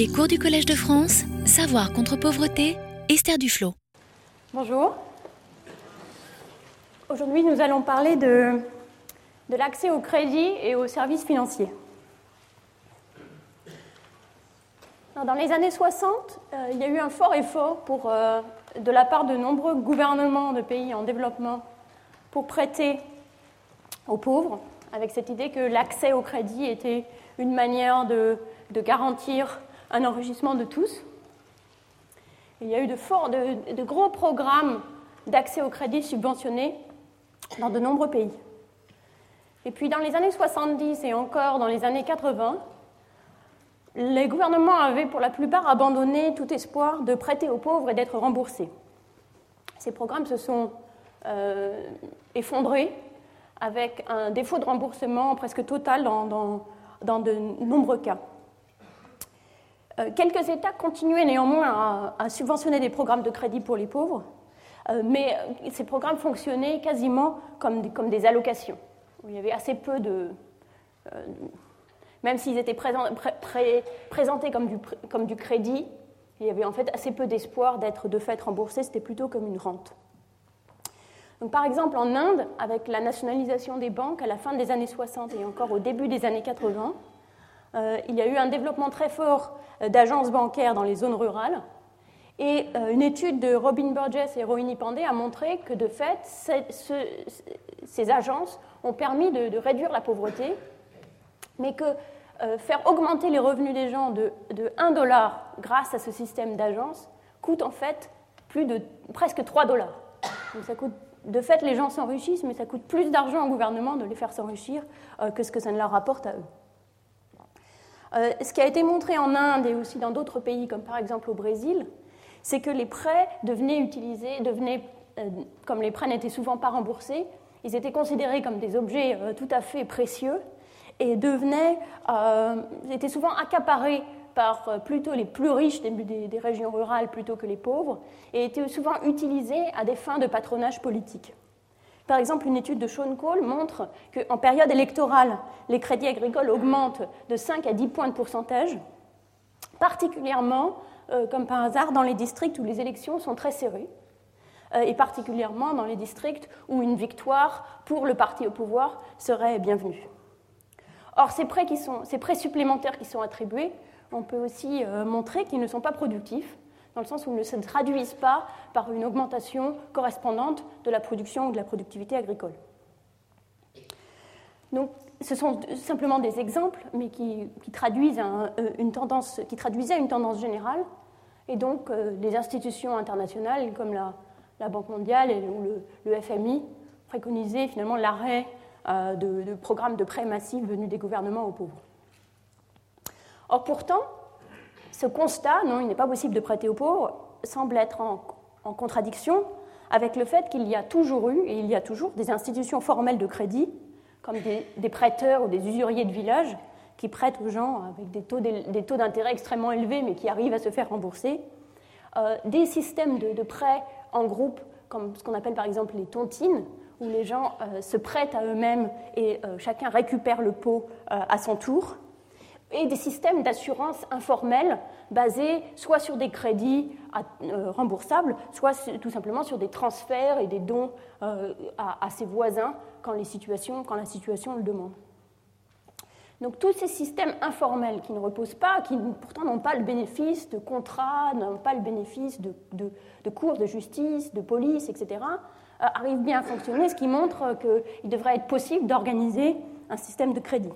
Les cours du Collège de France, Savoir contre pauvreté, Esther Duflo. Bonjour. Aujourd'hui, nous allons parler de, de l'accès au crédit et aux services financiers. Dans les années 60, euh, il y a eu un fort effort euh, de la part de nombreux gouvernements de pays en développement pour prêter aux pauvres, avec cette idée que l'accès au crédit était une manière de, de garantir un enrichissement de tous. Il y a eu de, gros programmes d'accès au crédit subventionnés dans de nombreux pays. Et puis dans les années 70 et encore dans les années 80, les gouvernements avaient pour la plupart abandonné tout espoir de prêter aux pauvres et d'être remboursés. Ces programmes se sont euh, effondrés avec un défaut de remboursement presque total dans de nombreux cas. Euh, quelques États continuaient néanmoins à, subventionner des programmes de crédit pour les pauvres, euh, mais ces programmes fonctionnaient quasiment comme des, allocations. Il y avait assez peu de. Euh, même s'ils étaient présent, pré, pré, présentés comme du, crédit, il y avait en fait assez peu d'espoir d'être de fait remboursé, c'était plutôt comme une rente. Par exemple, en Inde, avec la nationalisation des banques à la fin des années 60 et encore au début des années 80, euh, il y a eu un développement très fort euh, d'agences bancaires dans les zones rurales. Et euh, une étude de Robin Burgess et Rohini Pandey a montré que, de fait, ce, ces agences ont permis de, réduire la pauvreté, mais que euh, faire augmenter les revenus des gens de, de 1 dollar grâce à ce système d'agences coûte en fait plus de presque 3 dollars. Donc ça coûte de fait, les gens s'enrichissent, mais ça coûte plus d'argent au gouvernement de les faire s'enrichir euh, que ce que ça ne leur rapporte à eux. Euh, ce qui a été montré en Inde et aussi dans d'autres pays, comme par exemple au Brésil, c'est que les prêts devenaient utilisés, devenaient, euh, comme les prêts n'étaient souvent pas remboursés, ils étaient considérés comme des objets euh, tout à fait précieux et devenaient, étaient souvent accaparés par plutôt les plus riches des, régions rurales plutôt que les pauvres, et étaient souvent utilisés à des fins de patronage politique. Par exemple, une étude de Sean Cole montre qu'en période électorale, les crédits agricoles augmentent de 5 à 10 points de pourcentage, particulièrement, euh, comme par hasard, dans les districts où les élections sont très serrées, euh, et particulièrement dans les districts où une victoire pour le parti au pouvoir serait bienvenue. Or, ces prêts, supplémentaires qui sont attribués on peut aussi euh, montrer qu'ils ne sont pas productifs, dans le sens où ils ne se traduisent pas par une augmentation correspondante de la production ou de la productivité agricole. Donc, ce sont simplement des exemples, mais qui, traduisent euh, une tendance, qui traduisaient une tendance générale. Et donc, euh, institutions internationales comme la, Banque mondiale ou le, le, FMI préconisaient finalement l'arrêt euh, de, de programmes de prêts massifs venus des gouvernements aux pauvres. Or, pourtant, ce constat, non, il n'est pas possible de prêter aux pauvres, semble être en, contradiction avec le fait qu'il y a toujours eu, et il y a toujours, des institutions formelles de crédit, comme des, prêteurs ou des usuriers de village, qui prêtent aux gens avec des taux, d'intérêt extrêmement élevés, mais qui arrivent à se faire rembourser, euh, des systèmes de, de, prêts en groupe, comme ce qu'on appelle par exemple les tontines, où les gens euh, se prêtent à eux-mêmes et euh, chacun récupère le pot à son tour, des systèmes d'assurance informels basés soit sur des crédits euh, remboursables, soit tout simplement sur des transferts et des dons euh, à, ses voisins quand, la situation le demande. Donc tous ces systèmes informels qui ne reposent pas, qui pourtant n'ont pas le bénéfice de contrats, n'ont pas le bénéfice de, cours de justice, de police, etc., euh, arrivent bien à fonctionner, ce qui montre qu'il devrait être possible d'organiser un système de crédit.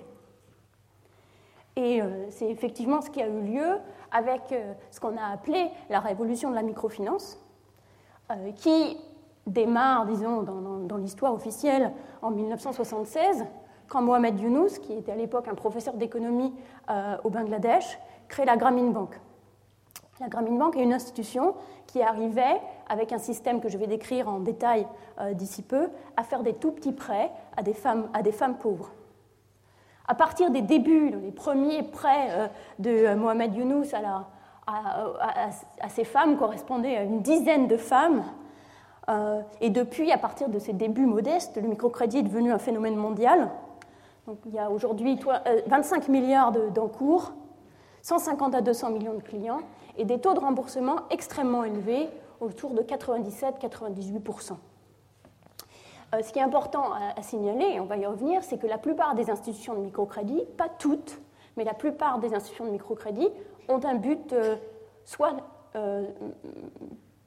Et euh, c'est effectivement ce qui a eu lieu avec euh, ce qu'on a appelé la révolution de la microfinance, euh, qui démarre, disons, dans, l'histoire officielle en 1976, quand Mohamed Younous, qui était à l'époque un professeur d'économie au Bangladesh, crée la Grameen Bank. La Grameen Bank est une institution qui arrivait, avec un système que je vais décrire en détail d'ici peu, à faire des tout petits prêts à des femmes pauvres. À partir des débuts, les premiers prêts euh, de Mohamed Younous à, la, femmes correspondaient à une dizaine de femmes. Euh, et depuis, à partir de ces débuts modestes, le microcrédit est devenu un phénomène mondial. Il y a aujourd'hui 25 milliards d'encours, 150 à 200 millions de clients et des taux de remboursement extrêmement élevés, autour de 97-98%. Euh, ce qui est important à, signaler, et on va y revenir, c'est que la plupart des institutions de microcrédit, pas toutes, mais la plupart des institutions de microcrédit ont un but euh, soit euh,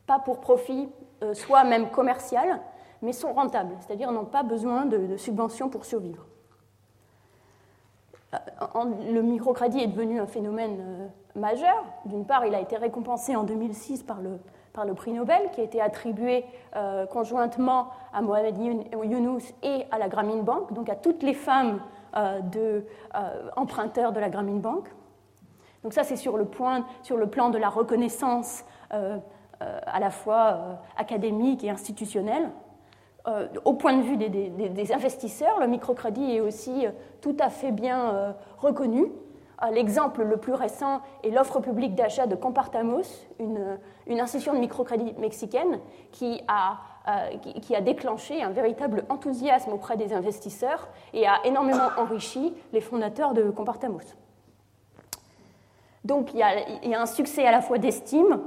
pas pour profit, soit même commercial, mais sont rentables, c'est-à-dire n'ont pas besoin de, subventions pour survivre. le microcrédit est devenu un phénomène majeur. D'une part, il a été récompensé en 2006 par le par le prix Nobel qui a été attribué euh, conjointement à Mohamed Younous et à la Grameen Bank, donc à toutes les femmes euh, euh, emprunteurs de la Grameen Bank. Donc ça, c'est sur, le plan de la reconnaissance à la fois académique et institutionnelle. au point de vue des, investisseurs, le microcrédit est aussi tout à fait bien reconnu. L'exemple le plus récent est l'offre publique d'achat de Compartamos, une, institution de microcrédit mexicaine qui a, euh, qui, a, déclenché un véritable enthousiasme auprès des investisseurs et a énormément enrichi les fondateurs de Compartamos. Donc il y, a, un succès à la fois d'estime,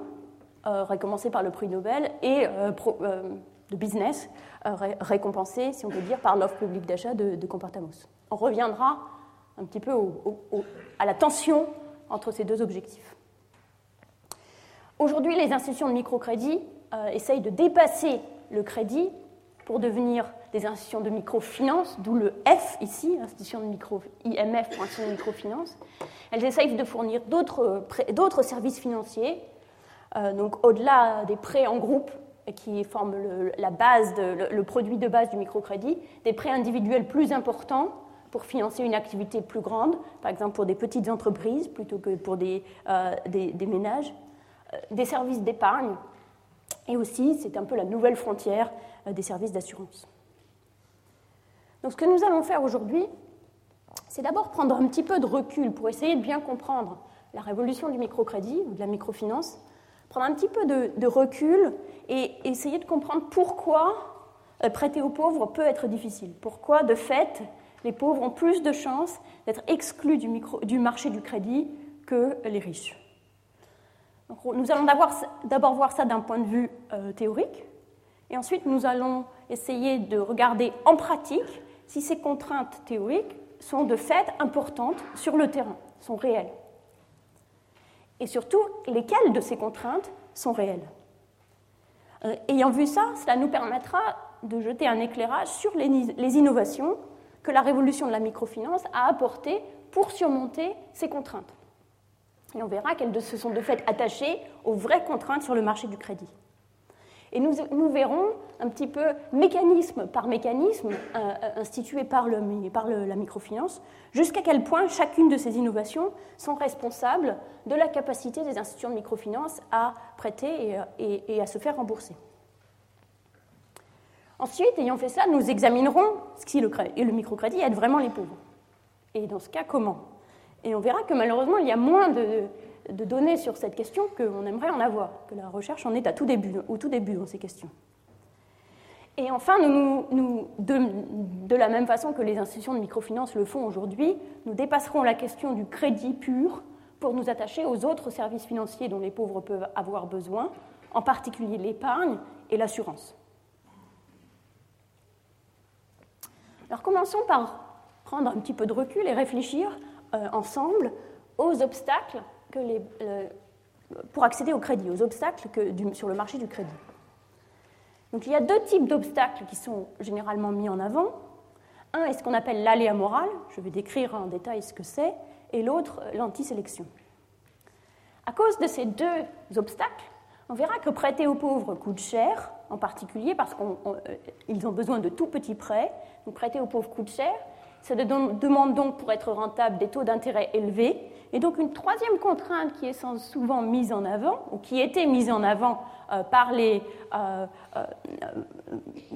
euh, récompensé par le prix Nobel, et euh, de business, récompensé, si on peut dire, par l'offre publique d'achat de, de Compartamos. On reviendra un petit peu à la tension entre ces deux objectifs. Aujourd'hui, les institutions de microcrédit euh, essayent de dépasser le crédit pour devenir des institutions de microfinance, d'où le F ici, institution de micro, IMF pour institution de microfinance. Elles essayent de fournir d'autres services financiers, euh, donc au-delà des prêts en groupe qui forment la base le, produit de base du microcrédit, des prêts individuels plus importants pour financer une activité plus grande, par exemple pour des petites entreprises plutôt que pour des, euh, ménages. Euh, des services d'épargne et aussi, c'est un peu la nouvelle frontière euh, des services d'assurance. Donc ce que nous allons faire aujourd'hui, c'est d'abord prendre un petit peu de recul pour essayer de bien comprendre la révolution du microcrédit ou de la microfinance, prendre un petit peu de, recul et essayer de comprendre pourquoi prêter aux pauvres peut être difficile, pourquoi de fait les pauvres ont plus de chances d'être exclus du, marché du crédit que les riches nous allons d'abord voir ça d'un point de vue euh, théorique, et ensuite nous allons essayer de regarder en pratique si ces contraintes théoriques sont de fait importantes sur le terrain, sont réelles. Et surtout, lesquelles de ces contraintes sont réelles. Euh, ayant vu ça, cela nous permettra de jeter un éclairage sur les innovations que la révolution de la microfinance a apportées pour surmonter ces contraintes. Et on verra qu'elles se sont de fait attachées aux vraies contraintes sur le marché du crédit. Et nous, nous verrons un petit peu mécanisme par mécanisme euh, euh, institué par, la microfinance, jusqu'à quel point chacune de ces innovations sont responsables de la capacité des institutions de microfinance à prêter et à se faire rembourser. Ensuite, ayant fait ça, nous examinerons si le, microcrédit aide vraiment les pauvres. Et dans ce cas, comment? Et on verra que malheureusement, il y a moins de, données sur cette question qu'on aimerait en avoir, que la recherche en est au tout début dans ces questions. Et enfin, de, la même façon que les institutions de microfinance le font aujourd'hui, nous dépasserons la question du crédit pur pour nous attacher aux autres services financiers dont les pauvres peuvent avoir besoin, en particulier l'épargne et l'assurance. Alors commençons par prendre un petit peu de recul et réfléchir euh, ensemble aux obstacles euh, pour accéder au crédit, aux obstacles que, sur le marché du crédit. Donc il y a deux types d'obstacles qui sont généralement mis en avant. Un est ce qu'on appelle l'aléa moral, je vais décrire en détail ce que c'est, et l'autre l'antisélection. À cause de ces deux obstacles, on verra que prêter aux pauvres coûte cher, en particulier parce qu'ils euh, ont besoin de tout petits prêts. Donc prêter aux pauvres coûte cher, ça demande donc pour être rentable des taux d'intérêt élevés. Et donc une troisième contrainte qui est souvent mise en avant, ou qui était mise en avant euh, par, les, euh,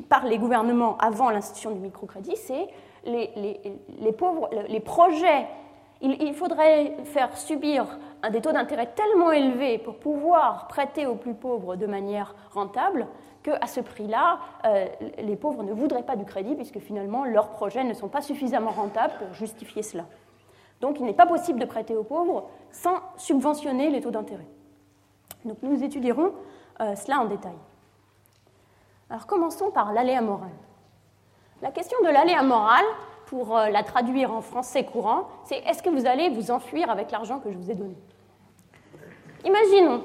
par, les, gouvernements avant l'institution du microcrédit, c'est les, les, pauvres, les projets. Il, faudrait faire subir des taux d'intérêt tellement élevés pour pouvoir prêter aux plus pauvres de manière rentable qu'à ce prix-là, euh, les pauvres ne voudraient pas du crédit puisque finalement leurs projets ne sont pas suffisamment rentables pour justifier cela. Donc il n'est pas possible de prêter aux pauvres sans subventionner les taux d'intérêt. Donc nous étudierons euh, cela en détail. Alors commençons par l'aléa moral. La question de l'aléa moral, pour euh, la traduire en français courant, c'est est-ce que vous allez vous enfuir avec l'argent que je vous ai donné? Imaginons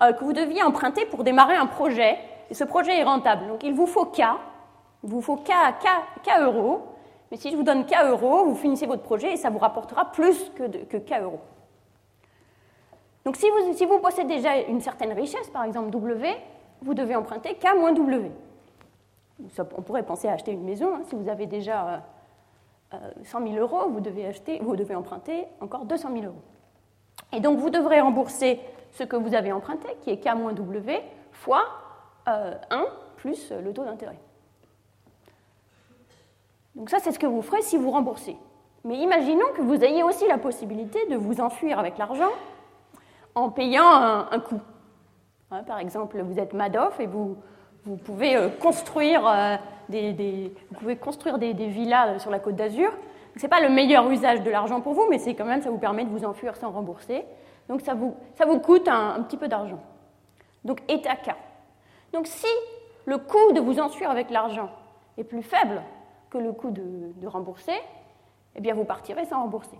que vous deviez emprunter pour démarrer un projet, et ce projet est rentable. Donc il vous faut K, il vous faut K, K, K euros, mais si je vous donne K euros, vous finissez votre projet et ça vous rapportera plus que, K euros. Donc si vous, si vous, possédez déjà une certaine richesse, par exemple W, vous devez emprunter K moins W. On pourrait penser à acheter une maison. Hein. Si vous avez déjà 100 euh, 000 euros, vous devez, acheter, vous devez emprunter encore 200 000 euros. Et donc vous devrez rembourser ce que vous avez emprunté, qui est K moins W, fois 1 euh, plus le taux d'intérêt. Donc ça, c'est ce que vous ferez si vous remboursez. Mais imaginons que vous ayez aussi la possibilité de vous enfuir avec l'argent en payant un, coût. Hein, par exemple, vous êtes Madoff et vous, pouvez, euh, construire, euh, des, vous pouvez construire des, villas sur la côte d'Azur. Ce n'est pas le meilleur usage de l'argent pour vous, mais c'est quand même, ça vous permet de vous enfuir sans rembourser. Donc ça vous, ça vous coûte un, un petit peu d'argent. Donc état cas. Donc si le coût de vous enfuir avec l'argent est plus faible que le coût de, rembourser, eh bien vous partirez sans rembourser.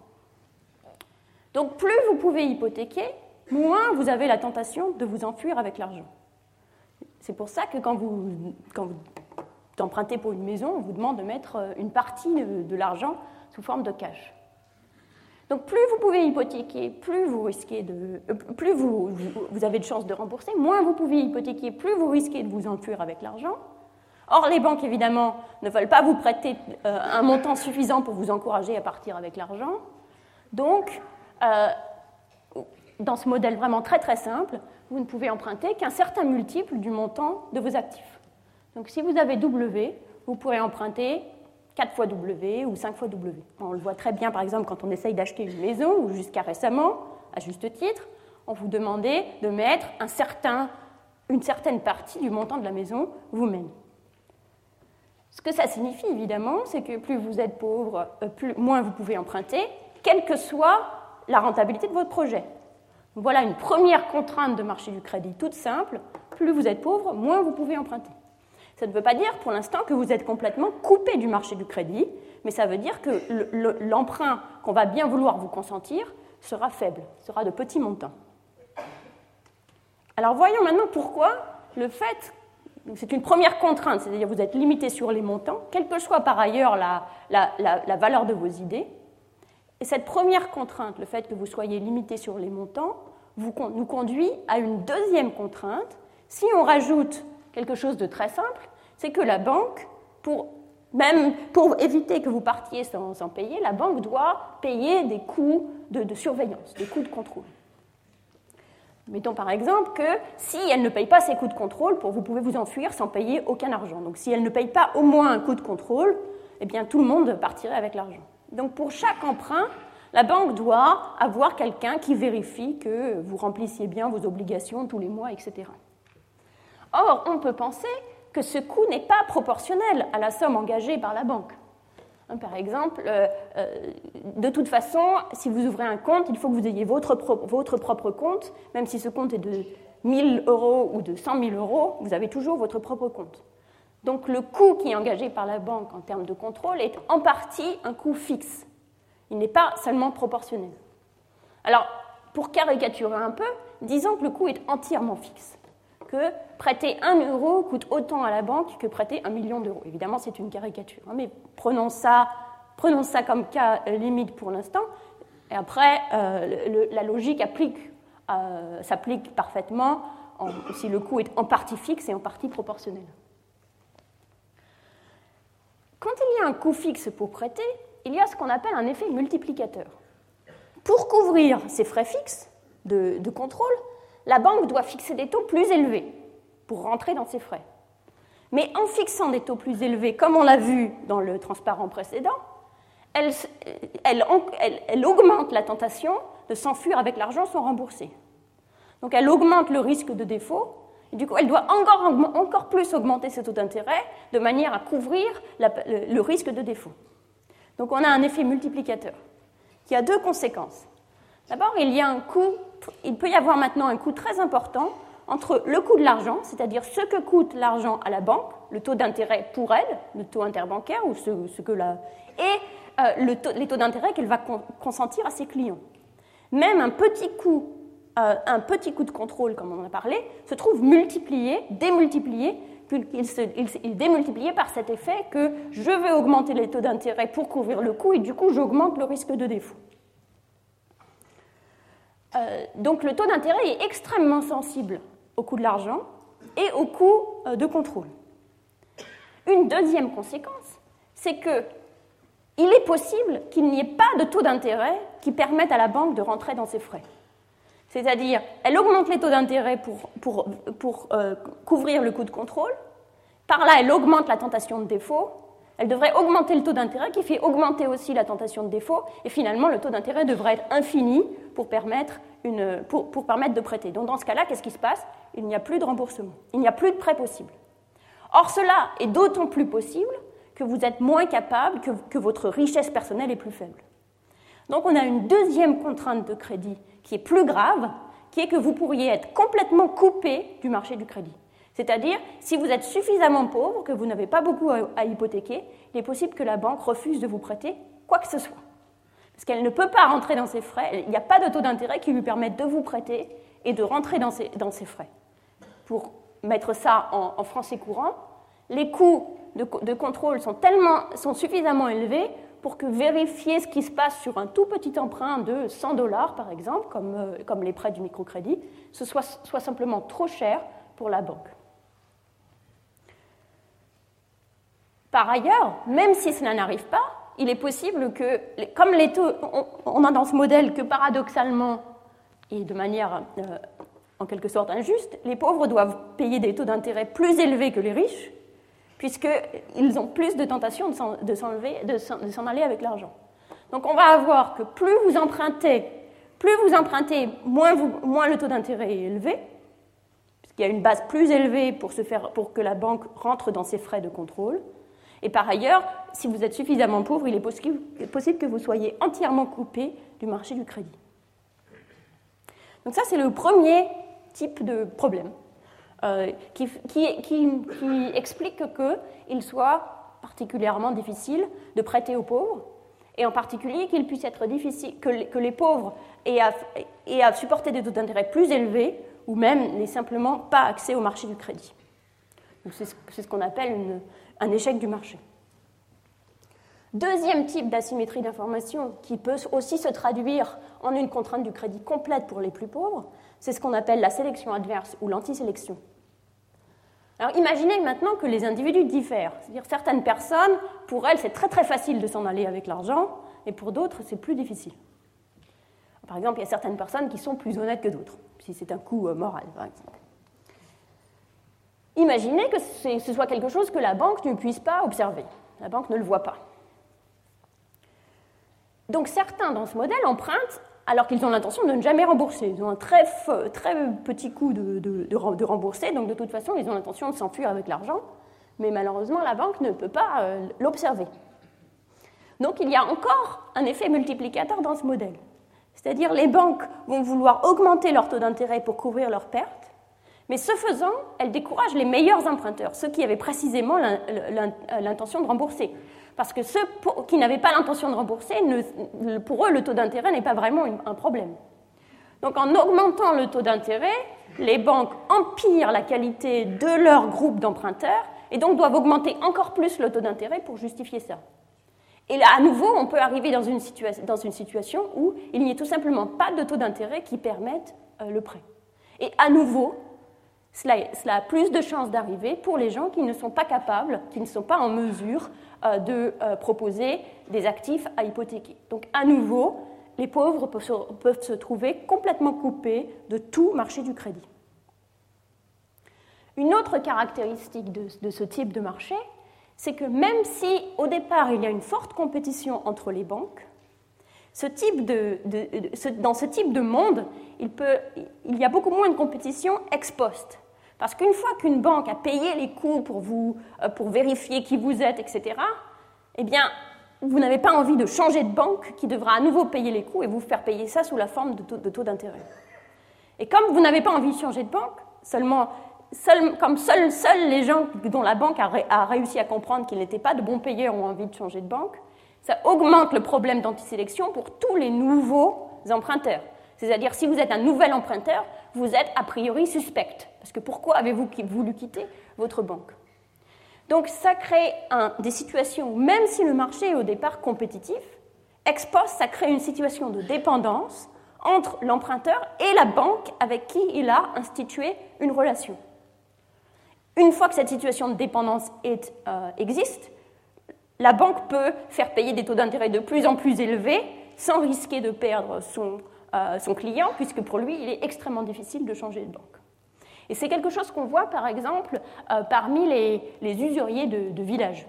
Donc plus vous pouvez hypothéquer, moins vous avez la tentation de vous enfuir avec l'argent. C'est pour ça que quand vous, empruntez pour une maison, on vous demande de mettre euh, une partie de, l'argent sous forme de cash. Donc plus vous pouvez hypothéquer, plus vous risquez de, euh, plus vous, avez de chances de rembourser, moins vous pouvez hypothéquer, plus vous risquez de vous enfuir avec l'argent. Or, les banques, évidemment, ne veulent pas vous prêter euh, un montant suffisant pour vous encourager à partir avec l'argent. Donc, euh, dans ce modèle vraiment très très simple, vous ne pouvez emprunter qu'un certain multiple du montant de vos actifs. Donc, si vous avez W, vous pourrez emprunter 4 fois W ou 5 fois W. On le voit très bien, par exemple, quand on essaye d'acheter une maison, ou jusqu'à récemment, à juste titre, on vous demandait de mettre une certaine partie du montant de la maison vous-même. Ce que ça signifie évidemment, c'est que plus vous êtes pauvre, euh, plus, moins vous pouvez emprunter, quelle que soit la rentabilité de votre projet. voilà une première contrainte de marché du crédit toute simple. Plus vous êtes pauvre, moins vous pouvez emprunter. Ça ne veut pas dire pour l'instant que vous êtes complètement coupé du marché du crédit, mais ça veut dire que l'emprunt qu'on va bien vouloir vous consentir sera faible, sera de petits montants. Alors voyons maintenant pourquoi le fait c'est une première contrainte, c'est-à-dire vous êtes limité sur les montants, quelle que soit par ailleurs la, valeur de vos idées. Et cette première contrainte, le fait que vous soyez limité sur les montants, vous, nous conduit à une deuxième contrainte. Si on rajoute quelque chose de très simple, c'est que la banque, pour, même pour éviter que vous partiez sans, payer, la banque doit payer des coûts de surveillance, des coûts de contrôle. Mettons par exemple que si elle ne paye pas ses coûts de contrôle, vous pouvez vous enfuir sans payer aucun argent. Donc si elle ne paye pas au moins un coût de contrôle, eh bien tout le monde partirait avec l'argent. Donc pour chaque emprunt, la banque doit avoir quelqu'un qui vérifie que vous remplissiez bien vos obligations tous les mois, etc. Or, on peut penser que ce coût n'est pas proportionnel à la somme engagée par la banque. Hein, par exemple, euh, euh, de toute façon, si vous ouvrez un compte, il faut que vous ayez votre, propre compte, même si ce compte est de 1000 euros ou de 100 000 euros, vous avez toujours votre propre compte. Donc le coût qui est engagé par la banque en termes de contrôle est en partie un coût fixe. Il n'est pas seulement proportionnel. Alors, pour caricaturer un peu, disons que le coût est entièrement fixe que prêter un euro coûte autant à la banque que prêter un million d'euros. Évidemment, c'est une caricature, hein, mais prenons ça, prenons ça comme cas limite pour l'instant. Et après, euh, la logique euh, s'applique parfaitement si le coût est en partie fixe et en partie proportionnel. Quand il y a un coût fixe pour prêter, il y a ce qu'on appelle un effet multiplicateur. Pour couvrir ces frais fixes de contrôle, la banque doit fixer des taux plus élevés pour rentrer dans ses frais. Mais en fixant des taux plus élevés, comme on l'a vu dans le transparent précédent, elle, augmente la tentation de s'enfuir avec l'argent sans rembourser. Donc elle augmente le risque de défaut, et du coup elle doit encore, encore plus augmenter ses taux d'intérêt de manière à couvrir le risque de défaut. Donc on a un effet multiplicateur. qui a deux conséquences. D'abord, il, y a un coût, il peut y avoir maintenant un coût très important entre le coût de l'argent, c'est-à-dire ce que coûte l'argent à la banque, le taux d'intérêt pour elle, le taux interbancaire, ou ce, que la, et euh, les taux d'intérêt qu'elle va consentir à ses clients. Même un petit coût, euh, un petit coût de contrôle, comme on en a parlé, se trouve multiplié, démultiplié, puisqu'il se, il, démultiplié par cet effet que je vais augmenter les taux d'intérêt pour couvrir le coût, et du coup j'augmente le risque de défaut. Euh, donc le taux d'intérêt est extrêmement sensible au coût de l'argent et au coût euh, de contrôle. Une deuxième conséquence, c'est que il est possible qu'il n'y ait pas de taux d'intérêt qui permette à la banque de rentrer dans ses frais. C'est-à-dire, elle augmente les taux d'intérêt pour, euh, couvrir le coût de contrôle. Par là, elle augmente la tentation de défaut. Elle devrait augmenter le taux d'intérêt qui fait augmenter aussi la tentation de défaut. Et finalement, le taux d'intérêt devrait être infini pour permettre, de prêter. Donc dans ce cas-là, qu'est-ce qui se passe? Il n'y a plus de remboursement, il n'y a plus de prêt possible. Or, cela est d'autant plus possible que vous êtes moins capable, que, votre richesse personnelle est plus faible. Donc, on a une deuxième contrainte de crédit qui est plus grave, qui est que vous pourriez être complètement coupé du marché du crédit. C'est-à-dire, si vous êtes suffisamment pauvre, que vous n'avez pas beaucoup à, hypothéquer, il est possible que la banque refuse de vous prêter quoi que ce soit. Parce qu'elle ne peut pas rentrer dans ses frais, il n'y a pas de taux d'intérêt qui lui permette de vous prêter et de rentrer dans ses, frais pour mettre ça en, français courant, les coûts de, contrôle sont, tellement, sont suffisamment élevés pour que vérifier ce qui se passe sur un tout petit emprunt de 100 dollars, par exemple, comme, euh, comme, les prêts du microcrédit, ce soit, soit simplement trop cher pour la banque. Par ailleurs, même si cela n'arrive pas, il est possible que, comme les taux, on, a dans ce modèle que paradoxalement, et de manière euh, en quelque sorte injuste, les pauvres doivent payer des taux d'intérêt plus élevés que les riches, puisqu'ils ont plus de tentation de s'en aller avec l'argent. Donc on va avoir que plus vous empruntez, plus vous empruntez, moins, le taux d'intérêt est élevé, puisqu'il y a une base plus élevée pour que la banque rentre dans ses frais de contrôle. Et par ailleurs, si vous êtes suffisamment pauvre, il est possible, que vous soyez entièrement coupé du marché du crédit. Donc ça, c'est le premier type de problème euh, qui, explique qu'il soit particulièrement difficile de prêter aux pauvres, et en particulier qu'il puisse être difficile que, les pauvres aient à, supporter des taux d'intérêt plus élevés ou même n'aient simplement pas accès au marché du crédit. C'est ce, qu'on appelle un échec du marché. Deuxième type d'asymétrie d'information qui peut aussi se traduire en une contrainte du crédit complète pour les plus pauvres, c'est ce qu'on appelle la sélection adverse ou l'antisélection. Alors imaginez maintenant que les individus diffèrent. C'est-à-dire certaines personnes, pour elles, c'est très très facile de s'en aller avec l'argent, et pour d'autres, c'est plus difficile. Par exemple, il y a certaines personnes qui sont plus honnêtes que d'autres, si c'est un coût euh, moral, par exemple. Imaginez que ce soit quelque chose que la banque ne puisse pas observer. La banque ne le voit pas. Donc certains dans ce modèle empruntent alors qu'ils ont l'intention de ne jamais rembourser. Ils ont un très, petit coût de, de, rembourser, donc de toute façon, ils ont l'intention de s'enfuir avec l'argent, mais malheureusement, la banque ne peut pas euh, l'observer. Donc il y a encore un effet multiplicateur dans ce modèle. C'est-à-dire les banques vont vouloir augmenter leur taux d'intérêt pour couvrir leurs pertes, mais ce faisant, elles découragent les meilleurs emprunteurs, ceux qui avaient précisément l'intention de rembourser. Parce que ceux qui n'avaient pas l'intention de rembourser, pour eux, le taux d'intérêt n'est pas vraiment un problème. Donc en augmentant le taux d'intérêt, les banques empirent la qualité de leur groupe d'emprunteurs et donc doivent augmenter encore plus le taux d'intérêt pour justifier ça. Et là, à nouveau, on peut arriver dans une, dans une situation où il n'y ait tout simplement pas de taux d'intérêt qui permette euh, le prêt. Et à nouveau, cela, a plus de chances d'arriver pour les gens qui ne sont pas capables, qui ne sont pas en mesure euh, de euh, proposer des actifs à hypothéquer. Donc à nouveau, les pauvres peuvent se, trouver complètement coupés de tout marché du crédit. Une autre caractéristique de, ce type de marché, c'est que même si au départ il y a une forte compétition entre les banques, dans ce type de monde, il, il, y a beaucoup moins de compétition ex post. Parce qu'une fois qu'une banque a payé les coûts pour, vous, euh, pour vérifier qui vous êtes, etc., eh bien, vous n'avez pas envie de changer de banque qui devra à nouveau payer les coûts et vous faire payer ça sous la forme de taux d'intérêt. Et comme vous n'avez pas envie de changer de banque, seulement, comme seuls les gens dont la banque a, a réussi à comprendre qu'ils n'étaient pas de bons payeurs ont envie de changer de banque, ça augmente le problème d'antisélection pour tous les nouveaux emprunteurs. C'est-à-dire, si vous êtes un nouvel emprunteur, vous êtes a priori suspect. Parce que pourquoi avez-vous voulu quitter votre banque? Donc, ça crée des situations où, même si le marché est au départ compétitif, ex post, ça crée une situation de dépendance entre l'emprunteur et la banque avec qui il a institué une relation. Une fois que cette situation de dépendance euh, existe, la banque peut faire payer des taux d'intérêt de plus en plus élevés sans risquer de perdre son, euh, son client, puisque pour lui, il est extrêmement difficile de changer de banque. Et c'est quelque chose qu'on voit, par exemple, euh, parmi les, usuriers de, de villages,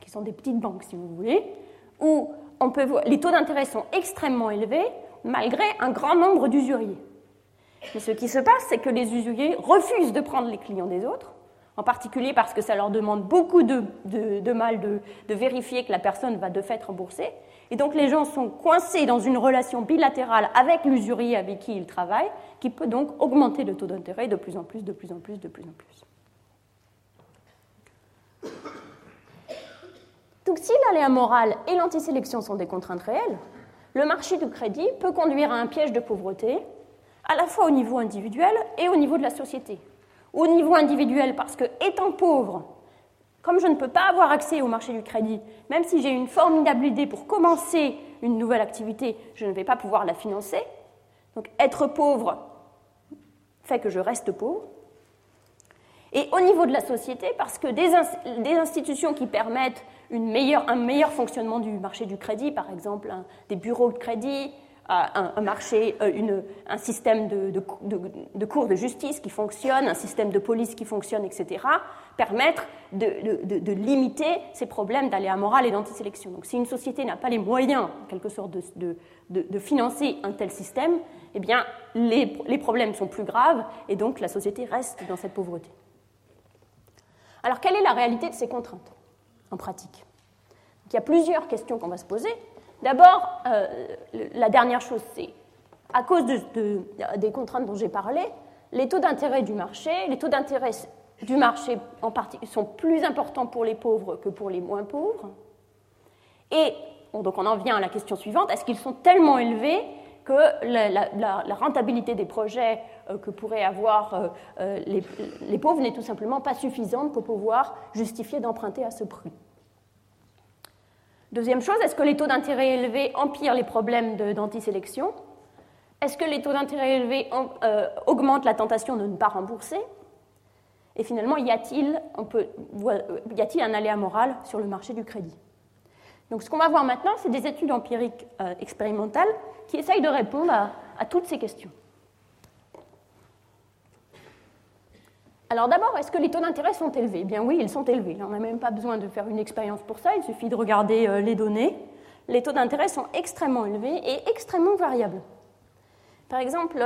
qui sont des petites banques, si vous voulez, où on peut voir, les taux d'intérêt sont extrêmement élevés, malgré un grand nombre d'usuriers. Mais ce qui se passe, c'est que les usuriers refusent de prendre les clients des autres, en particulier parce que ça leur demande beaucoup de, mal de, vérifier que la personne va de fait rembourser. Et donc les gens sont coincés dans une relation bilatérale avec l'usurier avec qui ils travaillent, qui peut donc augmenter le taux d'intérêt de plus en plus, de plus en plus, de plus en plus. Donc si l'aléa moral et l'antisélection sont des contraintes réelles, le marché du crédit peut conduire à un piège de pauvreté, à la fois au niveau individuel et au niveau de la société. Au niveau individuel, parce que étant pauvre, comme je ne peux pas avoir accès au marché du crédit, même si j'ai une formidable idée pour commencer une nouvelle activité, je ne vais pas pouvoir la financer. Donc être pauvre fait que je reste pauvre. Et au niveau de la société, parce que des, institutions qui permettent un meilleur fonctionnement du marché du crédit, par exemple des bureaux de crédit, un, marché, euh, un système de, de, cours de justice qui fonctionne, un système de police qui fonctionne, etc., permettre de, limiter ces problèmes d'aléa moral et d'antisélection. Donc si une société n'a pas les moyens, en quelque sorte, de, financer un tel système, eh bien, les, les problèmes sont plus graves et donc la société reste dans cette pauvreté. Alors, quelle est la réalité de ces contraintes en pratique? Il y a plusieurs questions qu'on va se poser. D'abord, euh, la dernière chose, c'est à cause des contraintes dont j'ai parlé, les taux d'intérêt du marché, les taux d'intérêt du marché sont plus importants pour les pauvres que pour les moins pauvres. Et donc on en vient à la question suivante, est-ce qu'ils sont tellement élevés que la, rentabilité des projets euh, que pourraient avoir euh, les, pauvres n'est tout simplement pas suffisante pour pouvoir justifier d'emprunter à ce prix? Deuxième chose, est-ce que les taux d'intérêt élevés empirent les problèmes d'antisélection? Est-ce que les taux d'intérêt élevés augmentent la tentation de ne pas rembourser? Et finalement, y a-t-il un aléa moral sur le marché du crédit? Donc ce qu'on va voir maintenant, c'est des études empiriques expérimentales qui essayent de répondre à toutes ces questions. Alors d'abord, est-ce que les taux d'intérêt sont élevés? Eh Bien oui, ils sont élevés. On n'a même pas besoin de faire une expérience pour ça, il suffit de regarder euh, les données. Les taux d'intérêt sont extrêmement élevés et extrêmement variables. Par exemple,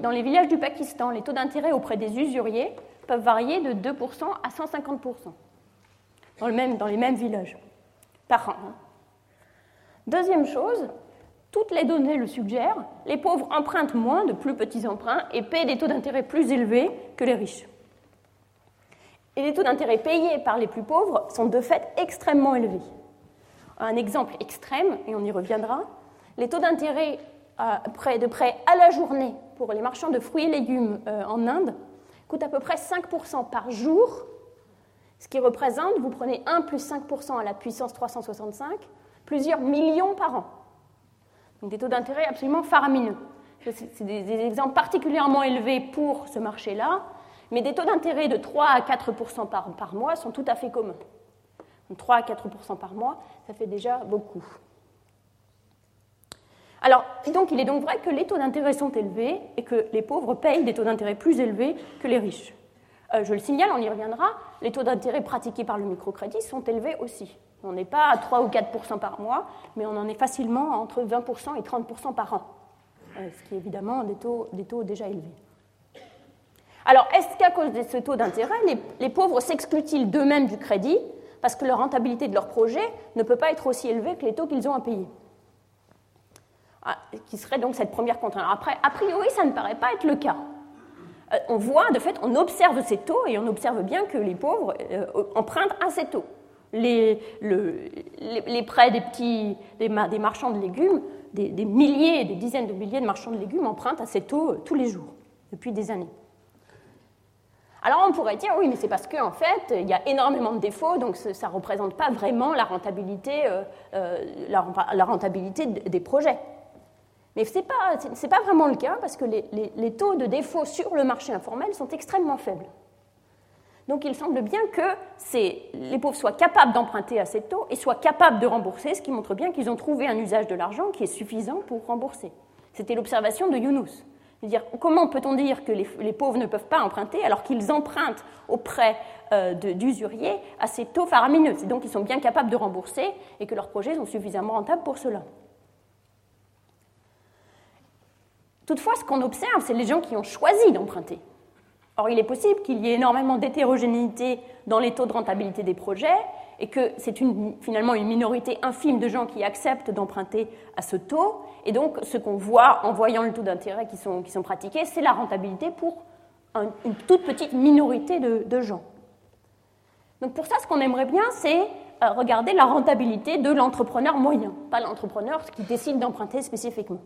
dans les villages du Pakistan, les taux d'intérêt auprès des usuriers peuvent varier de 2% à 150% dans, le même, dans les mêmes villages par an. Hein. Deuxième chose, toutes les données le suggèrent, les pauvres empruntent moins de plus petits emprunts et paient des taux d'intérêt plus élevés que les riches. Les taux d'intérêt payés par les plus pauvres sont de fait extrêmement élevés. Un exemple extrême, et on y reviendra, les taux d'intérêt euh, de prêt à la journée pour les marchands de fruits et légumes euh, en Inde coûtent à peu près 5% par jour, ce qui représente, vous prenez 1 plus 5% à la puissance 365, plusieurs millions par an. Donc des taux d'intérêt absolument faramineux. C'est des exemples particulièrement élevés pour ce marché-là, mais des taux d'intérêt de 3 à 4 par, par, mois sont tout à fait communs. 3 à 4% par mois, ça fait déjà beaucoup. Alors, donc, il est donc vrai que les taux d'intérêt sont élevés et que les pauvres payent des taux d'intérêt plus élevés que les riches. Euh, je le signale, on y reviendra, les taux d'intérêt pratiqués par le microcrédit sont élevés aussi. On n'est pas à 3 ou 4% par mois, mais on en est facilement entre 20% et 30% par an, euh, ce qui est évidemment des taux, des taux déjà élevés. Alors, est-ce qu'à cause de ce taux d'intérêt, les, pauvres s'excluent-ils d'eux-mêmes du crédit parce que la rentabilité de leur projet ne peut pas être aussi élevée que les taux qu'ils ont à payer? Ah, qui serait donc cette première contrainte. Après, a priori, ça ne paraît pas être le cas. Euh, on voit, de fait, on observe ces taux et on observe bien que les pauvres euh, empruntent à ces taux. Les, prêts des petits des, marchands de légumes, des, des, milliers, des dizaines de milliers de marchands de légumes empruntent à ces taux euh, tous les jours, depuis des années. Alors on pourrait dire oui, mais c'est parce qu'en en fait, il y a énormément de défauts, donc ça ne représente pas vraiment la rentabilité, la, rentabilité des projets. Mais ce n'est pas, vraiment le cas parce que les, les, taux de défaut sur le marché informel sont extrêmement faibles. Donc il semble bien que les pauvres soient capables d'emprunter à ces taux et soient capables de rembourser, ce qui montre bien qu'ils ont trouvé un usage de l'argent qui est suffisant pour rembourser. C'était l'observation de Younous. Comment peut-on dire que les, pauvres ne peuvent pas emprunter alors qu'ils empruntent auprès euh, d'usuriers à ces taux faramineux? C'est donc qu'ils sont bien capables de rembourser et que leurs projets sont suffisamment rentables pour cela. Toutefois, ce qu'on observe, c'est les gens qui ont choisi d'emprunter. Or, il est possible qu'il y ait énormément d'hétérogénéité dans les taux de rentabilité des projets et que c'est finalement une minorité infime de gens qui acceptent d'emprunter à ce taux. Et donc, ce qu'on voit en voyant le taux d'intérêt qui sont, qui sont pratiqués, c'est la rentabilité pour une toute petite minorité de, gens. Donc, pour ça, ce qu'on aimerait bien, c'est euh, regarder la rentabilité de l'entrepreneur moyen, pas l'entrepreneur qui décide d'emprunter spécifiquement.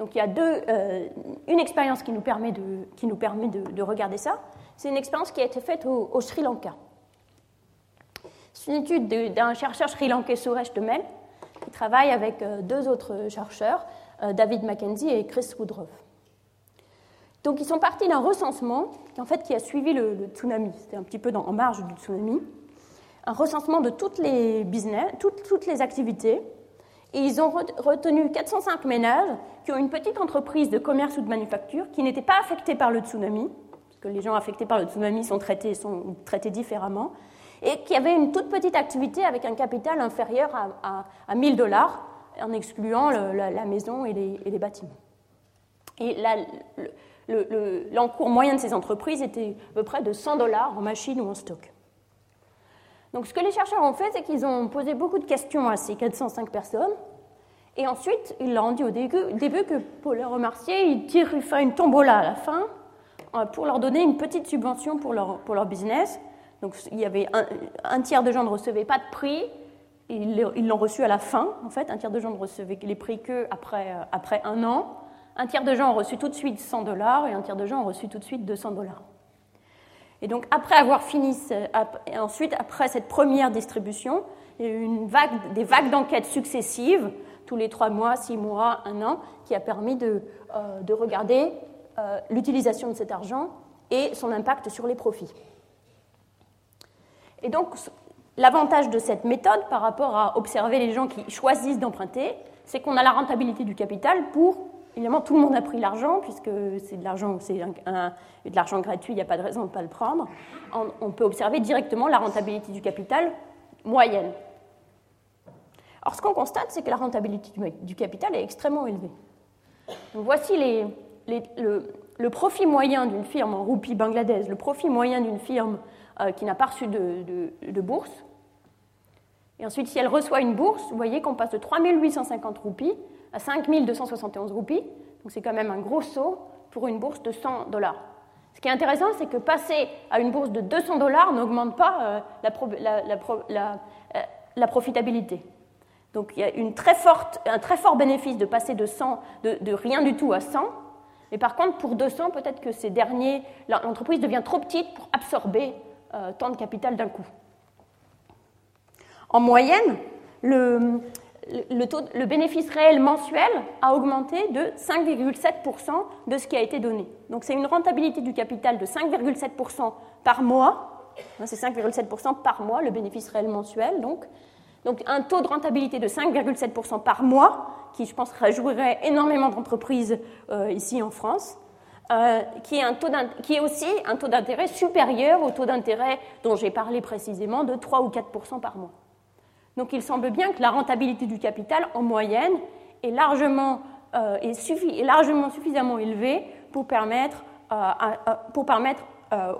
Donc il y a deux, euh, une expérience qui nous permet de, qui nous permet de, regarder ça. C'est une expérience qui a été faite au, Sri Lanka. C'est une étude d'un chercheur sri-lankais Suresh Demel qui travaille avec euh, deux autres chercheurs, euh, David Mackenzie et Chris Woodruff. Donc ils sont partis d'un recensement qui, en fait, qui a suivi le, tsunami. C'était un petit peu en marge du tsunami. Un recensement de toutes les business, toutes, toutes les activités et ils ont retenu 405 ménages qui ont une petite entreprise de commerce ou de manufacture qui n'était pas affectée par le tsunami, parce que les gens affectés par le tsunami sont traités, sont traités différemment, et qui avaient une toute petite activité avec un capital inférieur à, à, 1000 dollars, en excluant la, maison et les, bâtiments. Et l'encours moyen de ces entreprises était à peu près de 100 dollars en machines ou en stock. Donc ce que les chercheurs ont fait, c'est qu'ils ont posé beaucoup de questions à ces 405 personnes. Et ensuite, ils leur ont dit au début, que pour les remercier, ils tire, il fait une tombola à la fin euh, pour leur donner une petite subvention pour leur business. Donc il y avait un, tiers de gens ne recevaient pas de prix, ils l'ont reçu à la fin, en fait. Un tiers de gens ne recevaient les prix que après, euh, après un an. Un tiers de gens ont reçu tout de suite 100 dollars et un tiers de gens ont reçu tout de suite 200 dollars. Et donc, après avoir fini, et ensuite, après cette première distribution, il y a eu une vague, des vagues d'enquêtes successives, tous les trois mois, six mois, un an, qui a permis de, euh, de regarder euh, l'utilisation de cet argent et son impact sur les profits. Et donc, l'avantage de cette méthode par rapport à observer les gens qui choisissent d'emprunter, c'est qu'on a la rentabilité du capital pour Évidemment, tout le monde a pris l'argent, puisque c'est de l'argent, c'est de l'argent gratuit, il n'y a pas de raison de ne pas le prendre. On, peut observer directement la rentabilité du capital moyenne. Alors, ce qu'on constate, c'est que la rentabilité du, capital est extrêmement élevée. voici les, le, profit moyen d'une firme en roupie bangladaise, le profit moyen d'une firme qui n'a pas reçu de, bourse. Et ensuite, si elle reçoit une bourse, vous voyez qu'on passe de 3850 roupies à 5271 roupies. Donc c'est quand même un gros saut pour une bourse de 100 dollars. Ce qui est intéressant, c'est que passer à une bourse de 200 dollars n'augmente pas euh, euh, la, profitabilité. Donc il y a une très forte, un très fort bénéfice de passer de, 100, de, rien du tout à 100. Mais par contre, pour 200, peut-être que ces derniers, l'entreprise devient trop petite pour absorber euh, tant de capital d'un coup. En moyenne, le, bénéfice réel mensuel a augmenté de 5,7% de ce qui a été donné. Donc c'est une rentabilité du capital de 5,7% par mois. C'est 5,7% par mois le bénéfice réel mensuel. Donc, donc un taux de rentabilité de 5,7% par mois, qui je pense réjouirait énormément d'entreprises euh, ici en France. Euh, qui, est aussi un taux d'intérêt supérieur au taux d'intérêt dont j'ai parlé précisément de 3 ou 4% par mois. Donc il semble bien que la rentabilité du capital en moyenne est largement, euh, suffisamment élevée pour permettre, euh, pour permettre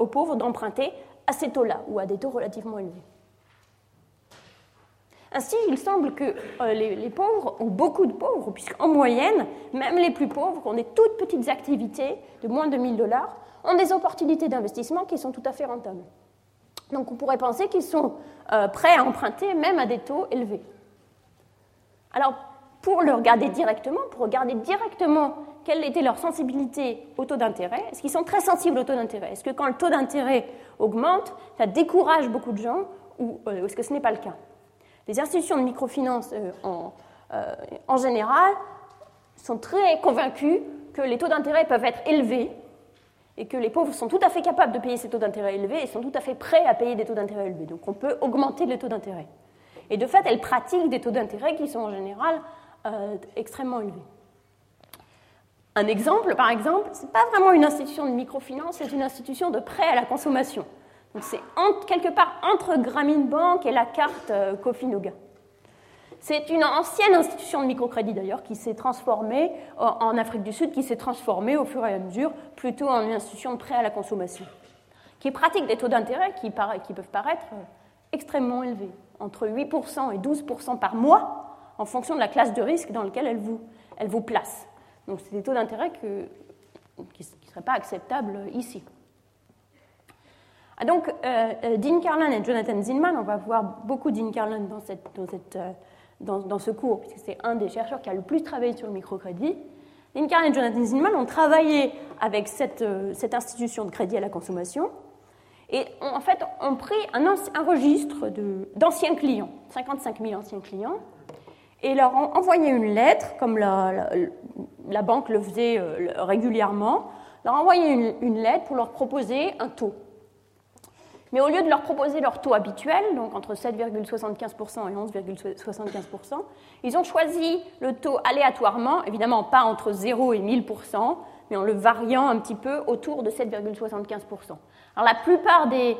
aux pauvres d'emprunter à ces taux-là, ou à des taux relativement élevés. Ainsi, il semble que euh, les, pauvres, ou beaucoup de pauvres, puisqu'en moyenne, même les plus pauvres, ont des toutes petites activités de moins de 1000 dollars, ont des opportunités d'investissement qui sont tout à fait rentables. Donc on pourrait penser qu'ils sont euh, prêts à emprunter même à des taux élevés. Alors, pour le regarder directement, pour regarder directement quelle était leur sensibilité au taux d'intérêt, est-ce qu'ils sont très sensibles au taux d'intérêt? Est-ce que quand le taux d'intérêt augmente, ça décourage beaucoup de gens ou euh, est-ce que ce n'est pas le cas? Les institutions de microfinance euh, en, en général sont très convaincues que les taux d'intérêt peuvent être élevés et que les pauvres sont tout à fait capables de payer ces taux d'intérêt élevés et sont tout à fait prêts à payer des taux d'intérêt élevés. Donc on peut augmenter les taux d'intérêt. Et de fait, elles pratiquent des taux d'intérêt qui sont en général euh, extrêmement élevés. Un exemple, par exemple, ce n'est pas vraiment une institution de microfinance, c'est une institution de prêt à la consommation. C'est quelque part entre Grameen Bank et la carte euh, Kofi-Noga. C'est une ancienne institution de microcrédit d'ailleurs qui s'est transformée en Afrique du Sud, qui s'est transformée au fur et à mesure plutôt en une institution de prêt à la consommation, qui pratique des taux d'intérêt qui, peuvent paraître euh, extrêmement élevés, entre 8% et 12% par mois, en fonction de la classe de risque dans laquelle elle vous, elle vous place. Donc c'est des taux d'intérêt qui ne seraient pas acceptables ici. Ah, donc, euh, euh, Dean Carlin et Jonathan Zinman, on va voir beaucoup Dean Carlin dans cette, dans cette dans, ce cours, puisque c'est un des chercheurs qui a le plus travaillé sur le microcrédit. Lincoln et Jonathan Zinman ont travaillé avec cette, euh, cette institution de crédit à la consommation et en fait ont pris un, registre d'anciens clients, 55 000 anciens clients, et leur ont envoyé une lettre, comme la, la, banque le faisait euh, régulièrement, leur envoyé une, une lettre pour leur proposer un taux mais au lieu de leur proposer leur taux habituel, donc entre 7,75% et 11,75%, ils ont choisi le taux aléatoirement, évidemment pas entre 0 et 1000%, mais en le variant un petit peu autour de 7,75%. Alors la plupart des,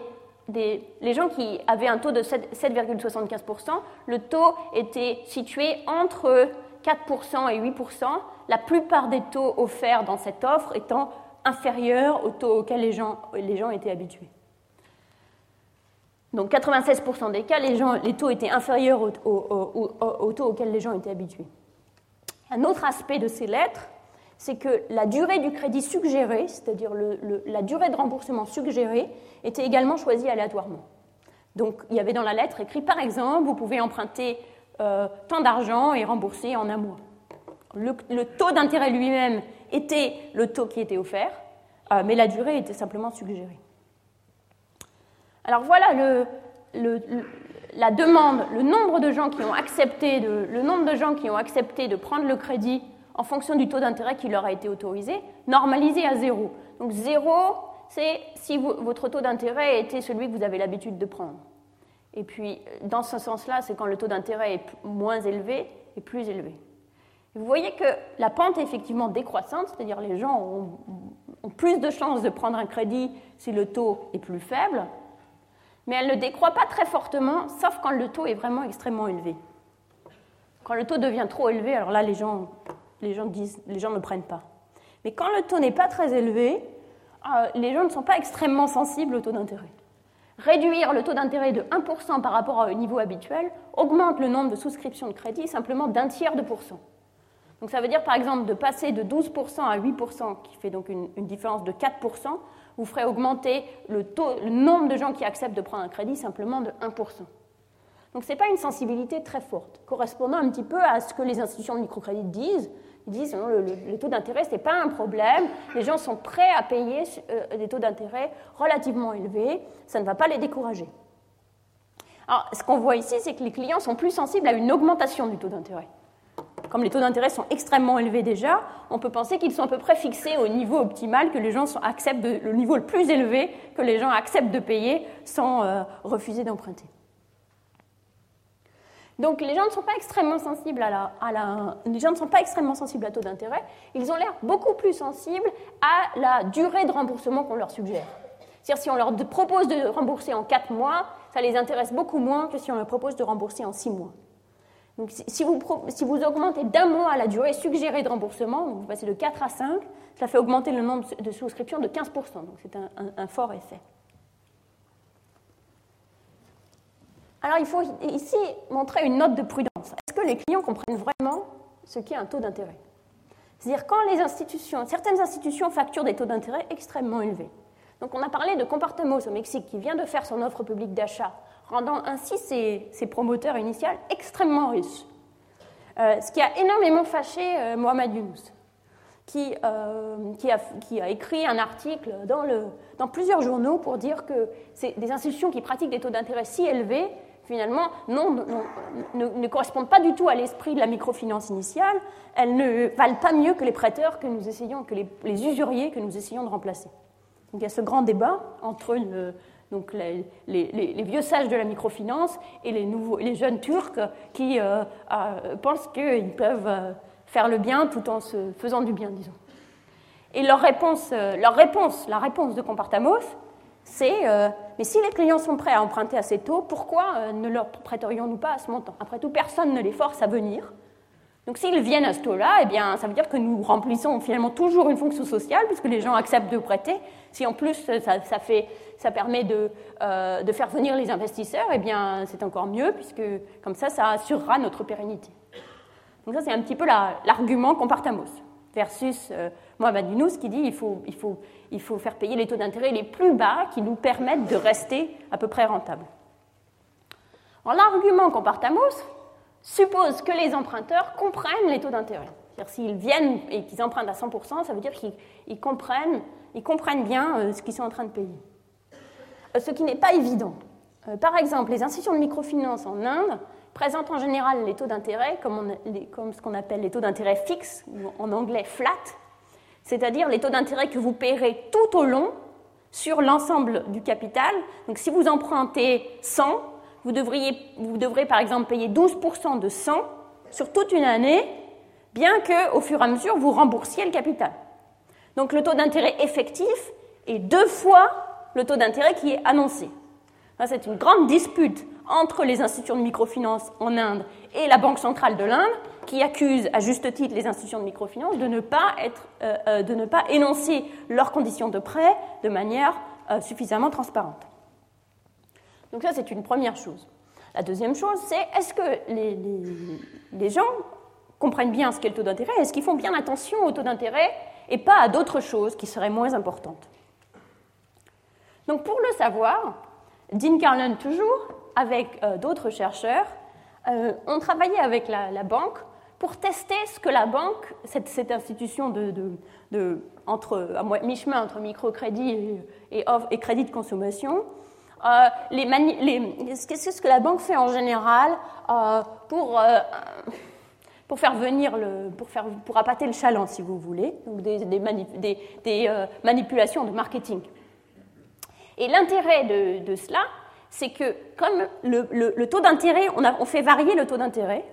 des les gens qui avaient un taux de 7,75%, le taux était situé entre 4% et 8%, la plupart des taux offerts dans cette offre étant inférieurs au taux auquel les gens, les gens étaient habitués. Donc 96% des cas, les, taux étaient inférieurs au, taux auquel les gens étaient habitués. Un autre aspect de ces lettres, c'est que la durée du crédit suggéré, c'est-à-dire la durée de remboursement suggérée, était également choisie aléatoirement. Donc il y avait dans la lettre écrit, par exemple, vous pouvez emprunter euh, tant d'argent et rembourser en un mois. Le, taux d'intérêt lui-même était le taux qui était offert, euh, mais la durée était simplement suggérée. Alors voilà la demande, le nombre de gens qui ont accepté de, prendre le crédit en fonction du taux d'intérêt qui leur a été autorisé, normalisé à zéro. Donc zéro, c'est si votre taux d'intérêt était celui que vous avez l'habitude de prendre. Et puis, dans ce sens-là, c'est quand le taux d'intérêt est moins élevé et plus élevé. vous voyez que la pente est effectivement décroissante, c'est-à-dire les gens ont, ont, plus de chances de prendre un crédit si le taux est plus faible, mais elle ne décroît pas très fortement, sauf quand le taux est vraiment extrêmement élevé. Quand le taux devient trop élevé, alors là, les gens, les gens, ne prennent pas. Mais quand le taux n'est pas très élevé, euh, les gens ne sont pas extrêmement sensibles au taux d'intérêt. Réduire le taux d'intérêt de 1% par rapport au niveau habituel augmente le nombre de souscriptions de crédit simplement d'un tiers de pourcent. Donc ça veut dire par exemple de passer de 12% à 8%, qui fait donc une, une différence de 4%, vous ferez augmenter le, nombre de gens qui acceptent de prendre un crédit simplement de 1%. Donc ce n'est pas une sensibilité très forte, correspondant un petit peu à ce que les institutions de microcrédit disent. Ils disent que le, taux d'intérêt, ce n'est pas un problème, les gens sont prêts à payer euh, des taux d'intérêt relativement élevés, ça ne va pas les décourager. Alors ce qu'on voit ici, c'est que les clients sont plus sensibles à une augmentation du taux d'intérêt comme les taux d'intérêt sont extrêmement élevés déjà, on peut penser qu'ils sont à peu près fixés au niveau optimal que les gens acceptent, le niveau le plus élevé que les gens acceptent de payer sans euh, refuser d'emprunter. Donc les gens ne sont pas extrêmement sensibles à la, les gens ne sont pas extrêmement sensibles à taux d'intérêt. Ils ont l'air beaucoup plus sensibles à la durée de remboursement qu'on leur suggère. C'est-à-dire si on leur propose de rembourser en 4 mois, ça les intéresse beaucoup moins que si on leur propose de rembourser en 6 mois. Donc, si vous, augmentez d'un mois la durée suggérée de remboursement, vous passez de 4 à 5, ça fait augmenter le nombre de souscriptions de 15%. Donc c'est un, fort effet. Alors il faut ici montrer une note de prudence. Est-ce que les clients comprennent vraiment ce qu'est un taux d'intérêt? C'est-à-dire quand les institutions, certaines institutions facturent des taux d'intérêt extrêmement élevés. Donc on a parlé de Compartamos au Mexique qui vient de faire son offre publique d'achat, rendant ainsi ses, promoteurs initiaux extrêmement riches. Euh, ce qui a énormément fâché euh, Mohamed Younous, qui, euh, qui, a, qui, a, écrit un article dans, le, dans plusieurs journaux pour dire que des institutions qui pratiquent des taux d'intérêt si élevés finalement, non, ne, correspondent pas du tout à l'esprit de la microfinance initiale. Elles ne valent pas mieux que les prêteurs que nous essayons, que les, usuriers que nous essayons de remplacer. Donc il y a ce grand débat entre donc les, vieux sages de la microfinance et les, jeunes Turcs qui euh, euh, pensent qu'ils peuvent euh, faire le bien tout en se faisant du bien, disons. Et leur réponse, la réponse de Compartamos, c'est mais si les clients sont prêts à emprunter ces taux, pourquoi ne leur prêterions-nous pas à ce montant? Après tout, personne ne les force à venir. Donc s'ils viennent à ce taux-là, eh bien, ça veut dire que nous remplissons finalement toujours une fonction sociale, puisque les gens acceptent de prêter. Si en plus ça, permet de, euh, de, faire venir les investisseurs, eh bien, c'est encore mieux, puisque comme ça, ça assurera notre pérennité. Donc ça, c'est un petit peu l'argument qu'on Compartamos versus Mohamed Younous qui dit qu'il faut, il faut, il faut faire payer les taux d'intérêt les plus bas qui nous permettent de rester à peu près rentables. L'argument Compartamos suppose que les emprunteurs comprennent les taux d'intérêt. C'est-à-dire s'ils viennent et qu'ils empruntent à 100%, ça veut dire qu'ils comprennent, ils comprennent bien euh, ce qu'ils sont en train de payer. Euh, ce qui n'est pas évident. Euh, par exemple, les institutions de microfinance en Inde présentent en général les taux d'intérêt comme, ce qu'on appelle les taux d'intérêt fixes, ou en anglais flat, c'est-à-dire les taux d'intérêt que vous paierez tout au long sur l'ensemble du capital. Donc si vous empruntez 100, vous, devriez, devrez par exemple payer 12% de 100 sur toute une année, bien qu'au fur et à mesure vous remboursiez le capital. Donc le taux d'intérêt effectif est deux fois le taux d'intérêt qui est annoncé. C'est une grande dispute entre les institutions de microfinance en Inde et la Banque centrale de l'Inde, qui accuse à juste titre les institutions de microfinance de ne pas, être, euh, euh, de ne pas énoncer leurs conditions de prêt de manière euh, suffisamment transparente. Donc ça, c'est une première chose. La deuxième chose, c'est est-ce que les, gens comprennent bien ce qu'est le taux d'intérêt? Est-ce qu'ils font bien attention au taux d'intérêt et pas à d'autres choses qui seraient moins importantes? Donc pour le savoir, Dean Carlin toujours, avec d'autres chercheurs, euh, on travaillait avec la, banque pour tester ce que la banque, cette, institution de, entre, à mi-chemin entre microcrédit et, crédit de consommation, euh, qu'est-ce que la banque fait en général euh, pour, pour faire venir le, pour, faire, pour appâter le chaland, si vous voulez, donc des, manipulations de marketing. Et l'intérêt de, cela, c'est que comme le, taux d'intérêt, on, fait varier le taux d'intérêt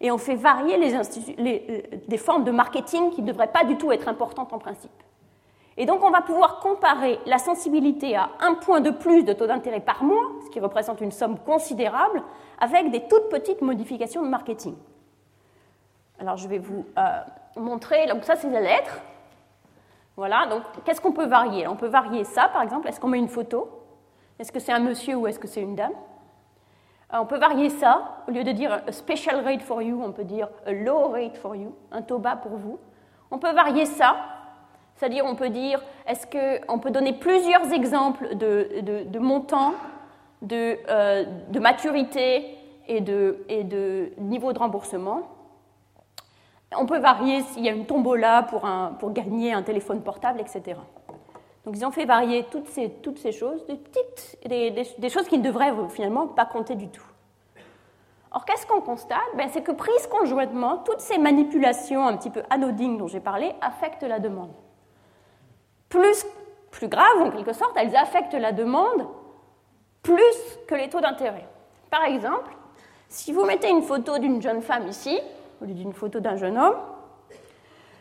et on fait varier les, euh, des formes de marketing qui ne devraient pas du tout être importantes en principe. Et donc on va pouvoir comparer la sensibilité à un point de plus de taux d'intérêt par mois, ce qui représente une somme considérable, avec des toutes petites modifications de marketing. Alors je vais vous euh, montrer, donc ça c'est la lettre. Voilà, donc qu'est-ce qu'on peut varier? On peut varier ça par exemple, est-ce qu'on met une photo? Est-ce que c'est un monsieur ou est-ce que c'est une dame? Euh, On peut varier ça. Au lieu de dire a special rate for you, on peut dire a low rate for you, un taux bas pour vous. On peut varier ça. C'est-à-dire, on peut dire, est-ce qu'on peut donner plusieurs exemples de, montants, euh, de, maturité et de, niveau de remboursement. On peut varier s'il y a une tombola pour, gagner un téléphone portable, etc. Donc ils ont fait varier toutes ces, toutes ces choses, des, petites, des, choses qui ne devraient finalement pas compter du tout. Or, qu'est-ce qu'on constate? Ben, C'est que prises conjointement, toutes ces manipulations un petit peu anodines dont j'ai parlé affectent la demande. Plus, plus grave, en quelque sorte, elles affectent la demande plus que les taux d'intérêt. Par exemple, si vous mettez une photo d'une jeune femme ici, au lieu d'une photo d'un jeune homme,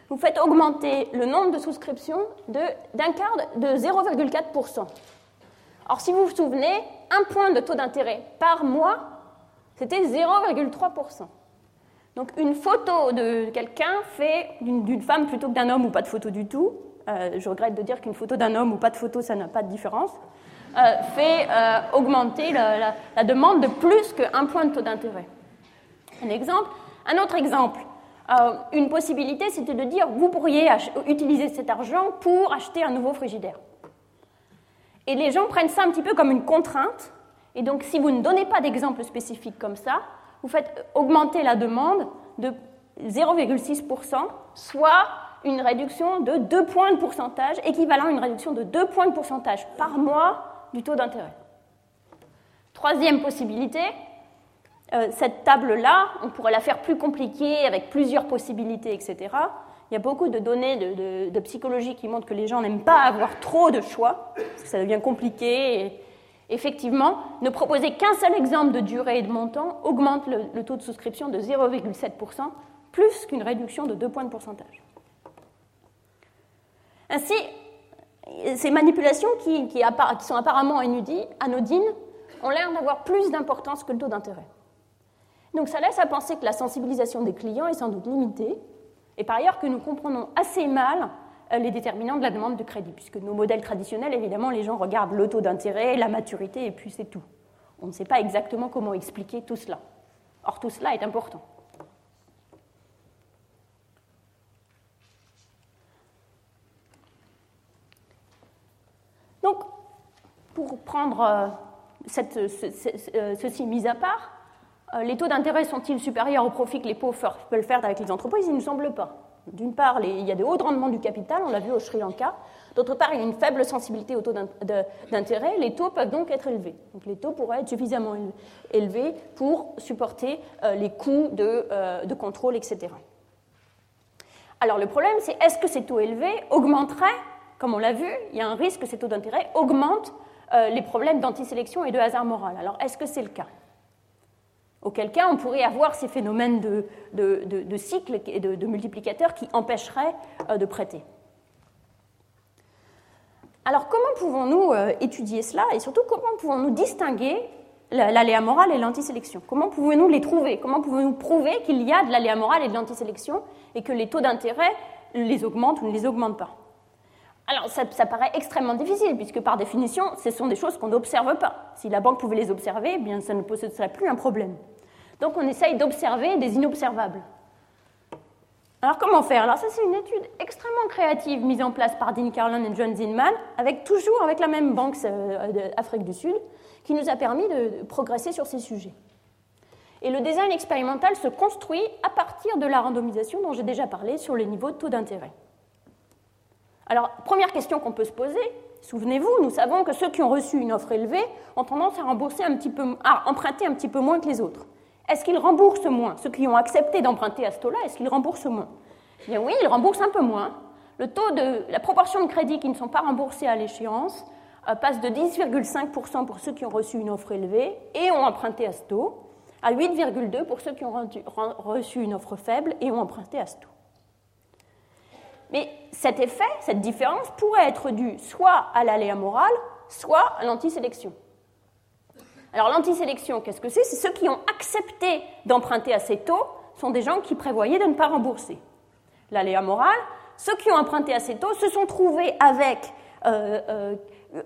vous faites augmenter le nombre de souscriptions d'un quart de 0,4%. Or, si vous vous souvenez, un point de taux d'intérêt par mois, c'était 0,3%. Donc une photo de quelqu'un fait d'une femme plutôt que d'un homme ou pas de photo du tout. Euh, je regrette de dire qu'une photo d'un homme ou pas de photo, ça n'a pas de différence. fait augmenter la, la, demande de plus qu'un point de taux d'intérêt. Un exemple. Un autre exemple. une possibilité, c'était de dire vous pourriez utiliser cet argent pour acheter un nouveau frigidaire. Et les gens prennent ça un petit peu comme une contrainte. Et donc, si vous ne donnez pas d'exemple spécifique comme ça, vous faites augmenter la demande de 0,6%, soit une réduction de 2 points de pourcentage, équivalent à une réduction de 2 points de pourcentage par mois du taux d'intérêt. Troisième possibilité, euh, cette table-là, on pourrait la faire plus compliquée avec plusieurs possibilités, etc. Il y a beaucoup de données de, psychologie qui montrent que les gens n'aiment pas avoir trop de choix, ça devient compliqué. Effectivement, ne proposer qu'un seul exemple de durée et de montant augmente le, taux de souscription de 0,7%, plus qu'une réduction de 2 points de pourcentage. Ainsi, ces manipulations qui, qui, sont apparemment anodines ont l'air d'avoir plus d'importance que le taux d'intérêt. Donc ça laisse à penser que la sensibilisation des clients est sans doute limitée, et par ailleurs que nous comprenons assez mal euh, les déterminants de la demande de crédit, puisque nos modèles traditionnels, évidemment, les gens regardent le taux d'intérêt, la maturité, et puis c'est tout. On ne sait pas exactement comment expliquer tout cela. Or, tout cela est important. Donc, pour prendre euh, euh, ceci mis à part, les taux d'intérêt sont-ils supérieurs au profit que les pauvres peuvent faire avec les entreprises? Il ne semble pas. D'une part, il y a des hauts rendements du capital, on l'a vu au Sri Lanka. D'autre part, il y a une faible sensibilité au taux d'intérêt. Les taux peuvent donc être élevés. Donc les taux pourraient être suffisamment élevés pour supporter euh, les coûts euh, de, contrôle, etc. Alors le problème, c'est est-ce que ces taux élevés augmenteraient, comme on l'a vu, il y a un risque que ces taux d'intérêt augmentent euh, les problèmes d'antisélection et de hasard moral. Alors est-ce que c'est le cas? Auquel cas, on pourrait avoir ces phénomènes de, de, cycles et de, multiplicateurs qui empêcheraient euh, de prêter. Alors, comment pouvons-nous euh, étudier cela? Et surtout comment pouvons-nous distinguer l'aléa moral et l'antisélection? Comment pouvons-nous les trouver? Comment pouvons-nous prouver qu'il y a de l'aléa moral et de l'antisélection et que les taux d'intérêt les augmentent ou ne les augmentent pas? Alors, ça, paraît extrêmement difficile, puisque par définition, ce sont des choses qu'on n'observe pas. Si la banque pouvait les observer, eh bien, ça ne serait plus un problème. Donc, on essaye d'observer des inobservables. Alors, comment faire? Alors, ça, c'est une étude extrêmement créative mise en place par Dean Carlin et John Zinman, avec toujours avec la même banque euh, d'Afrique du Sud, qui nous a permis de progresser sur ces sujets. Et le design expérimental se construit à partir de la randomisation dont j'ai déjà parlé sur les niveaux de taux d'intérêt. Alors, première question qu'on peut se poser, souvenez-vous, nous savons que ceux qui ont reçu une offre élevée ont tendance à, emprunter un petit peu moins que les autres. Est-ce qu'ils remboursent moins? Ceux qui ont accepté d'emprunter à ce taux-là, est-ce qu'ils remboursent moins? Eh bien oui, ils remboursent un peu moins. Le taux de la proportion de crédits qui ne sont pas remboursés à l'échéance euh, passe de 10,5% pour ceux qui ont reçu une offre élevée et ont emprunté à ce taux, à 8,2% pour ceux qui ont reçu une offre faible et ont emprunté à ce taux. Mais cet effet, cette différence, pourrait être due soit à l'aléa moral, soit à l'antisélection. Alors l'antisélection, qu'est-ce que c'est? C'est ceux qui ont accepté d'emprunter ces taux sont des gens qui prévoyaient de ne pas rembourser. L'aléa moral, ceux qui ont emprunté ces taux se sont trouvés avec euh, euh,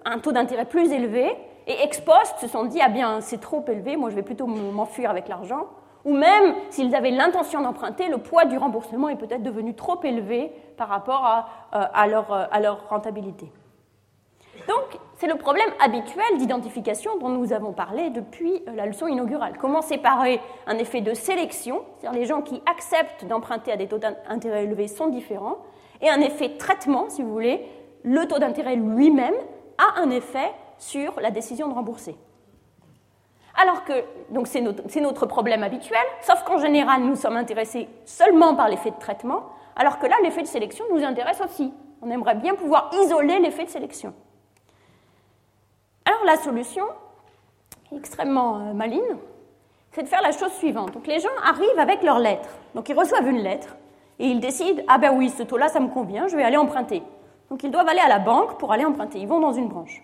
un taux d'intérêt plus élevé et ex post se sont dit ah bien c'est trop élevé, moi je vais plutôt m'enfuir avec l'argent ou même s'ils avaient l'intention d'emprunter, le poids du remboursement est peut-être devenu trop élevé par rapport à, euh, leur, euh, leur, rentabilité. Donc, c'est le problème habituel d'identification dont nous avons parlé depuis euh, la leçon inaugurale. Comment séparer un effet de sélection, c'est-à-dire les gens qui acceptent d'emprunter à des taux d'intérêt élevés sont différents, et un effet traitement, si vous voulez, le taux d'intérêt lui-même a un effet sur la décision de rembourser. Alors que, donc c'est notre, problème habituel, sauf qu'en général, nous sommes intéressés seulement par l'effet de traitement, alors que là, l'effet de sélection nous intéresse aussi. On aimerait bien pouvoir isoler l'effet de sélection. Alors la solution, extrêmement euh, maligne, c'est de faire la chose suivante. Donc les gens arrivent avec leur lettre. Donc ils reçoivent une lettre et ils décident ah ben oui, ce taux-là, ça me convient, je vais aller emprunter. Donc ils doivent aller à la banque pour aller emprunter. Ils vont dans une branche.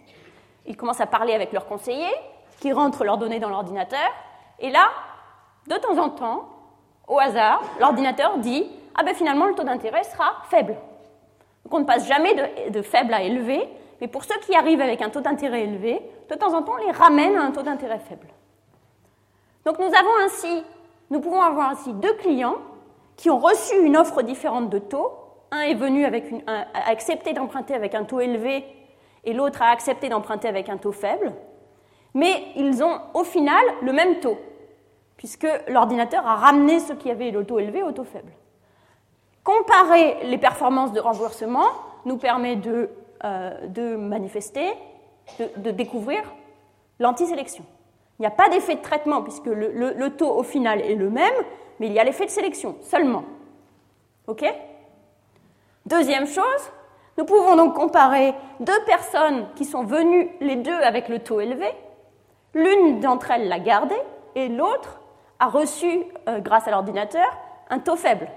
Ils commencent à parler avec leur conseiller, qui rentrent leurs données dans l'ordinateur. Et là, de temps en temps, au hasard, l'ordinateur dit Ah ben finalement, le taux d'intérêt sera faible. Donc on ne passe jamais de, faible à élevé, mais pour ceux qui arrivent avec un taux d'intérêt élevé, de temps en temps, on les ramène à un taux d'intérêt faible. Donc nous avons ainsi, nous pouvons avoir ainsi deux clients qui ont reçu une offre différente de taux. Un est venu avec une, a accepté d'emprunter avec un taux élevé et l'autre a accepté d'emprunter avec un taux faible. Mais ils ont au final le même taux, puisque l'ordinateur a ramené ceux qui avaient le taux élevé au taux faible. Comparer les performances de remboursement nous permet de, euh, manifester, de, découvrir l'antisélection. Il n'y a pas d'effet de traitement puisque le, taux au final est le même, mais il y a l'effet de sélection seulement. OK? Deuxième chose, nous pouvons donc comparer deux personnes qui sont venues les deux avec le taux élevé. L'une d'entre elles l'a gardé et l'autre a reçu, euh, grâce à l'ordinateur, un taux faible.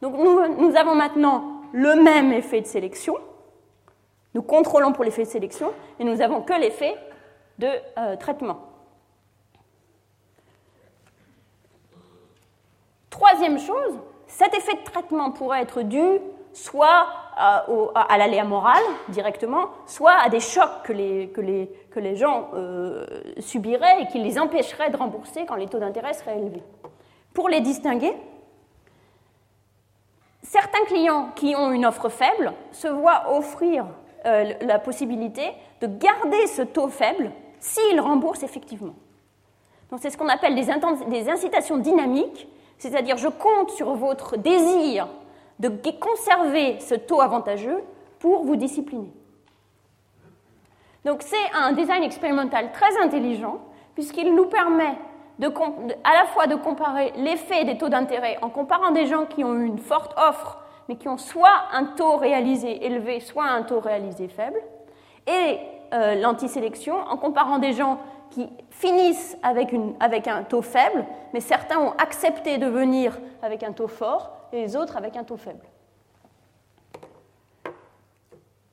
Donc nous, avons maintenant le même effet de sélection. Nous contrôlons pour l'effet de sélection et nous n'avons que l'effet de euh, traitement. Troisième chose, cet effet de traitement pourrait être dû soit euh, à, l'aléa moral directement, soit à des chocs que les, que les, que les gens euh, subiraient et qui les empêcheraient de rembourser quand les taux d'intérêt seraient élevés. Pour les distinguer, certains clients qui ont une offre faible se voient offrir euh, la possibilité de garder ce taux faible s'ils remboursent effectivement. Donc c'est ce qu'on appelle des incitations dynamiques, c'est-à-dire je compte sur votre désir de conserver ce taux avantageux pour vous discipliner. Donc c'est un design expérimental très intelligent puisqu'il nous permet à la fois de comparer l'effet des taux d'intérêt en comparant des gens qui ont une forte offre, mais qui ont soit un taux réalisé élevé, soit un taux réalisé faible, et euh, l'antisélection en comparant des gens qui finissent avec un taux faible, mais certains ont accepté de venir avec un taux fort, et les autres avec un taux faible.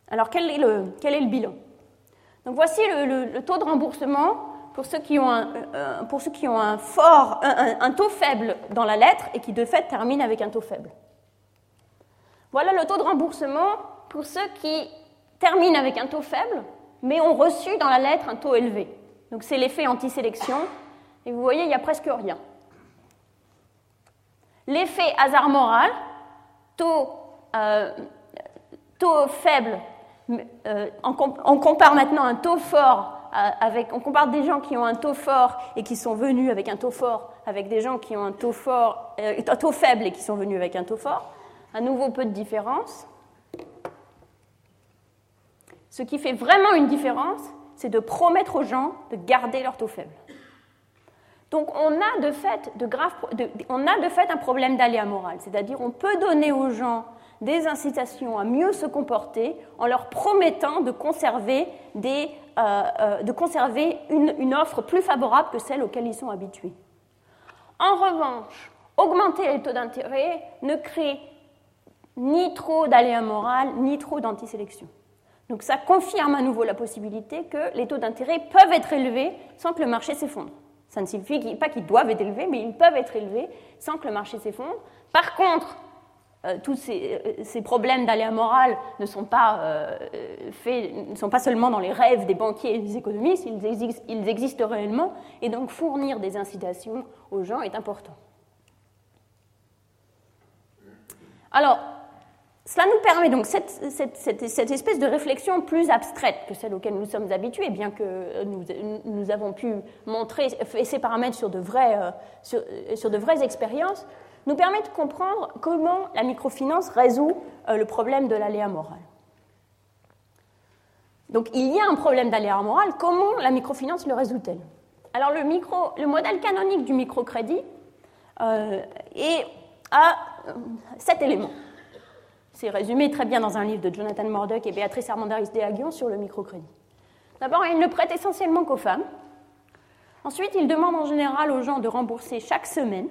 Alors quel est le, bilan? Donc voici le taux de remboursement pour ceux qui ont un, taux faible dans la lettre et qui de fait terminent avec un taux faible. Voilà le taux de remboursement pour ceux qui terminent avec un taux faible, mais ont reçu dans la lettre un taux élevé. Donc c'est l'effet anti-sélection, et vous voyez, il n'y a presque rien. L'effet hasard moral, taux, euh, faible, euh, on, compare maintenant un taux fort on compare des gens qui ont un taux fort et qui sont venus avec un taux fort, avec des gens qui ont un taux, fort, euh, un taux faible et qui sont venus avec un taux fort. À nouveau, peu de différence. Ce qui fait vraiment une différence, c'est de promettre aux gens de garder leur taux faible. Donc on a de fait, un problème d'aléa moral, c'est-à-dire on peut donner aux gens des incitations à mieux se comporter en leur promettant de conserver, euh, euh, une, offre plus favorable que celle auxquelles ils sont habitués. En revanche, augmenter les taux d'intérêt ne crée ni trop d'aléas moral, ni trop d'antisélection. Donc ça confirme à nouveau la possibilité que les taux d'intérêt peuvent être élevés sans que le marché s'effondre. Ça ne signifie pas qu'ils doivent être élevés, mais ils peuvent être élevés sans que le marché s'effondre. Par contre, euh, tous ces, euh, ces problèmes d'aléa moral ne sont, pas, euh, faits, ne sont pas seulement dans les rêves des banquiers et des économistes, ils ils existent réellement, et donc fournir des incitations aux gens est important. Alors, cela nous permet donc cette, espèce de réflexion plus abstraite que celle auquel nous sommes habitués, bien que nous, avons pu montrer ces paramètres sur de vraies, sur, de vraies expériences, nous permet de comprendre comment la microfinance résout euh, le problème de l'aléa moral. Donc il y a un problème d'aléa moral, comment la microfinance le résout-elle? Alors le, micro, le, modèle canonique du microcrédit euh, euh, sept éléments. C'est résumé très bien dans un livre de Jonathan Murdoch et Béatrice Armandaris de sur le microcrédit. D'abord, il ne prête essentiellement qu'aux femmes. Ensuite, il demande en général aux gens de rembourser chaque semaine.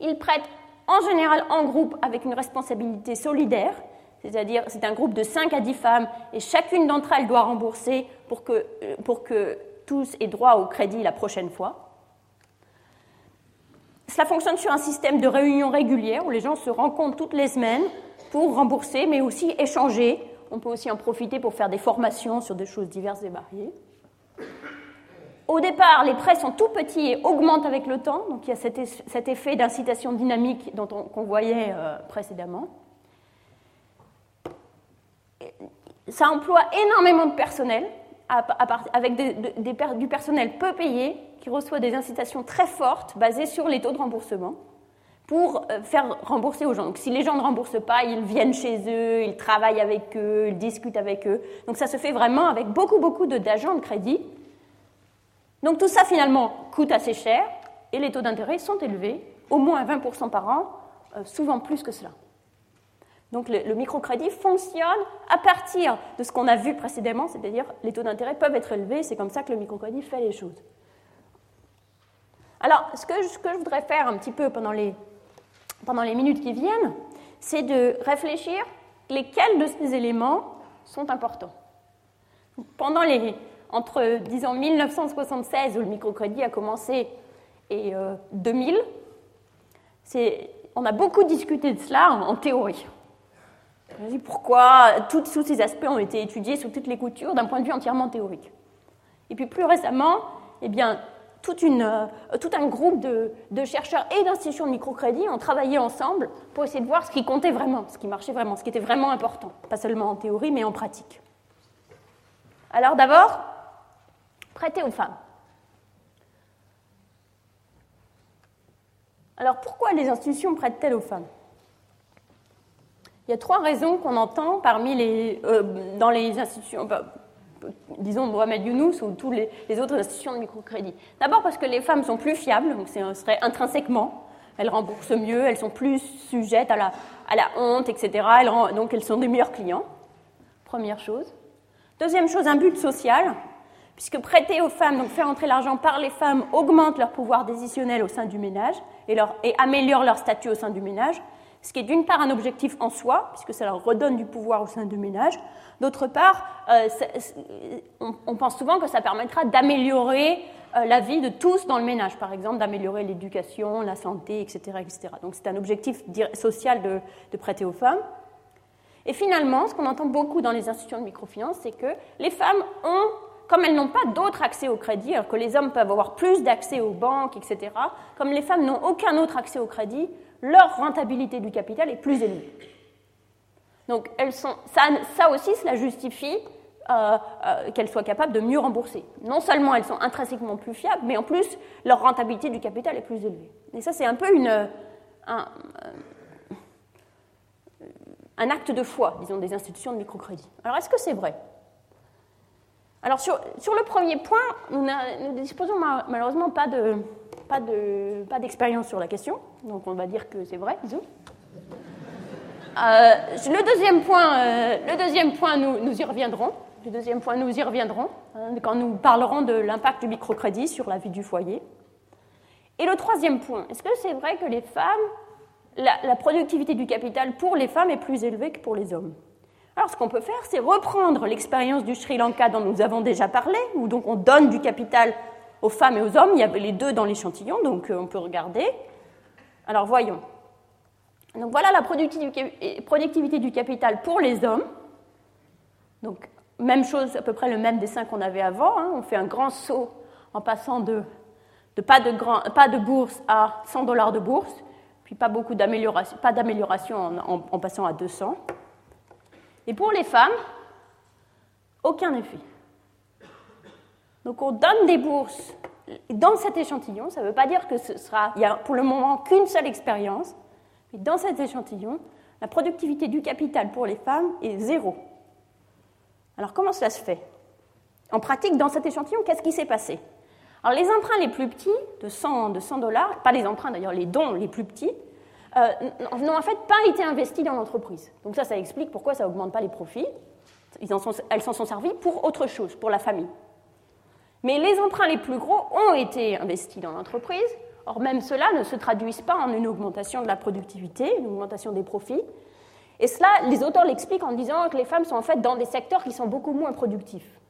Ils prêtent en général en groupe avec une responsabilité solidaire, c'est-à-dire c'est un groupe de 5 à 10 femmes et chacune d'entre elles doit rembourser que, pour que tous aient droit au crédit la prochaine fois. Cela fonctionne sur un système de réunions régulières où les gens se rencontrent toutes les semaines pour rembourser, mais aussi échanger on peut aussi en profiter pour faire des formations sur des choses diverses et variées. Au départ, les prêts sont tout petits et augmentent avec le temps, donc il y a cet, effet d'incitation dynamique dont qu'on voyait euh, précédemment. Ça emploie énormément de personnel, avec du personnel peu payé, qui reçoit des incitations très fortes basées sur les taux de remboursement pour euh, faire rembourser aux gens. Donc si les gens ne remboursent pas, ils viennent chez eux, ils travaillent avec eux, ils discutent avec eux. Donc ça se fait vraiment avec beaucoup, beaucoup d'agents de crédit. Donc tout ça finalement coûte assez cher et les taux d'intérêt sont élevés, au moins 20% par an, euh, souvent plus que cela. Donc le, microcrédit fonctionne à partir de ce qu'on a vu précédemment, c'est-à-dire les taux d'intérêt peuvent être élevés, c'est comme ça que le microcrédit fait les choses. Alors, ce que, je voudrais faire un petit peu pendant les pendant les minutes qui viennent, c'est de réfléchir lesquels de ces éléments sont importants. Pendant les, entre, disons, 1976, où le microcrédit a commencé, et 2000, euh, on a beaucoup discuté de cela en, théorie. Pourquoi tous ces aspects ont été étudiés sous toutes les coutures d'un point de vue entièrement théorique. Et puis plus récemment, eh bien, euh, tout un groupe de, chercheurs et d'institutions de microcrédit ont travaillé ensemble pour essayer de voir ce qui comptait vraiment, ce qui marchait vraiment, ce qui était vraiment important, pas seulement en théorie, mais en pratique. Alors d'abord, prêter aux femmes. Alors pourquoi les institutions prêtent-elles aux femmes? Il y a trois raisons qu'on entend parmi les, euh, dans les institutions, disons Mohamed Younous ou toutes les, autres institutions de microcrédit. D'abord parce que les femmes sont plus fiables, donc ce serait intrinsèquement, elles remboursent mieux, elles sont plus sujettes à la, à la honte, etc. donc elles sont des meilleurs clients. Première chose. Deuxième chose, un but social, puisque prêter aux femmes, donc faire entrer l'argent par les femmes, augmente leur pouvoir décisionnel au sein du ménage et, leur, et améliore leur statut au sein du ménage, ce qui est d'une part un objectif en soi, puisque ça leur redonne du pouvoir au sein du ménage, D'autre part, euh, on, pense souvent que ça permettra d'améliorer euh, la vie de tous dans le ménage, par exemple, d'améliorer l'éducation, la santé, etc. etc. Donc c'est un objectif social de, prêter aux femmes. Et finalement, ce qu'on entend beaucoup dans les institutions de microfinance, c'est que les femmes ont, comme elles n'ont pas d'autre accès au crédit, alors que les hommes peuvent avoir plus d'accès aux banques, etc., comme les femmes n'ont aucun autre accès au crédit, leur rentabilité du capital est plus élevée. Donc elles sont, ça, aussi, cela justifie euh, euh, qu'elles soient capables de mieux rembourser. Non seulement elles sont intrinsèquement plus fiables, mais en plus leur rentabilité du capital est plus élevée. Et ça, c'est un peu une, un, un, acte de foi, disons, des institutions de microcrédit. Alors est-ce que c'est vrai? Alors sur, le premier point, nous ne disposons malheureusement pas de pas d'expérience sur la question, donc on va dire que c'est vrai, disons. Euh, le deuxième point, euh, nous, y reviendrons. Le deuxième point, nous y reviendrons hein, quand nous parlerons de l'impact du microcrédit sur la vie du foyer. Et le troisième point, est-ce que c'est vrai que les femmes, la, productivité du capital pour les femmes est plus élevée que pour les hommes? Alors, ce qu'on peut faire, c'est reprendre l'expérience du Sri Lanka dont nous avons déjà parlé, où donc on donne du capital aux femmes et aux hommes. Il y avait les deux dans l'échantillon, donc euh, on peut regarder. Alors, voyons. Donc voilà la productivité du capital pour les hommes. Donc même chose, à peu près le même dessin qu'on avait avant. Hein. On fait un grand saut en passant de, pas, de bourse à 100 dollars de bourse, puis pas beaucoup d'amélioration, pas d'amélioration en, en passant à 200. Et pour les femmes, aucun effet. Donc on donne des bourses dans cet échantillon. Ça ne veut pas dire que ce sera, il a pour le moment qu'une seule expérience. Et dans cet échantillon, la productivité du capital pour les femmes est zéro. Alors comment cela se fait? En pratique, dans cet échantillon, qu'est-ce qui s'est passé? Alors les emprunts les plus petits, de 100, de dollars, pas les emprunts d'ailleurs, les dons les plus petits, euh, n'ont en fait pas été investis dans l'entreprise. Donc ça, ça explique pourquoi ça n'augmente pas les profits. elles s'en sont servies pour autre chose, pour la famille. Mais les emprunts les plus gros ont été investis dans l'entreprise, Or, même cela ne se traduisent pas en une augmentation de la productivité, une augmentation des profits. Et cela, les auteurs l'expliquent en disant que les femmes sont en fait dans des secteurs qui sont beaucoup moins productifs.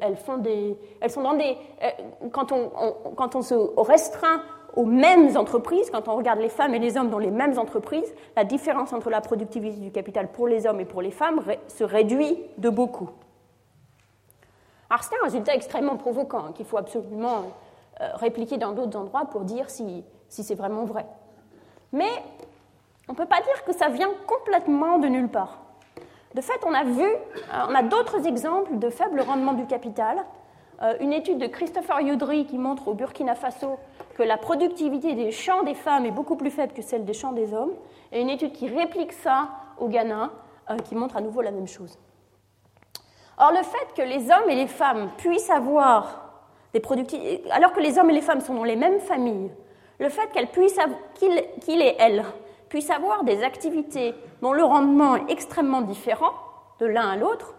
Elles, font des, elles sont dans des. Euh, quand on, quand on se restreint aux mêmes entreprises, quand on regarde les femmes et les hommes dans les mêmes entreprises, la différence entre la productivité du capital pour les hommes et pour les femmes se réduit de beaucoup. Alors c'est un résultat extrêmement provoquant hein, qu'il faut absolument euh, répliquer dans d'autres endroits pour dire si, si c'est vraiment vrai. Mais on ne peut pas dire que ça vient complètement de nulle part. De fait, on a vu, euh, on a d'autres exemples de faible rendement du capital. Euh, une étude de Christopher Youdry qui montre au Burkina Faso que la productivité des champs des femmes est beaucoup plus faible que celle des champs des hommes, et une étude qui réplique ça au Ghana, qui montre à nouveau la même chose. Or, le fait que les hommes et les femmes puissent avoir des productivités, alors que les hommes et les femmes sont dans les mêmes familles, le fait qu'elles puissent, qu'ils et elles puissent avoir des activités dont le rendement est extrêmement différent de l'un à l'autre,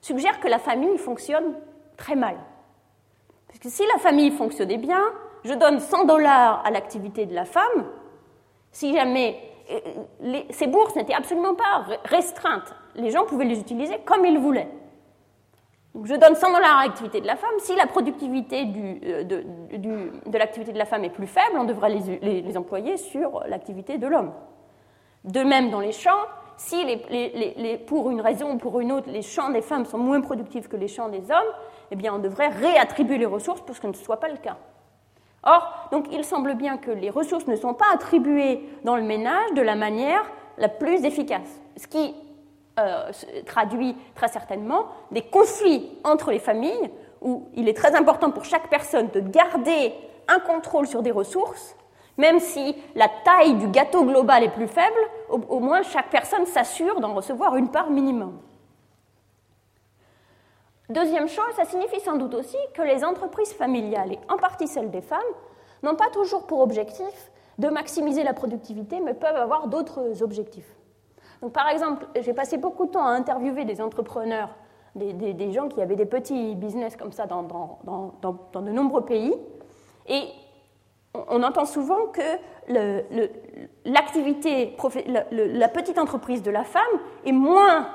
suggère que la famille fonctionne très mal. Parce que si la famille fonctionnait bien, je donne 100 dollars à l'activité de la femme, si jamais euh, ces bourses n'étaient absolument pas restreintes, les gens pouvaient les utiliser comme ils voulaient je donne 100 dollars à l'activité de la femme. Si la productivité euh, de, l'activité de la femme est plus faible, on devrait les, employer sur l'activité de l'homme. De même, dans les champs, si pour une raison ou pour une autre, les champs des femmes sont moins productifs que les champs des hommes, eh bien, on devrait réattribuer les ressources pour que ce ne soit pas le cas. Or, il semble bien que les ressources ne sont pas attribuées dans le ménage de la manière la plus efficace. Ce qui euh, traduit très certainement des conflits entre les familles où il est très important pour chaque personne de garder un contrôle sur des ressources, même si la taille du gâteau global est plus faible, au, moins chaque personne s'assure d'en recevoir une part minimum. Deuxième chose, ça signifie sans doute aussi que les entreprises familiales, et en partie celles des femmes, n'ont pas toujours pour objectif de maximiser la productivité, mais peuvent avoir d'autres objectifs par exemple, j'ai passé beaucoup de temps à interviewer des entrepreneurs, des, gens qui avaient des petits business comme ça dans, de nombreux pays. Et on, entend souvent que l'activité, la petite entreprise de la femme est moins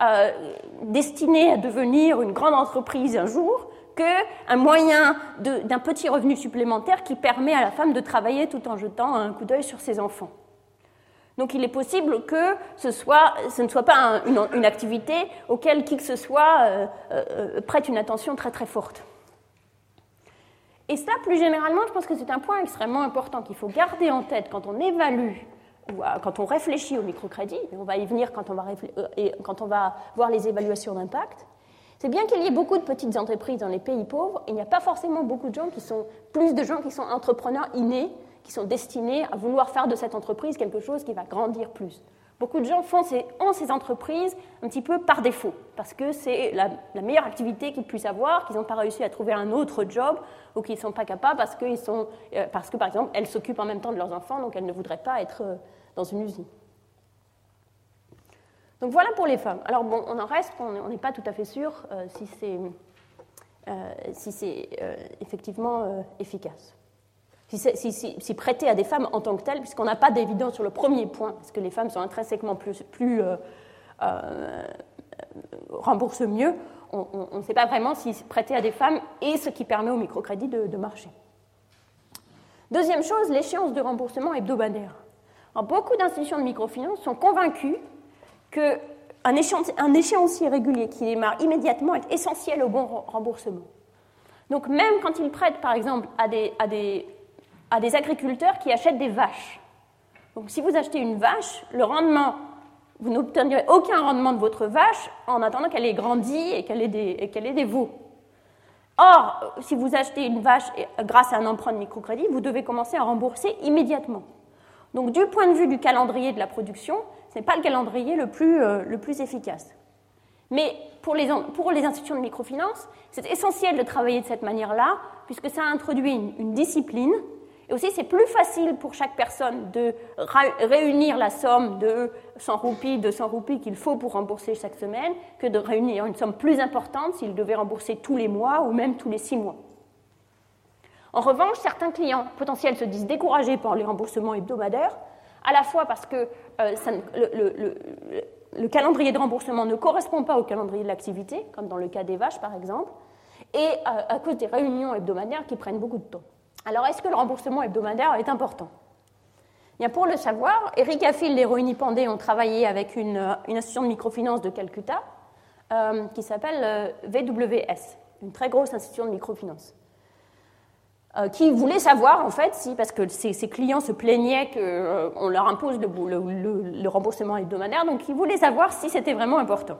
euh, destinée à devenir une grande entreprise un jour qu'un moyen d'un petit revenu supplémentaire qui permet à la femme de travailler tout en jetant un coup d'œil sur ses enfants. Donc il est possible que ce, ne soit pas une, activité auquel qui que ce soit euh, euh, prête une attention très très forte. Et ça, plus généralement, je pense que c'est un point extrêmement important qu'il faut garder en tête quand on évalue euh, quand on réfléchit au microcrédit, on va y venir et quand on va voir les évaluations d'impact, c'est bien qu'il y ait beaucoup de petites entreprises dans les pays pauvres, il n'y a pas forcément beaucoup de gens qui sont, plus de gens qui sont entrepreneurs innés qui sont destinés à vouloir faire de cette entreprise quelque chose qui va grandir plus. Beaucoup de gens ont ces entreprises un petit peu par défaut, parce que c'est la, meilleure activité qu'ils puissent avoir, qu'ils n'ont pas réussi à trouver un autre job, ou qu'ils ne sont pas capables parce, sont, euh, parce que, par exemple, elles s'occupent en même temps de leurs enfants, donc elles ne voudraient pas être euh, dans une usine. Donc voilà pour les femmes. Alors bon, on en reste, on n'est pas tout à fait sûr euh, si c'est effectivement efficace si, prêter à des femmes en tant que telles, puisqu'on n'a pas d'évidence sur le premier point, parce que les femmes sont intrinsèquement plus, euh, euh, remboursent mieux, on ne sait pas vraiment si prêter à des femmes est ce qui permet au microcrédit de, marcher. Deuxième chose, l'échéance de remboursement hebdomadaire. beaucoup d'institutions de microfinance sont convaincues qu'un un échéancier régulier qui démarre immédiatement est essentiel au bon remboursement. Donc même quand ils prêtent, par exemple, à des à des agriculteurs qui achètent des vaches. Donc si vous achetez une vache, le rendement, vous n'obtiendrez aucun rendement de votre vache en attendant qu'elle ait grandi et qu'elle ait, des, ait des veaux. Or, si vous achetez une vache grâce à un emprunt de microcrédit, vous devez commencer à rembourser immédiatement. Donc du point de vue du calendrier de la production, ce n'est pas le calendrier le plus, euh, le plus efficace. Mais pour les, pour les, institutions de microfinance, c'est essentiel de travailler de cette manière-là, puisque ça introduit une discipline et aussi, c'est plus facile pour chaque personne de réunir la somme de 100 roupies, 200 roupies qu'il faut pour rembourser chaque semaine, que de réunir une somme plus importante s'il devait rembourser tous les mois ou même tous les six mois. En revanche, certains clients potentiels se disent découragés par les remboursements hebdomadaires, à la fois parce que euh, le, calendrier de remboursement ne correspond pas au calendrier de l'activité, comme dans le cas des vaches par exemple, et euh, à cause des réunions hebdomadaires qui prennent beaucoup de temps. Alors, est-ce que le remboursement hebdomadaire est important? Pour le savoir, Eric Affil et Rohini Pandey ont travaillé avec une, institution de microfinance de Calcutta euh, qui s'appelle euh, VWS, une très grosse institution de microfinance. Euh, qui voulait savoir, en fait, si, parce que ses, clients se plaignaient qu'on leur impose le, remboursement hebdomadaire, donc ils voulaient savoir si c'était vraiment important.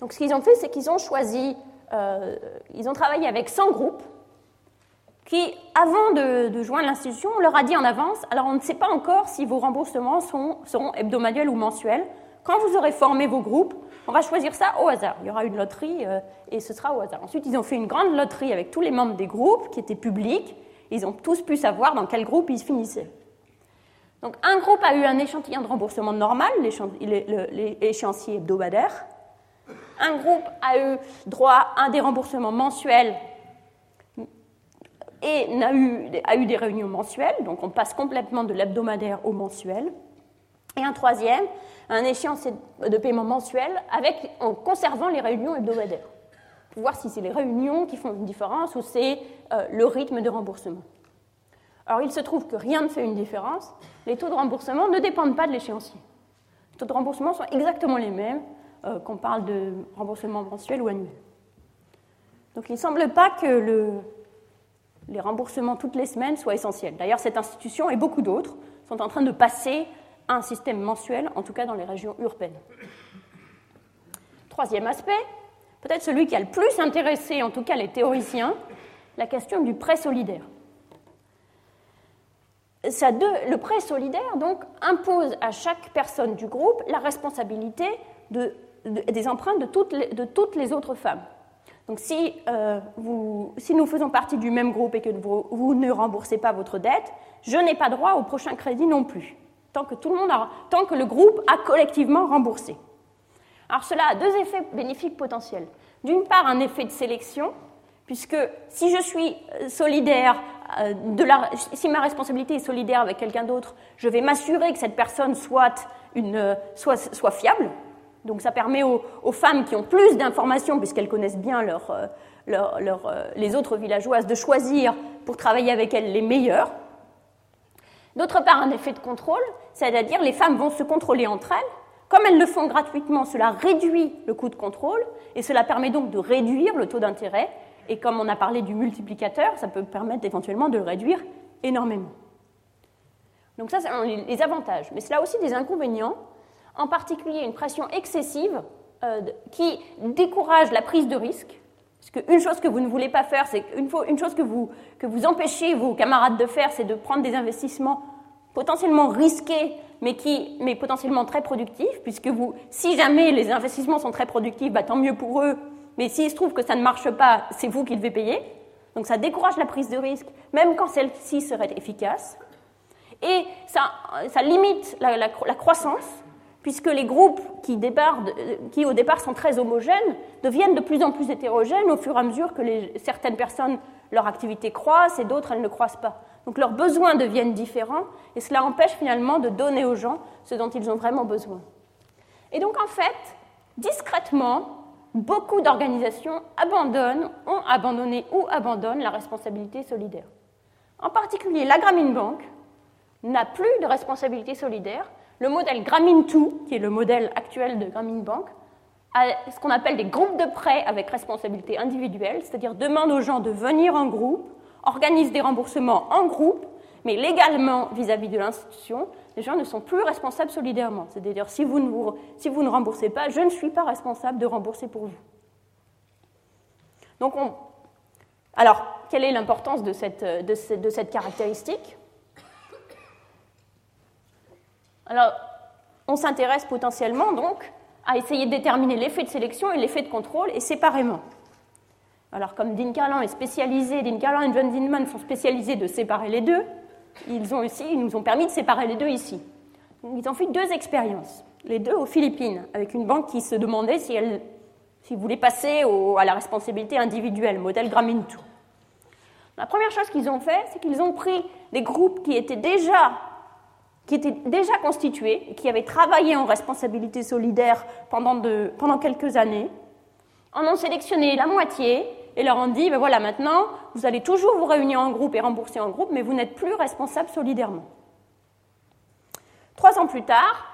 Donc ce qu'ils ont fait, c'est qu'ils ont choisi, ils ont travaillé avec 100 groupes qui, avant de, joindre l'institution, on leur a dit en avance, alors on ne sait pas encore si vos remboursements seront hebdomadaires ou mensuels. Quand vous aurez formé vos groupes, on va choisir ça au hasard. Il y aura une loterie euh, et ce sera au hasard. Ensuite, ils ont fait une grande loterie avec tous les membres des groupes qui étaient publics. Ils ont tous pu savoir dans quel groupe ils finissaient. Donc, un groupe a eu un échantillon de remboursement normal, l'échéancier hebdomadaire. Un groupe a eu droit à un des remboursements mensuels et a eu, a eu des réunions mensuelles, donc on passe complètement de l'hebdomadaire au mensuel. Et un troisième, un échéancier de paiement mensuel avec, en conservant les réunions hebdomadaires, pour voir si c'est les réunions qui font une différence ou c'est euh, le rythme de remboursement. Alors il se trouve que rien ne fait une différence, les taux de remboursement ne dépendent pas de l'échéancier. Les taux de remboursement sont exactement les mêmes euh, qu'on parle de remboursement mensuel ou annuel. Donc il ne semble pas que le, les remboursements toutes les semaines soient essentiels. D'ailleurs, cette institution et beaucoup d'autres sont en train de passer à un système mensuel, en tout cas dans les régions urbaines. Troisième aspect, peut-être celui qui a le plus intéressé, en tout cas les théoriciens, la question du prêt solidaire. le prêt solidaire donc, impose à chaque personne du groupe la responsabilité des empreintes de toutes les autres femmes. Donc si, euh, si, nous faisons partie du même groupe et que vous, ne remboursez pas votre dette, je n'ai pas droit au prochain crédit non plus, tant que, tout le, monde tant que le groupe a collectivement remboursé. Alors cela a deux effets bénéfiques potentiels. D'une part, un effet de sélection, puisque si je suis euh, solidaire, euh, si ma responsabilité est solidaire avec quelqu'un d'autre, je vais m'assurer que cette personne soit fiable, donc ça permet aux, femmes qui ont plus d'informations, puisqu'elles connaissent bien euh, euh, les autres villageoises, de choisir pour travailler avec elles les meilleures. D'autre part, un effet de contrôle, c'est-à-dire les femmes vont se contrôler entre elles. Comme elles le font gratuitement, cela réduit le coût de contrôle et cela permet donc de réduire le taux d'intérêt. Et comme on a parlé du multiplicateur, ça peut permettre éventuellement de le réduire énormément. Donc ça, c'est les avantages. Mais cela a aussi des inconvénients en particulier une pression excessive euh, qui décourage la prise de risque. Parce qu'une chose que vous ne voulez pas faire, c'est une, chose que vous, que vous empêchez vos camarades de faire, c'est de prendre des investissements potentiellement risqués, mais, qui, mais potentiellement très productifs, puisque vous, si jamais les investissements sont très productifs, bah, tant mieux pour eux, mais s'il se trouve que ça ne marche pas, c'est vous qui devez payer. Donc ça décourage la prise de risque, même quand celle-ci serait efficace. Et ça, limite la croissance, puisque les groupes qui, qui, au départ sont très homogènes deviennent de plus en plus hétérogènes au fur et à mesure que certaines personnes, leur activité croisse et d'autres, elles ne croissent pas. Donc leurs besoins deviennent différents et cela empêche finalement de donner aux gens ce dont ils ont vraiment besoin. Et donc en fait, discrètement, beaucoup d'organisations abandonnent, ont abandonné ou abandonnent la responsabilité solidaire. En particulier, la Grameen Bank n'a plus de responsabilité solidaire le modèle Grameen2, qui est le modèle actuel de Grameen Bank, a ce qu'on appelle des groupes de prêts avec responsabilité individuelle, c'est-à-dire demande aux gens de venir en groupe, organise des remboursements en groupe, mais légalement vis-à-vis de l'institution, les gens ne sont plus responsables solidairement. C'est-à-dire, si vous, ne remboursez pas, je ne suis pas responsable de rembourser pour vous. Donc, alors, quelle est l'importance de cette caractéristique? Alors, on s'intéresse potentiellement donc à essayer de déterminer l'effet de sélection et l'effet de contrôle et séparément. Alors, comme Dean Carlan est spécialisé, Dean Carlan et John Zinman sont spécialisés de séparer les deux, ils, ont aussi, ils nous ont permis de séparer les deux ici. Ils ont fait deux expériences, les deux aux Philippines, avec une banque qui se demandait si elle si passer à la responsabilité individuelle, modèle Grameen 2. La première chose qu'ils ont fait, c'est qu'ils ont pris des groupes qui étaient déjà qui étaient déjà constitués, qui avaient travaillé en responsabilité solidaire pendant quelques années, en ont sélectionné la moitié et leur ont dit, ben voilà, maintenant, vous allez toujours vous réunir en groupe et rembourser en groupe, mais vous n'êtes plus responsable solidairement. Trois ans plus tard,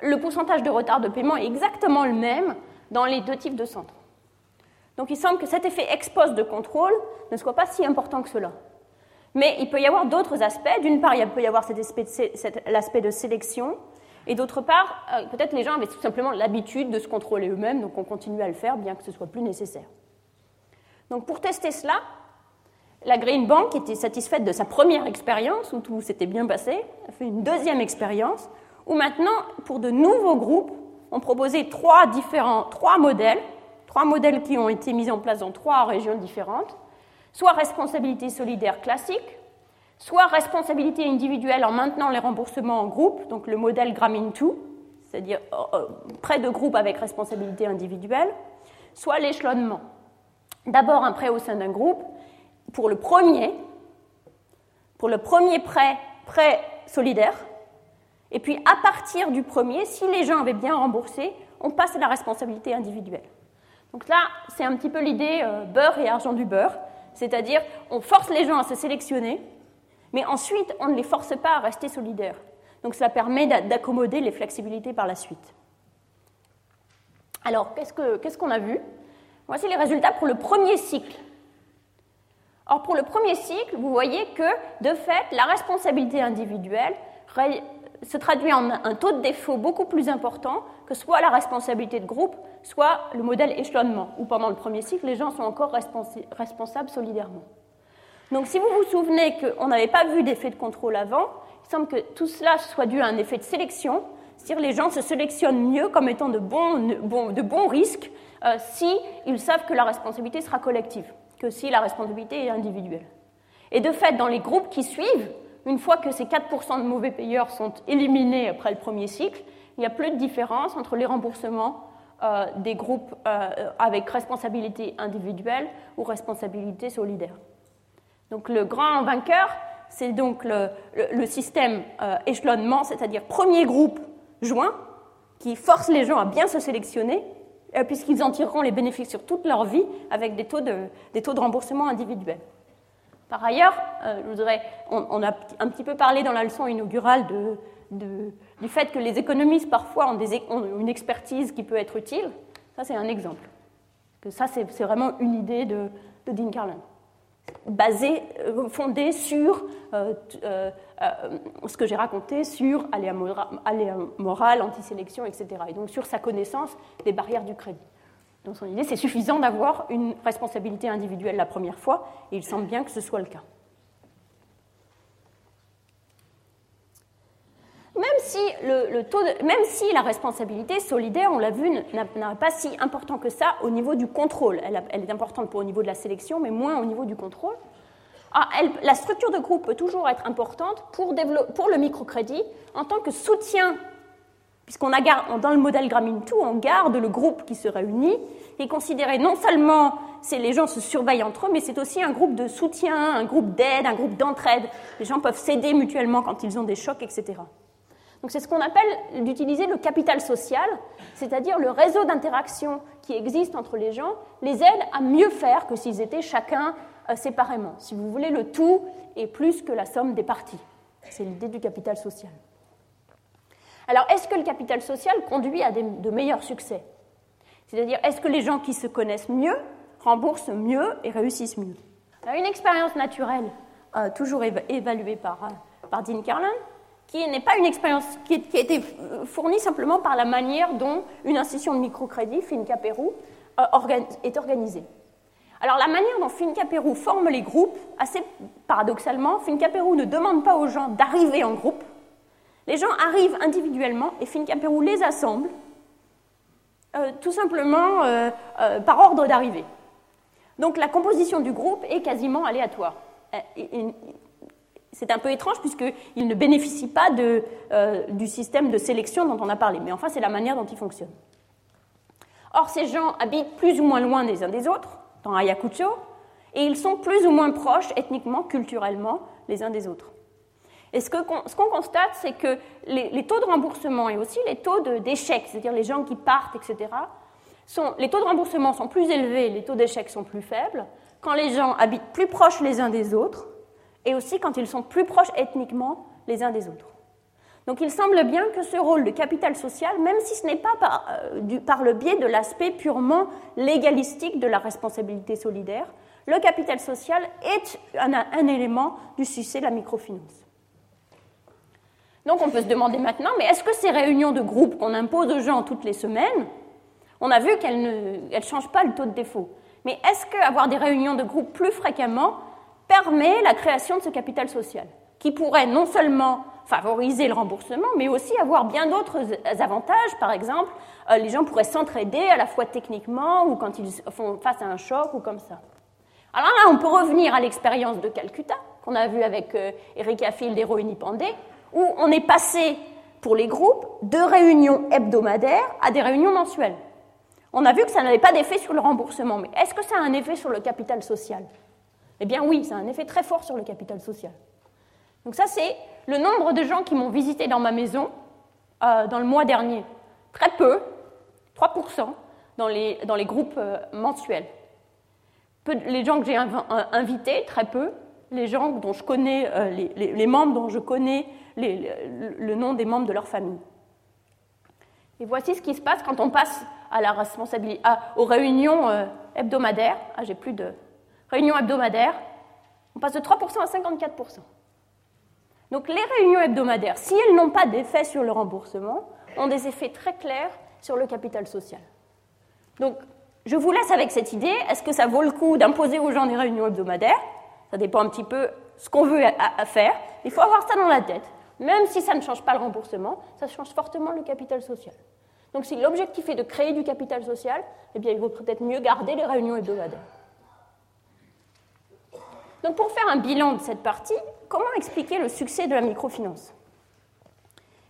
le pourcentage de retard de paiement est exactement le même dans les deux types de centres. Donc il semble que cet effet ex post de contrôle ne soit pas si important que cela. Mais il peut y avoir d'autres aspects. D'une part, il peut y avoir l'aspect de sélection, et d'autre part, euh, peut-être les gens avaient tout simplement l'habitude de se contrôler eux-mêmes, donc on continue à le faire bien que ce soit plus nécessaire. Donc pour tester cela, la Green Bank était satisfaite de sa première expérience où tout s'était bien passé, a fait une deuxième expérience où maintenant, pour de nouveaux groupes, on proposait trois différents, trois modèles, trois modèles qui ont été mis en place dans trois régions différentes, soit responsabilité solidaire classique, soit responsabilité individuelle en maintenant les remboursements en groupe, donc le modèle Grameen 2, c'est-à-dire euh, euh, prêt de groupe avec responsabilité individuelle, soit l'échelonnement. D'abord un prêt au sein d'un groupe, pour le premier, pour le premier prêt, prêt solidaire, et puis à partir du premier, si les gens avaient bien remboursé, on passe à la responsabilité individuelle. Donc là, c'est un petit peu l'idée euh, beurre et argent du beurre, c'est-à-dire on force les gens à se sélectionner, mais ensuite, on ne les force pas à rester solidaires. Donc cela permet d'accommoder les flexibilités par la suite. Alors, qu'est-ce qu'on a vu? Voici les résultats pour le premier cycle. Or, pour le premier cycle, vous voyez que, de fait, la responsabilité individuelle se traduit en un taux de défaut beaucoup plus important que soit la responsabilité de groupe, soit le modèle échelonnement, où pendant le premier cycle, les gens sont encore responsables solidairement. Donc si vous vous souvenez qu'on n'avait pas vu d'effet de contrôle avant, il semble que tout cela soit dû à un effet de sélection, c'est-à-dire les gens se sélectionnent mieux comme étant de bons, risques euh, s'ils savent que la responsabilité sera collective, que si la responsabilité est individuelle. Et de fait, dans les groupes qui suivent, une fois que ces 4% de mauvais payeurs sont éliminés après le premier cycle, il n'y a plus de différence entre les remboursements euh, des groupes euh, avec responsabilité individuelle ou responsabilité solidaire. Donc le grand vainqueur, c'est donc le, système euh, échelonnement, c'est-à-dire premier groupe joint, qui force les gens à bien se sélectionner, puisqu'ils en tireront les bénéfices sur toute leur vie avec des taux de, remboursement individuels. Par ailleurs, je voudrais, on, a un petit peu parlé dans la leçon inaugurale de, du fait que les économistes parfois ont, une expertise qui peut être utile. Ça, c'est un exemple. Que ça, c'est vraiment une idée de, de Dean Carlin basé, euh, fondé sur euh, euh, ce que j'ai raconté sur aléa moral, antisélection, etc. Et donc sur sa connaissance des barrières du crédit. Donc son idée, c'est suffisant d'avoir une responsabilité individuelle la première fois, et il semble bien que ce soit le cas. Même si, la responsabilité solidaire, on l'a vu, n'est pas si important que ça au niveau du contrôle. Elle, est importante au niveau de la sélection, mais moins au niveau du contrôle. Ah, la structure de groupe peut toujours être importante pour, le microcrédit en tant que soutien, puisqu'on a dans le modèle Grameen 2, on garde le groupe qui se réunit et considéré non seulement les gens se surveillent entre eux, mais c'est aussi un groupe de soutien, un groupe d'aide, un groupe d'entraide. Les gens peuvent s'aider mutuellement quand ils ont des chocs, etc. Donc c'est ce qu'on appelle d'utiliser le capital social, c'est-à-dire le réseau d'interaction qui existe entre les gens, les aide à mieux faire que s'ils étaient chacun euh, séparément. Si vous voulez, le tout est plus que la somme des parties. C'est l'idée du capital social. Alors, est-ce que le capital social conduit à de meilleurs succès? C'est-à-dire, est-ce que les gens qui se connaissent mieux remboursent mieux et réussissent mieux? Une expérience naturelle, euh, toujours évaluée par, euh, par Dean Carlin, qui n'est pas une expérience qui, a été fournie simplement par la manière dont une institution de microcrédit, Finca Pérou, euh, est organisée. Alors la manière dont Finca Pérou forme les groupes, assez paradoxalement, Finca Pérou ne demande pas aux gens d'arriver en groupe. Les gens arrivent individuellement et Finca Pérou les assemble, euh, tout simplement euh, par ordre d'arrivée. Donc la composition du groupe est quasiment aléatoire c'est un peu étrange puisqu'il ne bénéficie pas euh, du système de sélection dont on a parlé. Mais enfin, c'est la manière dont il fonctionne. Or, ces gens habitent plus ou moins loin des uns des autres, dans Ayacucho, et ils sont plus ou moins proches ethniquement, culturellement, les uns des autres. Et ce qu'on constate, c'est que les, taux de remboursement et aussi les taux d'échec, c'est-à-dire les gens qui partent, etc., sont, les taux de remboursement sont plus élevés, les taux d'échec sont plus faibles quand les gens habitent plus proches les uns des autres et aussi quand ils sont plus proches ethniquement les uns des autres. Donc il semble bien que ce rôle de capital social, même si ce n'est pas par, euh, le biais de l'aspect purement légalistique de la responsabilité solidaire, le capital social est un, élément du succès de la microfinance. Donc on peut se demander maintenant, mais est-ce que ces réunions de groupe qu'on impose aux gens toutes les semaines, on a vu qu'elles ne changent pas le taux de défaut, mais est-ce qu'avoir des réunions de groupe plus fréquemment permet la création de ce capital social, qui pourrait non seulement favoriser le remboursement, mais aussi avoir bien d'autres avantages. Par exemple, euh, les gens pourraient s'entraider à la fois techniquement ou quand ils font face à un choc ou comme ça. Alors là, on peut revenir à l'expérience de Calcutta, qu'on a vu avec euh, Erika Field et Rohini où on est passé pour les groupes de réunions hebdomadaires à des réunions mensuelles. On a vu que ça n'avait pas d'effet sur le remboursement, mais est-ce que ça a un effet sur le capital social? Eh bien oui, ça a un effet très fort sur le capital social. Donc ça, c'est le nombre de gens qui m'ont visité dans ma maison euh, dans le mois dernier. Très peu, 3% dans les, groupes euh, mensuels. les gens que j'ai invités, très peu. Les gens dont je connais, euh, les, membres dont je connais le nom des membres de leur famille. Et voici ce qui se passe quand on passe aux réunions euh, hebdomadaires. Ah, j'ai plus de réunions hebdomadaires. On passe de 3% à 54%. Donc les réunions hebdomadaires, si elles n'ont pas d'effet sur le remboursement, ont des effets très clairs sur le capital social. Donc je vous laisse avec cette idée. Est-ce que ça vaut le coup d'imposer aux gens des réunions hebdomadaires? Ça dépend un petit peu ce qu'on veut à faire. Il faut avoir ça dans la tête. Même si ça ne change pas le remboursement, ça change fortement le capital social. Donc si l'objectif est de créer du capital social, eh bien il vaut peut-être mieux garder les réunions hebdomadaires. Donc pour faire un bilan de cette partie, comment expliquer le succès de la microfinance?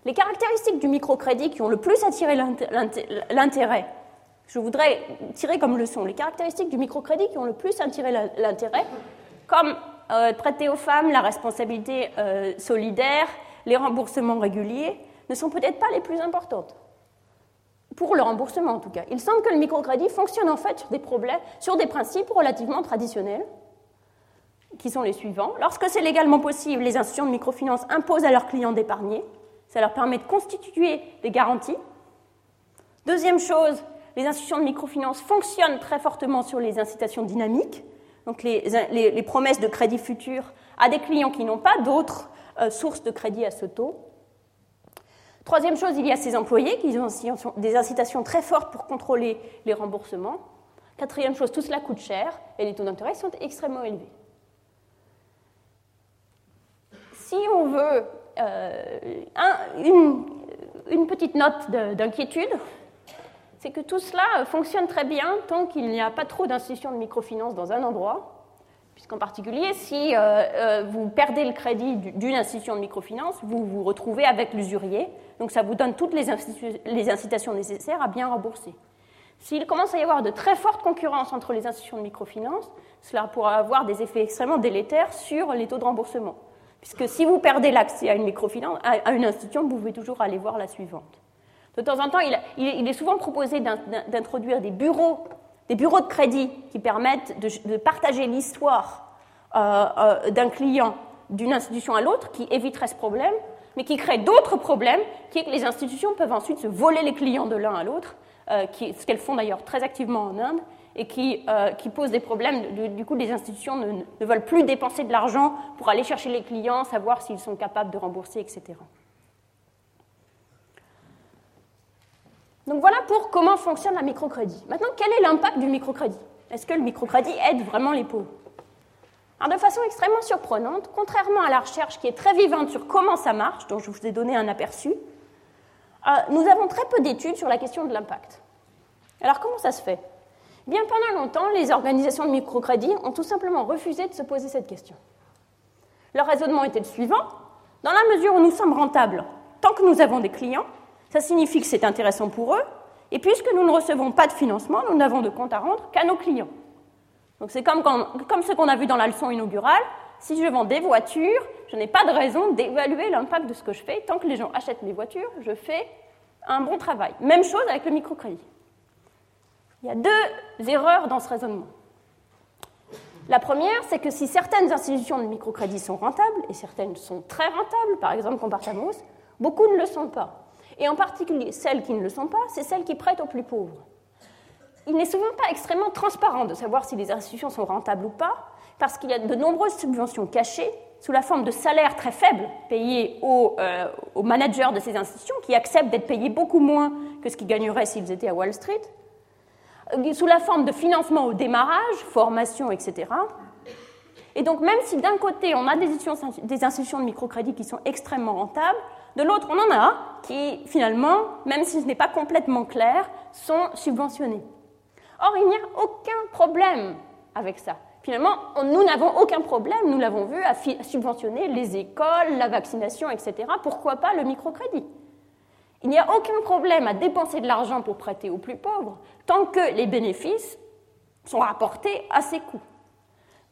Les caractéristiques du microcrédit qui ont le plus attiré l'intérêt, je voudrais tirer comme leçon les caractéristiques du microcrédit qui ont le plus attiré l'intérêt, comme euh, prêter aux femmes, la responsabilité euh, solidaire, les remboursements réguliers, ne sont peut-être pas les plus importantes. Pour le remboursement en tout cas. Il semble que le microcrédit fonctionne en fait sur des, problèmes, sur des principes relativement traditionnels, qui sont les suivants. Lorsque c'est légalement possible, les institutions de microfinance imposent à leurs clients d'épargner. Ça leur permet de constituer des garanties. Deuxième chose, les institutions de microfinance fonctionnent très fortement sur les incitations dynamiques, donc les, promesses de crédit futur à des clients qui n'ont pas d'autres euh, sources de crédit à ce taux. Troisième chose, il y a ces employés qui ont des incitations très fortes pour contrôler les remboursements. Quatrième chose, tout cela coûte cher et les taux d'intérêt sont extrêmement élevés. Si on veut euh, une, petite note d'inquiétude, c'est que tout cela fonctionne très bien tant qu'il n'y a pas trop d'institutions de microfinance dans un endroit Puisqu'en particulier, si euh, euh, vous perdez le crédit d'une institution de microfinance, vous vous retrouvez avec l'usurier. Donc ça vous donne toutes les, incitations nécessaires à bien rembourser. S'il commence à y avoir de très fortes concurrences entre les institutions de microfinance, cela pourra avoir des effets extrêmement délétères sur les taux de remboursement. Puisque si vous perdez l'accès à une microfinance, à une institution, vous pouvez toujours aller voir la suivante. De temps en temps, il est souvent proposé d'introduire des bureaux des bureaux de crédit qui permettent de, partager l'histoire euh, euh, d'un client d'une institution à l'autre, qui éviterait ce problème, mais qui crée d'autres problèmes, qui est que les institutions peuvent ensuite se voler les clients de l'un à l'autre, euh, ce qu'elles font d'ailleurs très activement en Inde, et qui, qui pose des problèmes. Du, coup, les institutions ne, veulent plus dépenser de l'argent pour aller chercher les clients, savoir s'ils sont capables de rembourser, etc. Donc voilà pour comment fonctionne la microcrédit. Maintenant, quel est l'impact du microcrédit? Est-ce que le microcrédit aide vraiment les pauvres? Alors, de façon extrêmement surprenante, contrairement à la recherche qui est très vivante sur comment ça marche, dont je vous ai donné un aperçu, euh, nous avons très peu d'études sur la question de l'impact. Alors comment ça se fait? Bien pendant longtemps, les organisations de microcrédit ont tout simplement refusé de se poser cette question. Leur raisonnement était le suivant dans la mesure où nous sommes rentables, tant que nous avons des clients, ça signifie que c'est intéressant pour eux, et puisque nous ne recevons pas de financement, nous n'avons de compte à rendre qu'à nos clients. Donc c'est comme, ce qu'on a vu dans la leçon inaugurale, si je vends des voitures, je n'ai pas de raison d'évaluer l'impact de ce que je fais. Tant que les gens achètent mes voitures, je fais un bon travail. Même chose avec le microcrédit. Il y a deux erreurs dans ce raisonnement. La première, c'est que si certaines institutions de microcrédit sont rentables, et certaines sont très rentables, par exemple Compartamos, beaucoup ne le sont pas. Et en particulier, celles qui ne le sont pas, c'est celles qui prêtent aux plus pauvres. Il n'est souvent pas extrêmement transparent de savoir si les institutions sont rentables ou pas, parce qu'il y a de nombreuses subventions cachées sous la forme de salaires très faibles payés aux, euh, aux managers de ces institutions, qui acceptent d'être payés beaucoup moins que ce qu'ils gagneraient s'ils étaient à Wall Street, sous la forme de financement au démarrage, formation, etc. Et donc, même si d'un côté, on a des institutions, de microcrédit qui sont extrêmement rentables, de l'autre, on en a qui, finalement, même si ce n'est pas complètement clair, sont subventionnés. Or, il n'y a aucun problème avec ça. Finalement, nous n'avons aucun problème, nous l'avons vu, à subventionner les écoles, la vaccination, etc. Pourquoi pas le microcrédit? Il n'y a aucun problème à dépenser de l'argent pour prêter aux plus pauvres tant que les bénéfices sont rapportés à ses coûts.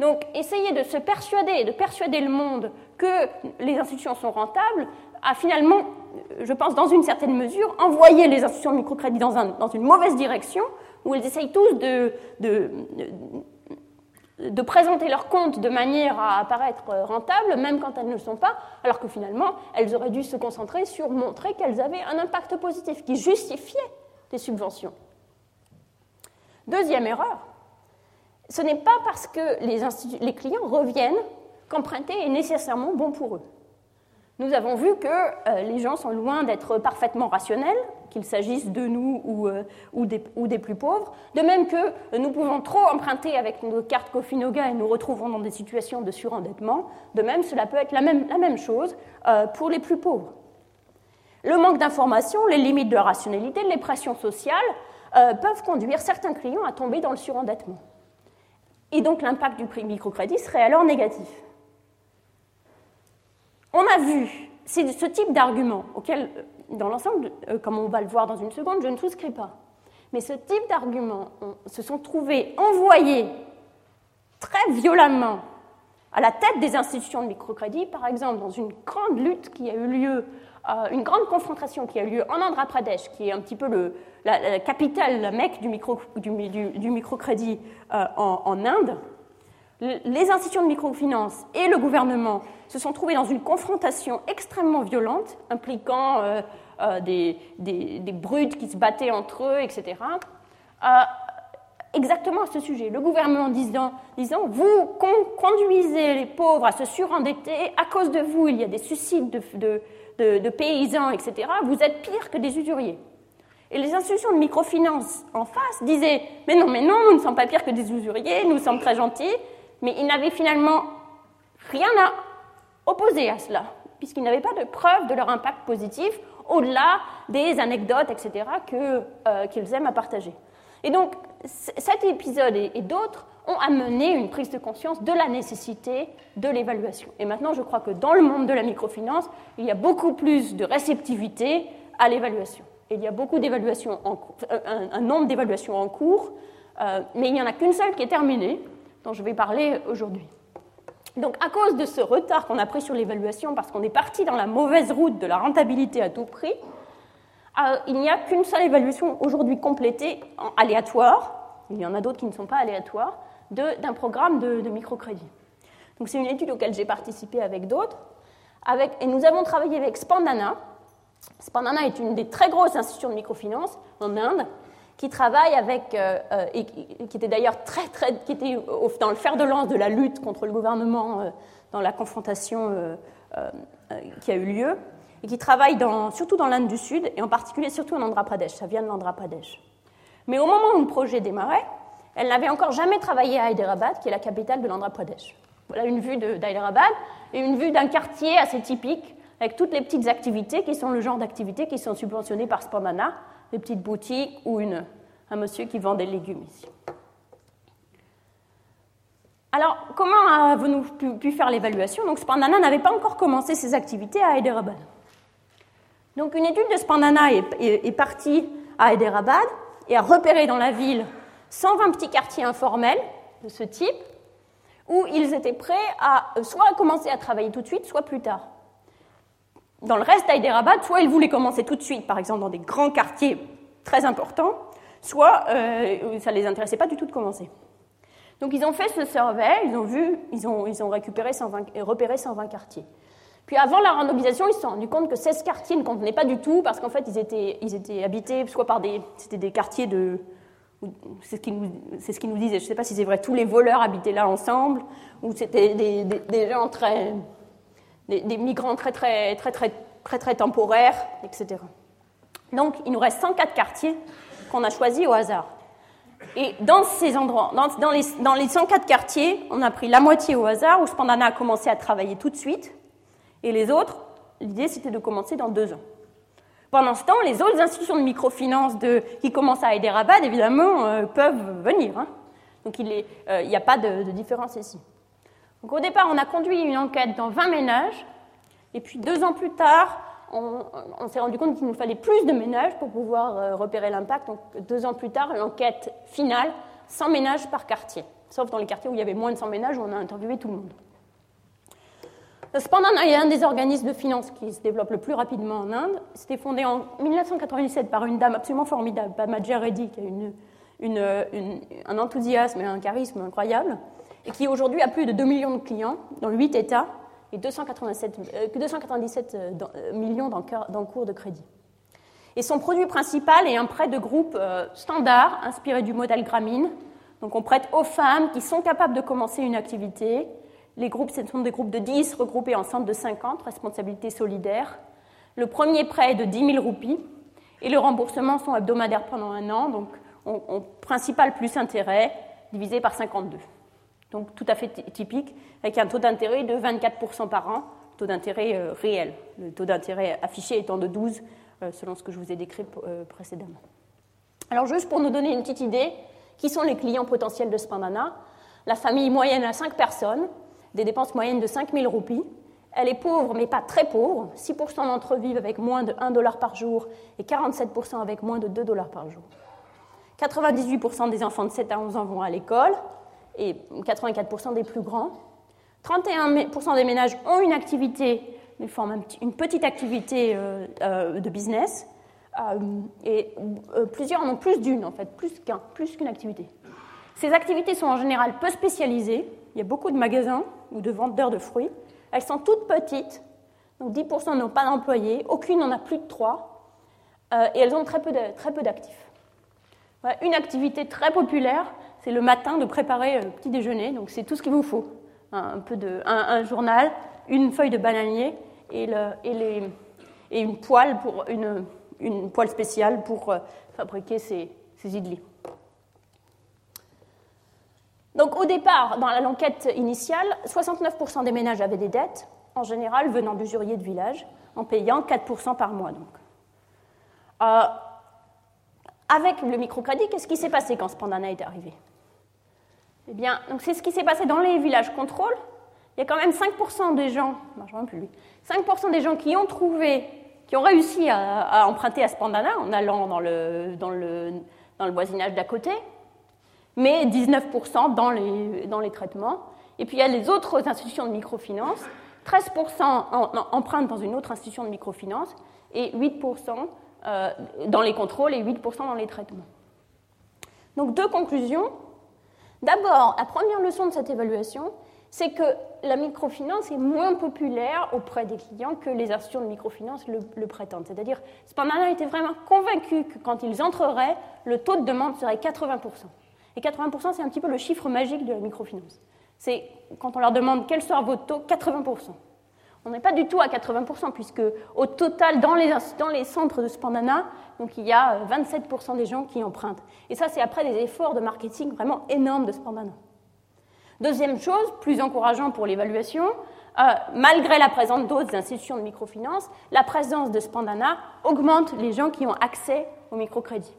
Donc, essayer de se persuader, de persuader le monde que les institutions sont rentables, a finalement, je pense, dans une certaine mesure, envoyé les institutions de microcrédit dans, une mauvaise direction, où elles essayent tous de présenter leurs comptes de manière à apparaître rentables, même quand elles ne le sont pas, alors que finalement, elles auraient dû se concentrer sur montrer qu'elles avaient un impact positif qui justifiait des subventions. Deuxième erreur, ce n'est pas parce que les, les clients reviennent qu'emprunter est nécessairement bon pour eux. Nous avons vu que euh, les gens sont loin d'être parfaitement rationnels, qu'il s'agisse de nous ou, euh, ou, des, plus pauvres. De même que nous pouvons trop emprunter avec nos cartes Cofinoga et nous retrouvons dans des situations de surendettement. De même, cela peut être la même, chose euh, pour les plus pauvres. Le manque d'information, les limites de rationalité, les pressions sociales peuvent conduire certains clients à tomber dans le surendettement. Et donc l'impact du prix microcrédit serait alors négatif. On a vu c'est ce type d'argument auquel, euh, dans l'ensemble, euh, comme on va le voir dans une seconde, je ne souscris pas. Mais ce type d'arguments se sont trouvés envoyés très violemment à la tête des institutions de microcrédit, par exemple dans une grande lutte qui a eu lieu, euh, une grande confrontation qui a eu lieu en Andhra Pradesh, qui est un petit peu le, la, capitale, la mecque du, microcrédit en, en Inde, les institutions de microfinance et le gouvernement se sont trouvés dans une confrontation extrêmement violente, impliquant euh, euh, des, brutes qui se battaient entre eux, etc. Euh, exactement à ce sujet. Le gouvernement disant, disant vous conduisez les pauvres à se surendetter, à cause de vous, il y a des suicides de, paysans, etc. Vous êtes pire que des usuriers. Et les institutions de microfinance en face disaient Mais non, mais non, nous ne sommes pas pires que des usuriers, nous sommes très gentils, mais ils n'avaient finalement rien à opposer à cela, puisqu'ils n'avaient pas de preuve de leur impact positif au-delà des anecdotes, etc., euh, qu'ils aiment à partager. Et donc, cet épisode et, d'autres ont amené une prise de conscience de la nécessité de l'évaluation. Et maintenant, je crois que dans le monde de la microfinance, il y a beaucoup plus de réceptivité à l'évaluation. Il y a beaucoup d'évaluations euh, un, nombre d'évaluations en cours, euh, mais il n'y en a qu'une seule qui est terminée, dont je vais parler aujourd'hui. Donc à cause de ce retard qu'on a pris sur l'évaluation, parce qu'on est parti dans la mauvaise route de la rentabilité à tout prix, euh, il n'y a qu'une seule évaluation aujourd'hui complétée aléatoire, il y en a d'autres qui ne sont pas aléatoires, d'un programme de, microcrédit. Donc c'est une étude auquel j'ai participé avec d'autres, et nous avons travaillé avec Spandana. Spandana est une des très grosses institutions de microfinance en Inde, qui travaille avec, euh, euh, et qui était d'ailleurs très, très, qui était dans le fer de lance de la lutte contre le gouvernement euh, dans la confrontation qui a eu lieu, et qui travaille surtout dans l'Inde du Sud, et en particulier surtout en Andhra Pradesh. Ça vient de l'Andhra Pradesh. Mais au moment où le projet démarrait, elle n'avait encore jamais travaillé à Hyderabad, qui est la capitale de l'Andhra Pradesh. Voilà une vue d'Hyderabad et une vue d'un quartier assez typique, avec toutes les petites activités qui sont le genre d'activités qui sont subventionnées par Spamana, des petites boutiques ou un monsieur qui vend des légumes ici. Alors, comment avons-nous pu, faire l'évaluation? Donc, Spandana n'avait pas encore commencé ses activités à Hyderabad. Donc, une étude de Spandana est, est, partie à Hyderabad et a repéré dans la ville 120 petits quartiers informels de ce type, où ils étaient prêts à soit commencer à travailler tout de suite, soit plus tard dans le reste d'Hyderabad, soit ils voulaient commencer tout de suite, par exemple dans des grands quartiers très importants, soit euh, ça ne les intéressait pas du tout de commencer. Donc ils ont fait ce survey, ils ont vu, ils ont, récupéré 120, repéré 120 quartiers. Puis avant la randomisation, ils se sont rendus compte que 16 quartiers ne convenaient pas du tout parce qu'en fait ils étaient, habités soit par des, c'était des quartiers de, c'est ce qu'ils nous, ce qu nous disaient, je ne sais pas si c'est vrai, tous les voleurs habitaient là ensemble, ou c'était des, des, gens très, des, migrants très très, très très très très temporaires, etc. Donc il nous reste 104 quartiers qu'on a choisis au hasard. Et dans ces endroits, dans, les, dans les 104 quartiers, on a pris la moitié au hasard, où Spandana a commencé à travailler tout de suite, et les autres, l'idée c'était de commencer dans deux ans. Pendant ce temps, les autres institutions de microfinance qui commencent à Hyderabad, évidemment, euh, peuvent venir. Hein. Donc il n'y euh, a pas de, différence ici. Donc au départ, on a conduit une enquête dans 20 ménages, et puis deux ans plus tard, on, s'est rendu compte qu'il nous fallait plus de ménages pour pouvoir euh, repérer l'impact. Donc deux ans plus tard, l'enquête finale, 100 ménages par quartier, sauf dans les quartiers où il y avait moins de 100 ménages, où on a interviewé tout le monde. Cependant, il y a un des organismes de finance qui se développe le plus rapidement en Inde. C'était fondé en 1997 par une dame absolument formidable, Pamaja Reddy, qui a un enthousiasme et un charisme incroyable, et qui aujourd'hui a plus de 2 millions de clients dans 8 États et 287, euh, 297 euh, euh, millions d'encours de crédit. Et son produit principal est un prêt de groupe euh, standard inspiré du modèle Grameen. Donc on prête aux femmes qui sont capables de commencer une activité les groupes, ce sont des groupes de 10 regroupés en de 50, responsabilité solidaire. Le premier prêt est de 10 000 roupies et le remboursement sont hebdomadaires pendant un an, donc on, on, principal plus intérêt divisé par 52. Donc tout à fait typique, avec un taux d'intérêt de 24% par an, taux d'intérêt euh, réel, le taux d'intérêt affiché étant de 12 euh, selon ce que je vous ai décrit euh, précédemment. Alors juste pour nous donner une petite idée, qui sont les clients potentiels de Spandana? La famille moyenne a 5 personnes, des dépenses moyennes de 5 000 roupies. Elle est pauvre, mais pas très pauvre. 6% d'entre eux vivent avec moins de 1 dollar par jour et 47% avec moins de 2 dollars par jour. 98% des enfants de 7 à 11 ans vont à l'école et 84% des plus grands. 31% des ménages ont une activité, ils forment une petite activité euh, euh, de business, euh, et plusieurs en ont plus d'une en fait, plus qu'un, plus qu'une activité. Ces activités sont en général peu spécialisées, il y a beaucoup de magasins ou de vendeurs de fruits. Elles sont toutes petites, donc 10% n'ont pas d'employés, aucune n'en a plus de 3, euh, et elles ont très peu, d'actifs. Une activité très populaire, c'est le matin de préparer le petit déjeuner, donc c'est tout ce qu'il vous faut. Un, peu de, journal, une feuille de bananier et, une, poêle spéciale pour euh, fabriquer ces, ces idlis. Donc au départ, dans l'enquête initiale, 69% des ménages avaient des dettes, en général venant d'usuriers de village, en payant 4% par mois. Donc. Euh, avec le microcrédit, qu'est-ce qui s'est passé quand Spandana est arrivé? Eh bien, c'est ce qui s'est passé dans les villages contrôle. Il y a quand même 5% des gens, non, je lui, 5% des gens qui ont trouvé, qui ont réussi à, emprunter à Spandana en allant dans le, dans le, dans le voisinage d'à côté, mais 19% dans les, dans les traitements. Et puis il y a les autres institutions de microfinance, 13% empruntent dans une autre institution de microfinance et 8% euh, dans les contrôles et 8% dans les traitements. Donc deux conclusions. D'abord, la première leçon de cette évaluation, c'est que la microfinance est moins populaire auprès des clients que les institutions de microfinance le, prétendent. C'est-à-dire, Spandana était vraiment convaincu que quand ils entreraient, le taux de demande serait 80%. Et 80%, c'est un petit peu le chiffre magique de la microfinance. C'est quand on leur demande quel sera votre taux, 80%. On n'est pas du tout à 80%, puisque au total, dans les, centres de Spandana, donc il y a 27% des gens qui empruntent. Et ça, c'est après des efforts de marketing vraiment énormes de Spandana. Deuxième chose, plus encourageant pour l'évaluation, euh, malgré la présence d'autres institutions de microfinance, la présence de Spandana augmente les gens qui ont accès au microcrédit.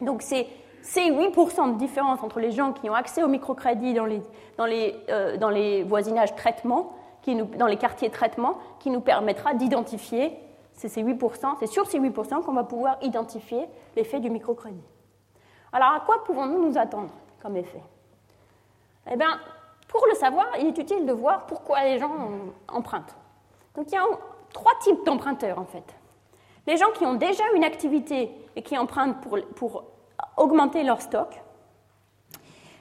Donc c'est ces 8% de différence entre les gens qui ont accès au microcrédit dans les, euh, dans les voisinages traitement, qui nous, dans les quartiers traitement, qui nous permettra d'identifier, c'est ces 8%, c'est sur ces 8% qu'on va pouvoir identifier l'effet du microcrédit. Alors à quoi pouvons-nous nous attendre comme effet? Eh bien, pour le savoir, il est utile de voir pourquoi les gens empruntent. Donc il y a trois types d'emprunteurs en fait. Les gens qui ont déjà une activité et qui empruntent pour, pour augmenter leur stock.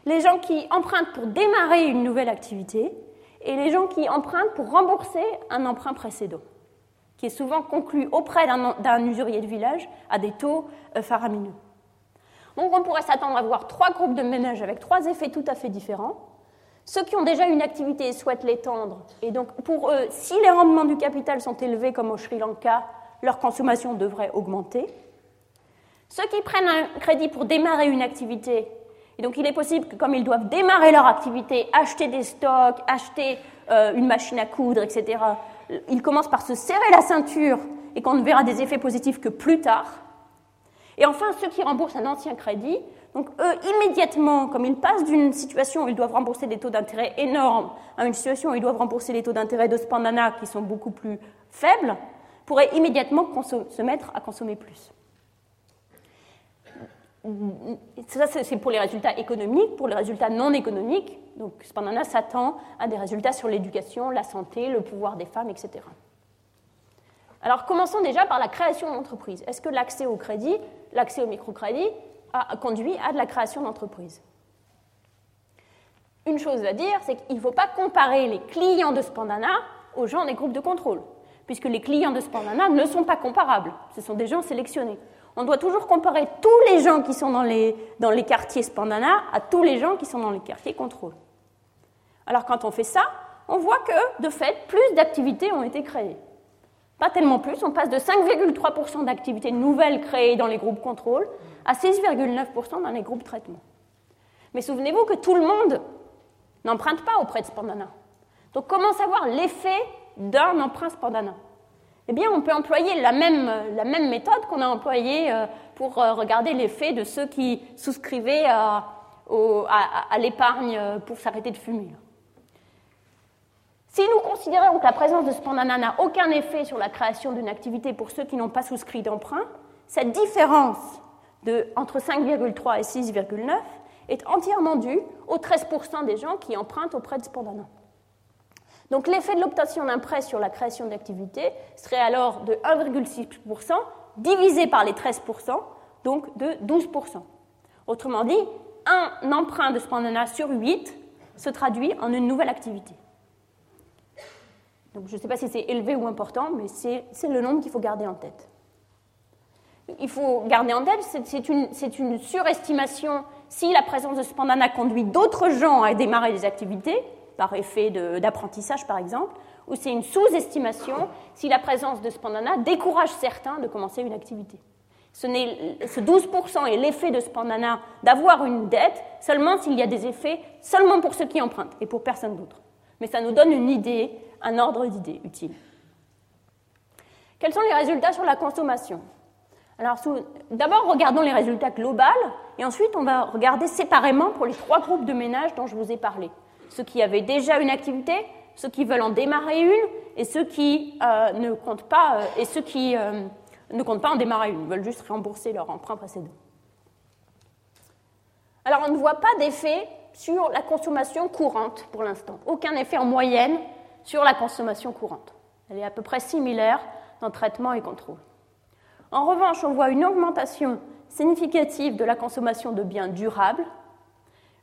les gens qui empruntent pour démarrer une nouvelle activité et les gens qui empruntent pour rembourser un emprunt précédent, qui est souvent conclu auprès d'un usurier de village à des taux euh, faramineux. Donc on pourrait s'attendre à voir trois groupes de ménages avec trois effets tout à fait différents. Ceux qui ont déjà une activité et souhaitent l'étendre, et donc pour eux, si les rendements du capital sont élevés comme au Sri Lanka, leur consommation devrait augmenter. Ceux qui prennent un crédit pour démarrer une activité, et donc il est possible que comme ils doivent démarrer leur activité, acheter des stocks, acheter euh, une machine à coudre, etc., ils commencent par se serrer la ceinture et qu'on ne verra des effets positifs que plus tard. Et enfin, ceux qui remboursent un ancien crédit, donc eux, immédiatement, comme ils passent d'une situation où ils doivent rembourser des taux d'intérêt énormes à une situation où ils doivent rembourser les taux d'intérêt de Spandana qui sont beaucoup plus faibles, pourraient immédiatement se mettre à consommer plus. Ça, c'est pour les résultats économiques. Pour les résultats non économiques, donc Spandana s'attend à des résultats sur l'éducation, la santé, le pouvoir des femmes, etc. Alors commençons déjà par la création d'entreprises. Est-ce que l'accès au crédit, l'accès au microcrédit, a conduit à de la création d'entreprises? Une chose à dire, c'est qu'il ne faut pas comparer les clients de Spandana aux gens des groupes de contrôle, puisque les clients de Spandana ne sont pas comparables. Ce sont des gens sélectionnés. On doit toujours comparer tous les gens qui sont dans les, quartiers Spandana à tous les gens qui sont dans les quartiers contrôle. Alors quand on fait ça, on voit que, de fait, plus d'activités ont été créées. Pas tellement plus, on passe de 5,3% d'activités nouvelles créées dans les groupes contrôle à 6,9% dans les groupes traitement. Mais souvenez-vous que tout le monde n'emprunte pas auprès de Spandana. Donc comment savoir l'effet d'un emprunt Spandana? Eh bien, on peut employer la même, méthode qu'on a employée euh, pour euh, regarder l'effet de ceux qui souscrivaient à, l'épargne pour s'arrêter de fumer. Si nous considérons que la présence de Spandana n'a aucun effet sur la création d'une activité pour ceux qui n'ont pas souscrit d'emprunt, cette différence de, entre 5,3 et 6,9 est entièrement due aux 13% des gens qui empruntent auprès de Spandana. Donc l'effet de l'obtention d'un prêt sur la création d'activité serait alors de 1,6% divisé par les 13%, donc de 12%. Autrement dit, un emprunt de Spandana sur 8 se traduit en une nouvelle activité je ne sais pas si c'est élevé ou important, mais c'est le nombre qu'il faut garder en tête. Il faut garder en tête, c'est une, surestimation si la présence de Spandana conduit d'autres gens à démarrer des activités, par effet d'apprentissage par exemple, ou c'est une sous-estimation si la présence de Spandana décourage certains de commencer une activité. Ce, ce 12% est l'effet de Spandana d'avoir une dette seulement s'il y a des effets seulement pour ceux qui empruntent et pour personne d'autre. Mais ça nous donne une idée un ordre d'idées utile. Quels sont les résultats sur la consommation? Alors, d'abord, regardons les résultats globaux, et ensuite, on va regarder séparément pour les trois groupes de ménages dont je vous ai parlé. Ceux qui avaient déjà une activité, ceux qui veulent en démarrer une, et ceux qui euh, ne comptent pas, euh, et ceux qui euh, ne comptent pas en démarrer une, veulent juste rembourser leur emprunt précédent. Alors, on ne voit pas d'effet sur la consommation courante pour l'instant. Aucun effet en moyenne sur la consommation courante. Elle est à peu près similaire dans traitement et contrôle. En revanche, on voit une augmentation significative de la consommation de biens durables,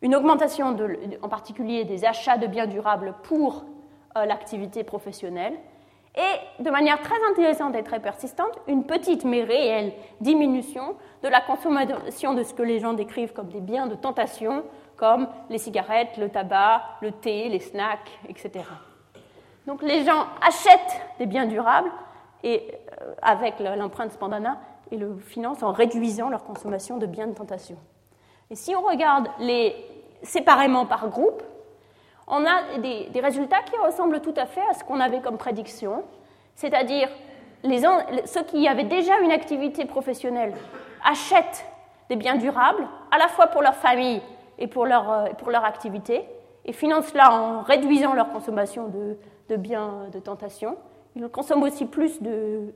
une augmentation en particulier des achats de biens durables pour euh, l'activité professionnelle, et de manière très intéressante et très persistante, une petite mais réelle diminution de la consommation de ce que les gens décrivent comme des biens de tentation, comme les cigarettes, le tabac, le thé, les snacks, etc. Donc les gens achètent des biens durables et, euh, avec l'empreinte Spandana et le financent en réduisant leur consommation de biens de tentation. Et si on regarde les séparément par groupe, on a des, résultats qui ressemblent tout à fait à ce qu'on avait comme prédiction, c'est-à-dire ceux qui avaient déjà une activité professionnelle achètent des biens durables, à la fois pour leur famille et pour leur, euh, activité, et financent cela en réduisant leur consommation de, biens de tentation. Ils consomment aussi plus de,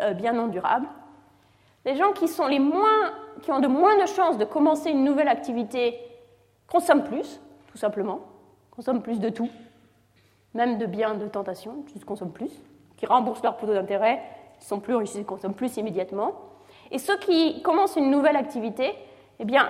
euh, biens non durables. Les gens qui, sont les moins, qui ont de moins de chances de commencer une nouvelle activité consomment plus, tout simplement, consomment plus de tout, même de biens de tentation, ils consomment plus, qui remboursent leur taux d'intérêt, ils sont plus riches, ils consomment plus immédiatement. Et ceux qui commencent une nouvelle activité, eh bien,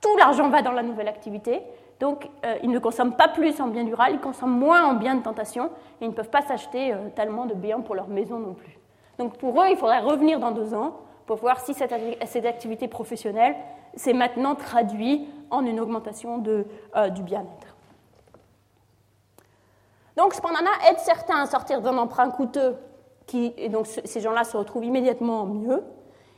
tout l'argent va dans la nouvelle activité. Donc, euh, ils ne consomment pas plus en biens durables, ils consomment moins en biens de tentation, et ils ne peuvent pas s'acheter euh, tellement de biens pour leur maison non plus. Donc, pour eux, il faudrait revenir dans deux ans pour voir si cette, activité professionnelle s'est maintenant traduite en une augmentation de, euh, du bien-être. Donc, Spandana aide certains à sortir d'un emprunt coûteux, qui, et donc ces gens-là se retrouvent immédiatement mieux.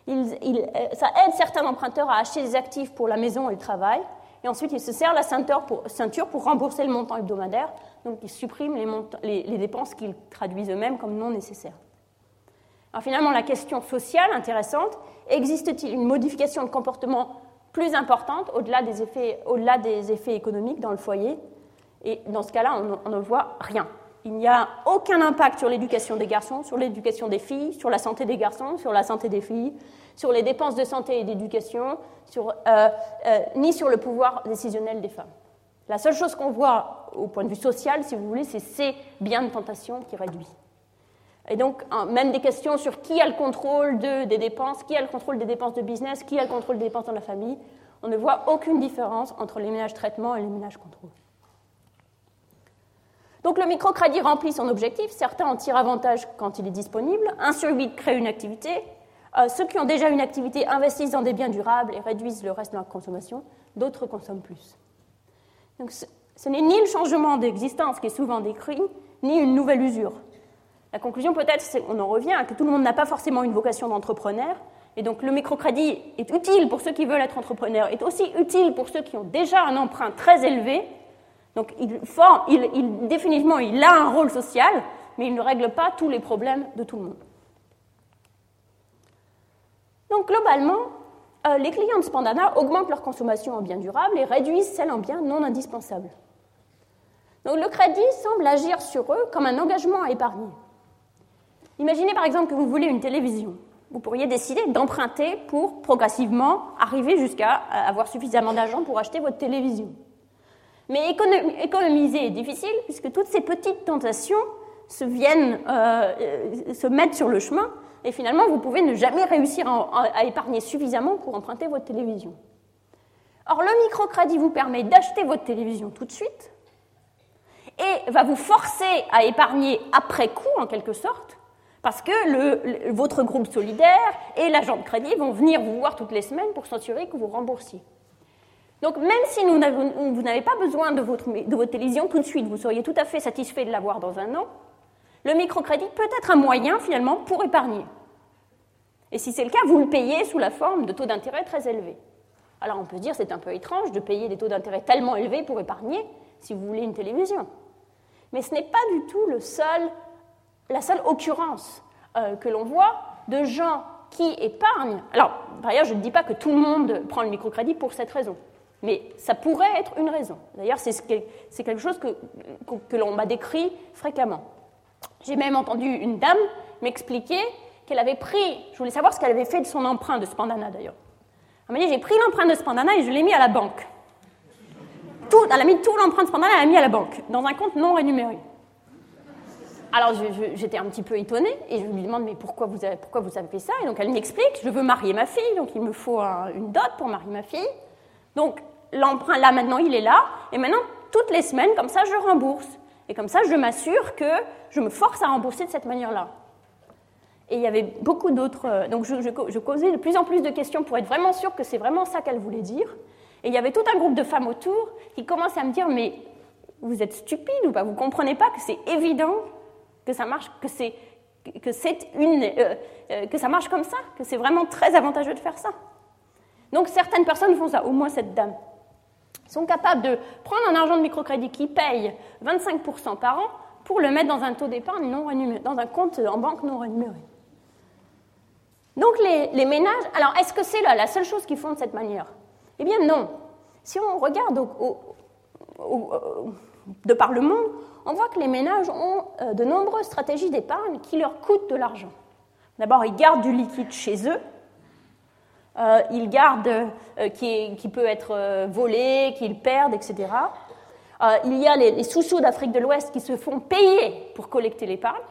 ça aide certains emprunteurs à acheter des actifs pour la maison et le travail, et ensuite il se sert la ceinture pour, rembourser le montant hebdomadaire, donc il supprime les, les, dépenses qu'ils traduisent eux-mêmes comme non nécessaires. Alors finalement, la question sociale intéressante, existe-t-il une modification de comportement plus importante au-delà des, effets, économiques dans le foyer Et dans ce cas-là, on, ne voit rien. Il n'y a aucun impact sur l'éducation des garçons, sur l'éducation des filles, sur la santé des garçons, sur la santé des filles, sur les dépenses de santé et d'éducation, euh, euh, ni sur le pouvoir décisionnel des femmes. La seule chose qu'on voit au point de vue social, si vous voulez, c'est ces biens de tentation qui réduisent. Et donc, même des questions sur qui a le contrôle de, des dépenses, qui a le contrôle des dépenses de business, qui a le contrôle des dépenses dans la famille, on ne voit aucune différence entre les ménages traitement et les ménages contrôle. Donc le microcrédit remplit son objectif, certains en tirent avantage quand il est disponible, un sur huit crée une activité, euh, ceux qui ont déjà une activité investissent dans des biens durables et réduisent le reste de leur consommation, d'autres consomment plus. Donc, ce, n'est ni le changement d'existence qui est souvent décrit, ni une nouvelle usure. La conclusion peut-être, c'est qu'on en revient à que tout le monde n'a pas forcément une vocation d'entrepreneur, et donc le microcrédit est utile pour ceux qui veulent être entrepreneurs, est aussi utile pour ceux qui ont déjà un emprunt très élevé. Donc il, définitivement, il a un rôle social, mais il ne règle pas tous les problèmes de tout le monde. Donc globalement, euh, les clients de Spandana augmentent leur consommation en biens durables et réduisent celle en biens non indispensables. Donc le crédit semble agir sur eux comme un engagement à épargner. Imaginez par exemple que vous voulez une télévision. Vous pourriez décider d'emprunter pour progressivement arriver jusqu'à euh, avoir suffisamment d'argent pour acheter votre télévision. Mais économiser est difficile puisque toutes ces petites tentations se viennent euh, se mettre sur le chemin et finalement, vous pouvez ne jamais réussir à, épargner suffisamment pour emprunter votre télévision. Or, le microcrédit vous permet d'acheter votre télévision tout de suite et va vous forcer à épargner après coup, en quelque sorte, parce que votre groupe solidaire et l'agent de crédit vont venir vous voir toutes les semaines pour s'assurer que vous remboursiez. Donc même si vous n'avez pas besoin de votre, de votre télévision tout de suite, vous seriez tout à fait satisfait de l'avoir dans un an, le microcrédit peut être un moyen finalement pour épargner. Et si c'est le cas, vous le payez sous la forme de taux d'intérêt très élevés. Alors on peut se dire c'est un peu étrange de payer des taux d'intérêt tellement élevés pour épargner si vous voulez une télévision. Mais ce n'est pas du tout le seul, la seule occurrence euh, que l'on voit de gens qui épargnent. Alors, par ailleurs, je ne dis pas que tout le monde prend le microcrédit pour cette raison, mais ça pourrait être une raison. D'ailleurs, c'est quelque chose que, l'on m'a décrit fréquemment. J'ai même entendu une dame m'expliquer qu'elle avait pris, je voulais savoir ce qu'elle avait fait de son emprunt de Spandana d'ailleurs. Elle m'a dit j'ai pris l'emprunt de Spandana et je l'ai mis à la banque. Tout, elle a mis tout l'emprunt de Spandana, elle l'a mis à la banque, dans un compte non rémunéré. Alors j'étais un petit peu étonnée et je lui demande mais pourquoi vous avez, pourquoi vous avez fait ça? Et donc elle m'explique je veux marier ma fille, donc il me faut une dot pour marier ma fille. Donc l'emprunt là maintenant il est là et maintenant toutes les semaines comme ça je rembourse. Et comme ça, je m'assure que je me force à rembourser de cette manière-là. Et il y avait beaucoup d'autres. Euh, donc, je, je, causais de plus en plus de questions pour être vraiment sûre que c'est vraiment ça qu'elle voulait dire. Et il y avait tout un groupe de femmes autour qui commençaient à me dire Mais vous êtes stupide ou pas? Vous ne comprenez pas que c'est évident que ça marche, que c'est euh, euh, que ça marche comme ça, que c'est vraiment très avantageux de faire ça. Donc certaines personnes font ça, au moins cette dame sont capables de prendre un argent de microcrédit qui paye 25% par an pour le mettre dans un taux d'épargne non rémunéré, dans un compte en banque non rémunéré. Donc les, ménages, alors est-ce que c'est la seule chose qu'ils font de cette manière? Eh bien non. Si on regarde de par le monde, on voit que les ménages ont euh, de nombreuses stratégies d'épargne qui leur coûtent de l'argent. D'abord, ils gardent du liquide chez eux, euh, ils gardent, euh, qui, peut être volé, qu'ils perdent, etc. il y a les, sous-sous d'Afrique de l'Ouest qui se font payer pour collecter l'épargne.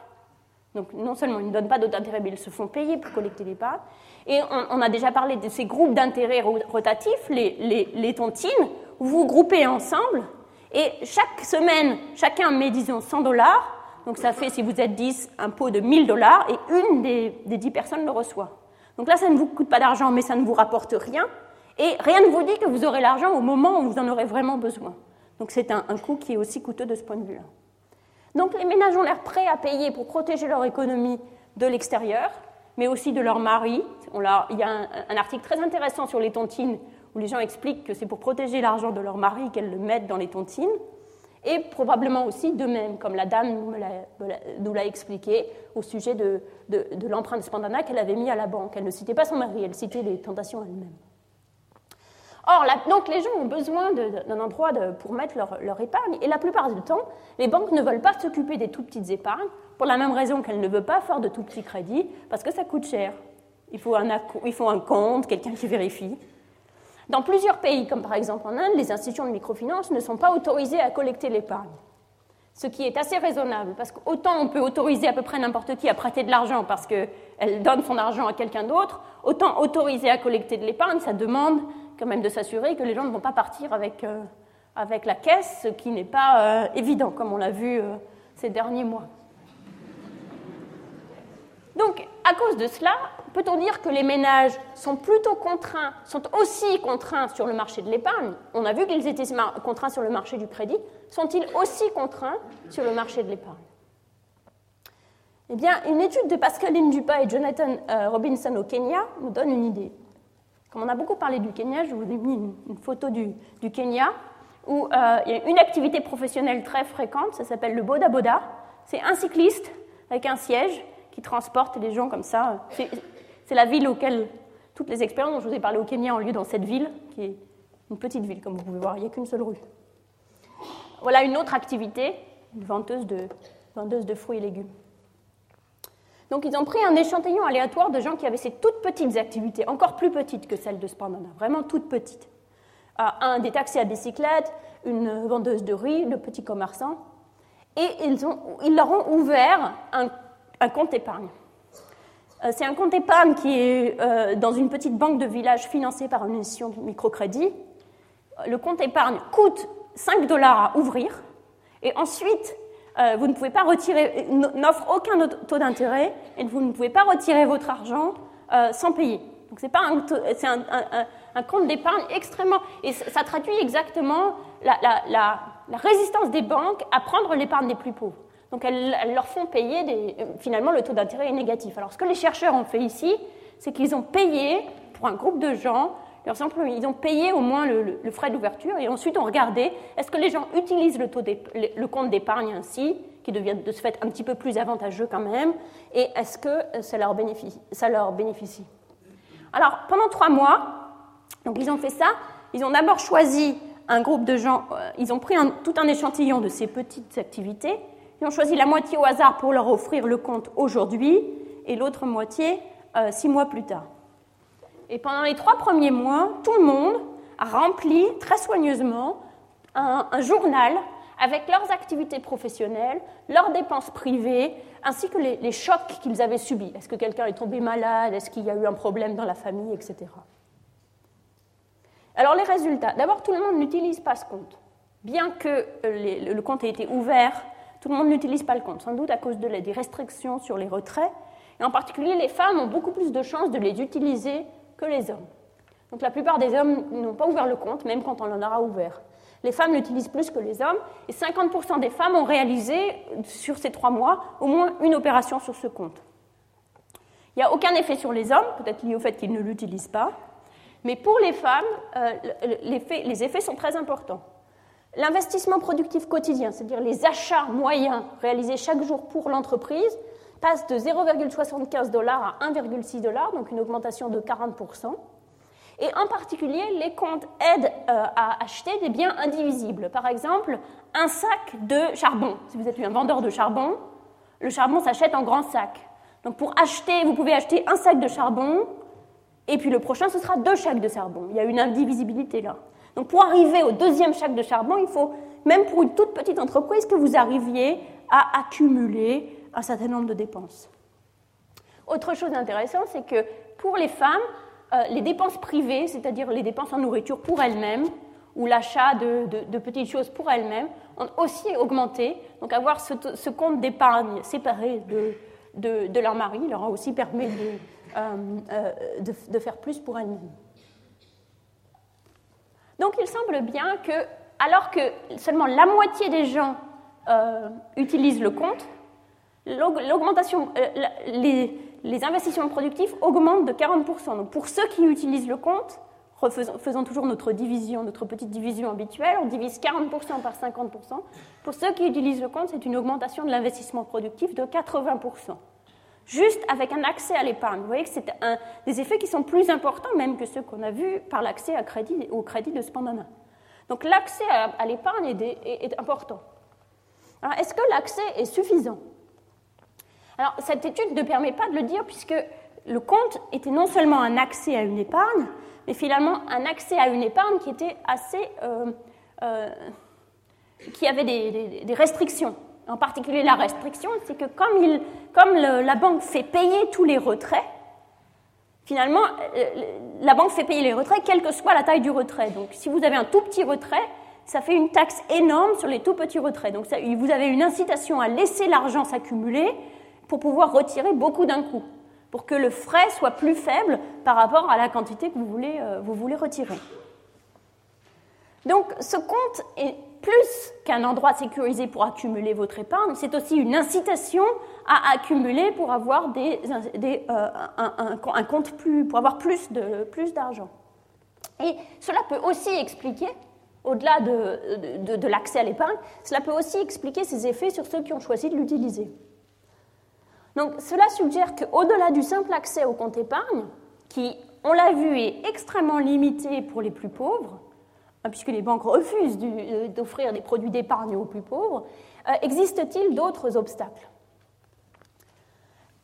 Donc non seulement ils ne donnent pas d'autres intérêts, mais ils se font payer pour collecter l'épargne. Et on, a déjà parlé de ces groupes d'intérêt rotatifs, les, les, tontines, où vous groupez ensemble et chaque semaine, chacun met, disons, 100 dollars. Donc ça fait, si vous êtes 10, un pot de 1000 dollars et une des, des 10 personnes le reçoit. Donc là, ça ne vous coûte pas d'argent, mais ça ne vous rapporte rien. Et rien ne vous dit que vous aurez l'argent au moment où vous en aurez vraiment besoin. Donc c'est un, un coût qui est aussi coûteux de ce point de vue-là. Donc les ménages ont l'air prêts à payer pour protéger leur économie de l'extérieur, mais aussi de leur mari. il y a un, article très intéressant sur les tontines où les gens expliquent que c'est pour protéger l'argent de leur mari qu'elles le mettent dans les tontines, et probablement aussi d'eux-mêmes, comme la dame nous l'a expliqué au sujet de, de l'empreinte Spandana qu'elle avait mis à la banque. Elle ne citait pas son mari, elle citait les tentations elles-mêmes. Or, donc les gens ont besoin d'un endroit pour mettre leur, épargne, et la plupart du temps, les banques ne veulent pas s'occuper des tout petites épargnes, pour la même raison qu'elles ne veulent pas faire de tout petits crédits, parce que ça coûte cher. Il faut un compte, quelqu'un qui vérifie. Dans plusieurs pays, comme par exemple en Inde, les institutions de microfinance ne sont pas autorisées à collecter l'épargne. Ce qui est assez raisonnable, parce qu'autant on peut autoriser à peu près n'importe qui à prêter de l'argent parce qu'elle donne son argent à quelqu'un d'autre, autant autoriser à collecter de l'épargne, ça demande quand même de s'assurer que les gens ne vont pas partir avec, euh, avec la caisse, ce qui n'est pas euh, évident, comme on l'a vu euh, ces derniers mois. Donc, à cause de cela, peut-on dire que les ménages sont plutôt contraints, sont aussi contraints sur le marché de l'épargne? On a vu qu'ils étaient contraints sur le marché du crédit. Sont-ils aussi contraints sur le marché de l'épargne? Eh bien, une étude de Pascaline Dupas et Jonathan Robinson au Kenya nous donne une idée. Comme on a beaucoup parlé du Kenya, je vous ai mis une, photo du, Kenya où euh, il y a une activité professionnelle très fréquente, ça s'appelle le Boda Boda. C'est un cycliste avec un siège qui transporte les gens comme ça. C'est la ville auquel toutes les expériences dont je vous ai parlé au Kenya ont lieu dans cette ville, qui est une petite ville, comme vous pouvez voir, il n'y a qu'une seule rue. Voilà une autre activité, une vendeuse de, vendeuse de fruits et légumes. Donc ils ont pris un échantillon aléatoire de gens qui avaient ces toutes petites activités, encore plus petites que celles de Spandana, vraiment toutes petites. Euh, un des taxis à bicyclette, une vendeuse de riz, le petit commerçant. Et ils, ont, ils leur ont ouvert un, compte épargne. Euh, c'est un compte épargne qui est euh, dans une petite banque de village financée par une institution de microcrédit. Le compte épargne coûte 5 dollars à ouvrir. Et ensuite, euh, vous ne pouvez pas retirer, n'offre aucun taux d'intérêt et vous ne pouvez pas retirer votre argent euh, sans payer. Donc c'est un, c'est un, compte d'épargne extrêmement et ça traduit exactement la, résistance des banques à prendre l'épargne des plus pauvres. Donc elles, leur font payer finalement le taux d'intérêt est négatif. Alors ce que les chercheurs ont fait ici, c'est qu'ils ont payé pour un groupe de gens ils ont payé au moins le, frais d'ouverture et ensuite on regardait est-ce que les gens utilisent le, compte d'épargne ainsi, qui devient de ce fait un petit peu plus avantageux quand même, et est-ce que ça leur bénéficie, ça leur bénéficie? Alors pendant trois mois, donc ils ont fait ça, ils ont d'abord choisi un groupe de gens, euh, ils ont pris tout un échantillon de ces petites activités, ils ont choisi la moitié au hasard pour leur offrir le compte aujourd'hui et l'autre moitié euh, six mois plus tard. Et pendant les trois premiers mois, tout le monde a rempli très soigneusement un, journal avec leurs activités professionnelles, leurs dépenses privées, ainsi que les, chocs qu'ils avaient subis. Est-ce que quelqu'un est tombé malade? Est-ce qu'il y a eu un problème dans la famille, etc. Alors les résultats. D'abord, tout le monde n'utilise pas ce compte. Bien que euh, le compte ait été ouvert, tout le monde n'utilise pas le compte, sans doute à cause de, des restrictions sur les retraits. Et en particulier, les femmes ont beaucoup plus de chances de les utiliser que les hommes. Donc la plupart des hommes n'ont pas ouvert le compte, même quand on en aura ouvert. Les femmes l'utilisent plus que les hommes, et 50% des femmes ont réalisé, sur ces trois mois, au moins une opération sur ce compte. Il n'y a aucun effet sur les hommes, peut-être lié au fait qu'ils ne l'utilisent pas, mais pour les femmes, euh, les effets sont très importants. L'investissement productif quotidien, c'est-à-dire les achats moyens réalisés chaque jour pour l'entreprise, passe de 0,75 dollars à 1,6 dollars, donc une augmentation de 40%. Et en particulier, les comptes aident euh, à acheter des biens indivisibles. Par exemple, un sac de charbon. Si vous êtes un vendeur de charbon, le charbon s'achète en grands sacs. Donc pour acheter, vous pouvez acheter un sac de charbon, et puis le prochain, ce sera deux sacs de charbon. Il y a une indivisibilité là. Donc pour arriver au deuxième sac de charbon, il faut, même pour une toute petite entreprise, que vous arriviez à accumuler un certain nombre de dépenses. Autre chose intéressante, c'est que pour les femmes, euh, les dépenses privées, c'est-à-dire les dépenses en nourriture pour elles-mêmes, ou l'achat de, petites choses pour elles-mêmes, ont aussi augmenté. Donc avoir ce, compte d'épargne séparé de, de, leur mari leur a aussi permis de, faire plus pour elles-mêmes. Donc il semble bien que, alors que seulement la moitié des gens utilisent le compte, l'augmentation, les, les investissements productifs augmentent de 40%. Donc pour ceux qui utilisent le compte, faisons toujours notre division, notre petite division habituelle, on divise 40% par 50%. Pour ceux qui utilisent le compte, c'est une augmentation de l'investissement productif de 80%. Juste avec un accès à l'épargne. Vous voyez que c'est des effets qui sont plus importants même que ceux qu'on a vus par l'accès au crédit de Spandana. Donc l'accès à, l'épargne est, est important. Alors est-ce que l'accès est suffisant? Alors, cette étude ne permet pas de le dire puisque le compte était non seulement un accès à une épargne, mais finalement un accès à une épargne qui était assez. Euh, euh, qui avait des, restrictions. En particulier, la restriction, c'est que comme, la banque fait payer tous les retraits, finalement, euh, la banque fait payer les retraits quelle que soit la taille du retrait. Donc, si vous avez un tout petit retrait, ça fait une taxe énorme sur les tout petits retraits. Donc, vous avez une incitation à laisser l'argent s'accumuler pour pouvoir retirer beaucoup d'un coup, pour que le frais soit plus faible par rapport à la quantité que vous voulez, euh, vous voulez retirer. Donc ce compte est plus qu'un endroit sécurisé pour accumuler votre épargne, c'est aussi une incitation à accumuler pour avoir euh, un, compte plus, pour avoir plus d'argent. Et cela peut aussi expliquer, au-delà de, l'accès à l'épargne, cela peut aussi expliquer ces effets sur ceux qui ont choisi de l'utiliser. Donc cela suggère qu'au-delà du simple accès au compte épargne, qui, on l'a vu, est extrêmement limité pour les plus pauvres, hein, puisque les banques refusent euh, d'offrir des produits d'épargne aux plus pauvres, euh, existe-t-il d'autres obstacles?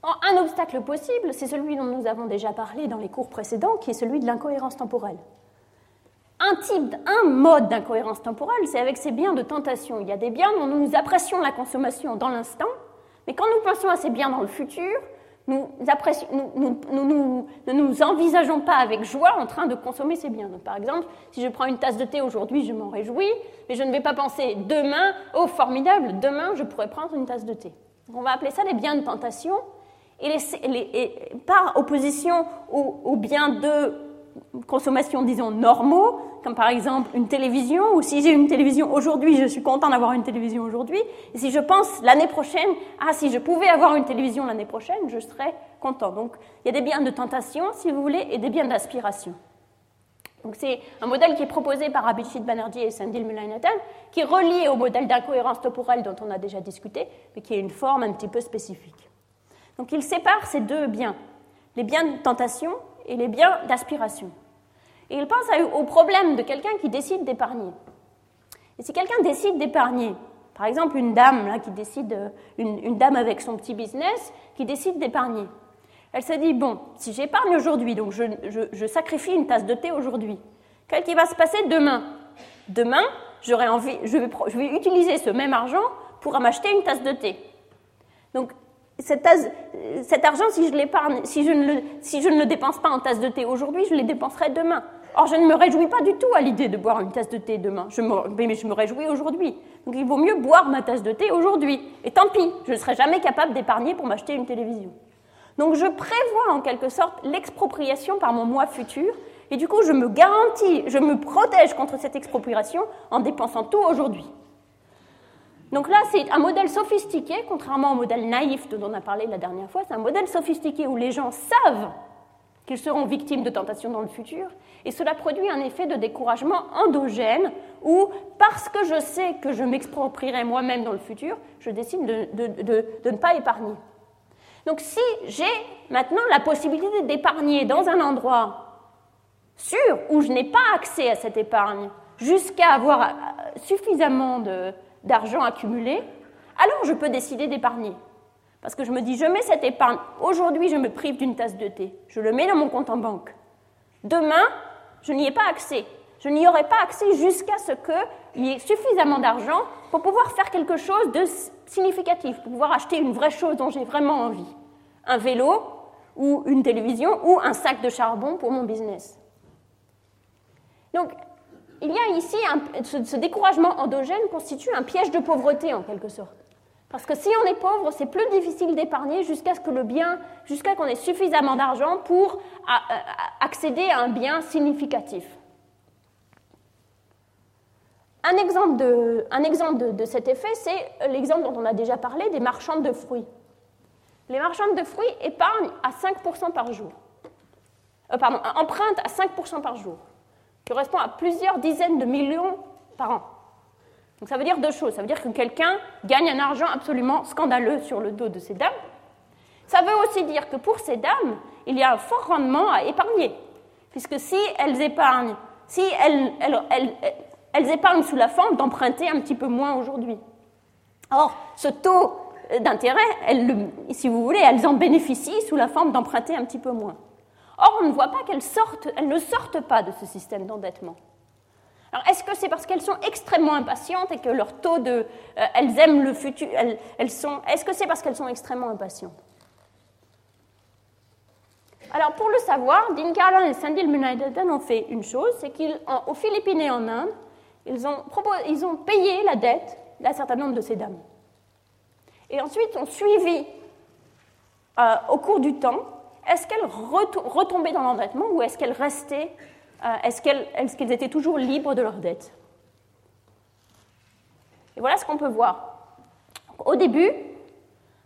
Un obstacle possible, c'est celui dont nous avons déjà parlé dans les cours précédents, qui est celui de l'incohérence temporelle. Un un mode d'incohérence temporelle, c'est avec ces biens de tentation. Il y a des biens dont nous apprécions la consommation dans l'instant, mais quand nous pensons assez bien dans le futur, nous, ne nous envisageons pas avec joie en train de consommer ces biens. par exemple, si je prends une tasse de thé aujourd'hui, je m'en réjouis, mais je ne vais pas penser demain, oh formidable, demain je pourrais prendre une tasse de thé. on va appeler ça les biens de tentation, et, par opposition aux biens de consommation, disons, normaux, comme par exemple une télévision, ou si j'ai une télévision aujourd'hui, je suis content d'avoir une télévision aujourd'hui, et si je pense l'année prochaine, ah, si je pouvais avoir une télévision l'année prochaine, je serais content. Donc, il y a des biens de tentation, si vous voulez, et des biens d'aspiration. Donc, c'est un modèle qui est proposé par Abhijit Banerjee et Sandil Mullainathan, qui est relié au modèle d'incohérence temporelle dont on a déjà discuté, mais qui a une forme un petit peu spécifique. Donc, il sépare ces deux biens, les biens de tentation et les biens d'aspiration. Et il pense au problème de quelqu'un qui décide d'épargner. Et si quelqu'un décide d'épargner, par exemple une dame qui décide, euh, une, dame avec son petit business qui décide d'épargner, elle se dit bon, si j'épargne aujourd'hui, donc je, sacrifie une tasse de thé aujourd'hui, qu'est-ce qui va se passer demain? Demain, envie, je vais, je vais utiliser ce même argent pour m'acheter une tasse de thé. Donc cet, argent, si je ne le, dépense pas en tasse de thé aujourd'hui, je les dépenserai demain. Or, je ne me réjouis pas du tout à l'idée de boire une tasse de thé demain, mais je me réjouis aujourd'hui. Donc il vaut mieux boire ma tasse de thé aujourd'hui. Et tant pis, je ne serai jamais capable d'épargner pour m'acheter une télévision. Donc je prévois en quelque sorte l'expropriation par mon moi futur, et du coup je me garantis, je me protège contre cette expropriation en dépensant tout aujourd'hui. Donc là, c'est un modèle sophistiqué, contrairement au modèle naïf dont on a parlé la dernière fois. C'est un modèle sophistiqué où les gens savent qu'ils seront victimes de tentations dans le futur, et cela produit un effet de découragement endogène où, parce que je sais que je m'exproprierai moi-même dans le futur, je décide de, ne pas épargner. Donc si j'ai maintenant la possibilité d'épargner dans un endroit sûr où je n'ai pas accès à cette épargne, jusqu'à avoir suffisamment de, d'argent accumulé, alors je peux décider d'épargner. Parce que je me dis, je mets cette épargne, aujourd'hui je me prive d'une tasse de thé, je le mets dans mon compte en banque. Demain, je n'y ai pas accès. Je n'y aurai pas accès jusqu'à ce qu'il y ait suffisamment d'argent pour pouvoir faire quelque chose de significatif, pour pouvoir acheter une vraie chose dont j'ai vraiment envie. Un vélo, ou une télévision, ou un sac de charbon pour mon business. Donc, il y a ici ce, découragement endogène constitue un piège de pauvreté en quelque sorte. Parce que si on est pauvre, c'est plus difficile d'épargner jusqu'à ce que le bien, jusqu'à qu'on ait suffisamment d'argent pour accéder à un bien significatif. Un exemple de, cet effet, c'est l'exemple dont on a déjà parlé des marchandes de fruits. Les marchandes de fruits épargnent à 5% par jour. Euh, pardon, empruntent à 5% par jour, correspond à plusieurs dizaines de millions par an. Donc ça veut dire deux choses. Ça veut dire que quelqu'un gagne un argent absolument scandaleux sur le dos de ces dames. Ça veut aussi dire que pour ces dames, il y a un fort rendement à épargner. Puisque si elles épargnent, si elles, elles, elles épargnent sous la forme d'emprunter un petit peu moins aujourd'hui. Or, ce taux d'intérêt, si vous voulez, elles en bénéficient sous la forme d'emprunter un petit peu moins. Or, on ne voit pas qu'elles ne sortent pas de ce système d'endettement. Alors, est-ce que c'est parce qu'elles sont extrêmement impatientes et que leur taux de, euh, elles aiment le futur, elles, sont, est-ce que c'est parce qu'elles sont extrêmement impatientes? Alors, pour le savoir, Dean et Sandy Munaydadan ont fait une chose, c'est qu'aux Philippines et en Inde, ils ont, ils ont payé la dette d'un certain nombre de ces dames. Et ensuite, ont suivi euh, au cours du temps, est-ce qu'elles retombaient dans l'endettement ou est-ce qu'elles restaient, euh, est-ce qu'elles étaient toujours libres de leurs dettes Et voilà ce qu'on peut voir. Au début,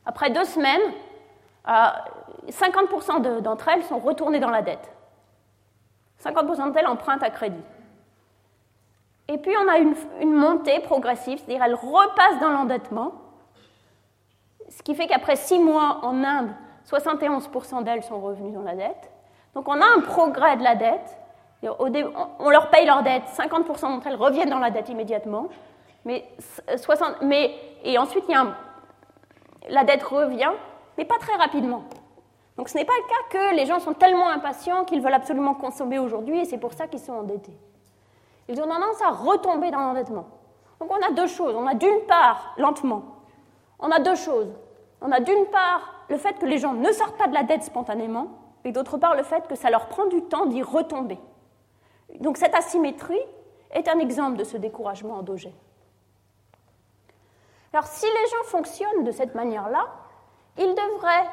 après deux semaines, 50% euh, d'entre elles sont retournées dans la dette. 50% d'entre elles empruntent à crédit. Et puis on a une, montée progressive, c'est-à-dire elle repasse dans l'endettement, ce qui fait qu'après six mois en Inde, 71% d'elles sont revenues dans la dette. Donc on a un progrès de la dette. On leur paye leur dette, 50% d'entre elles reviennent dans la dette immédiatement. Mais 60, mais, et ensuite, il y a la dette revient, mais pas très rapidement. Donc ce n'est pas le cas que les gens sont tellement impatients qu'ils veulent absolument consommer aujourd'hui et c'est pour ça qu'ils sont endettés ils ont tendance à retomber dans l'endettement. Donc on a deux choses. On a d'une part, lentement, on a deux choses. On a d'une part le fait que les gens ne sortent pas de la dette spontanément, et d'autre part le fait que ça leur prend du temps d'y retomber. Donc cette asymétrie est un exemple de ce découragement endogène. Alors si les gens fonctionnent de cette manière-là, ils devraient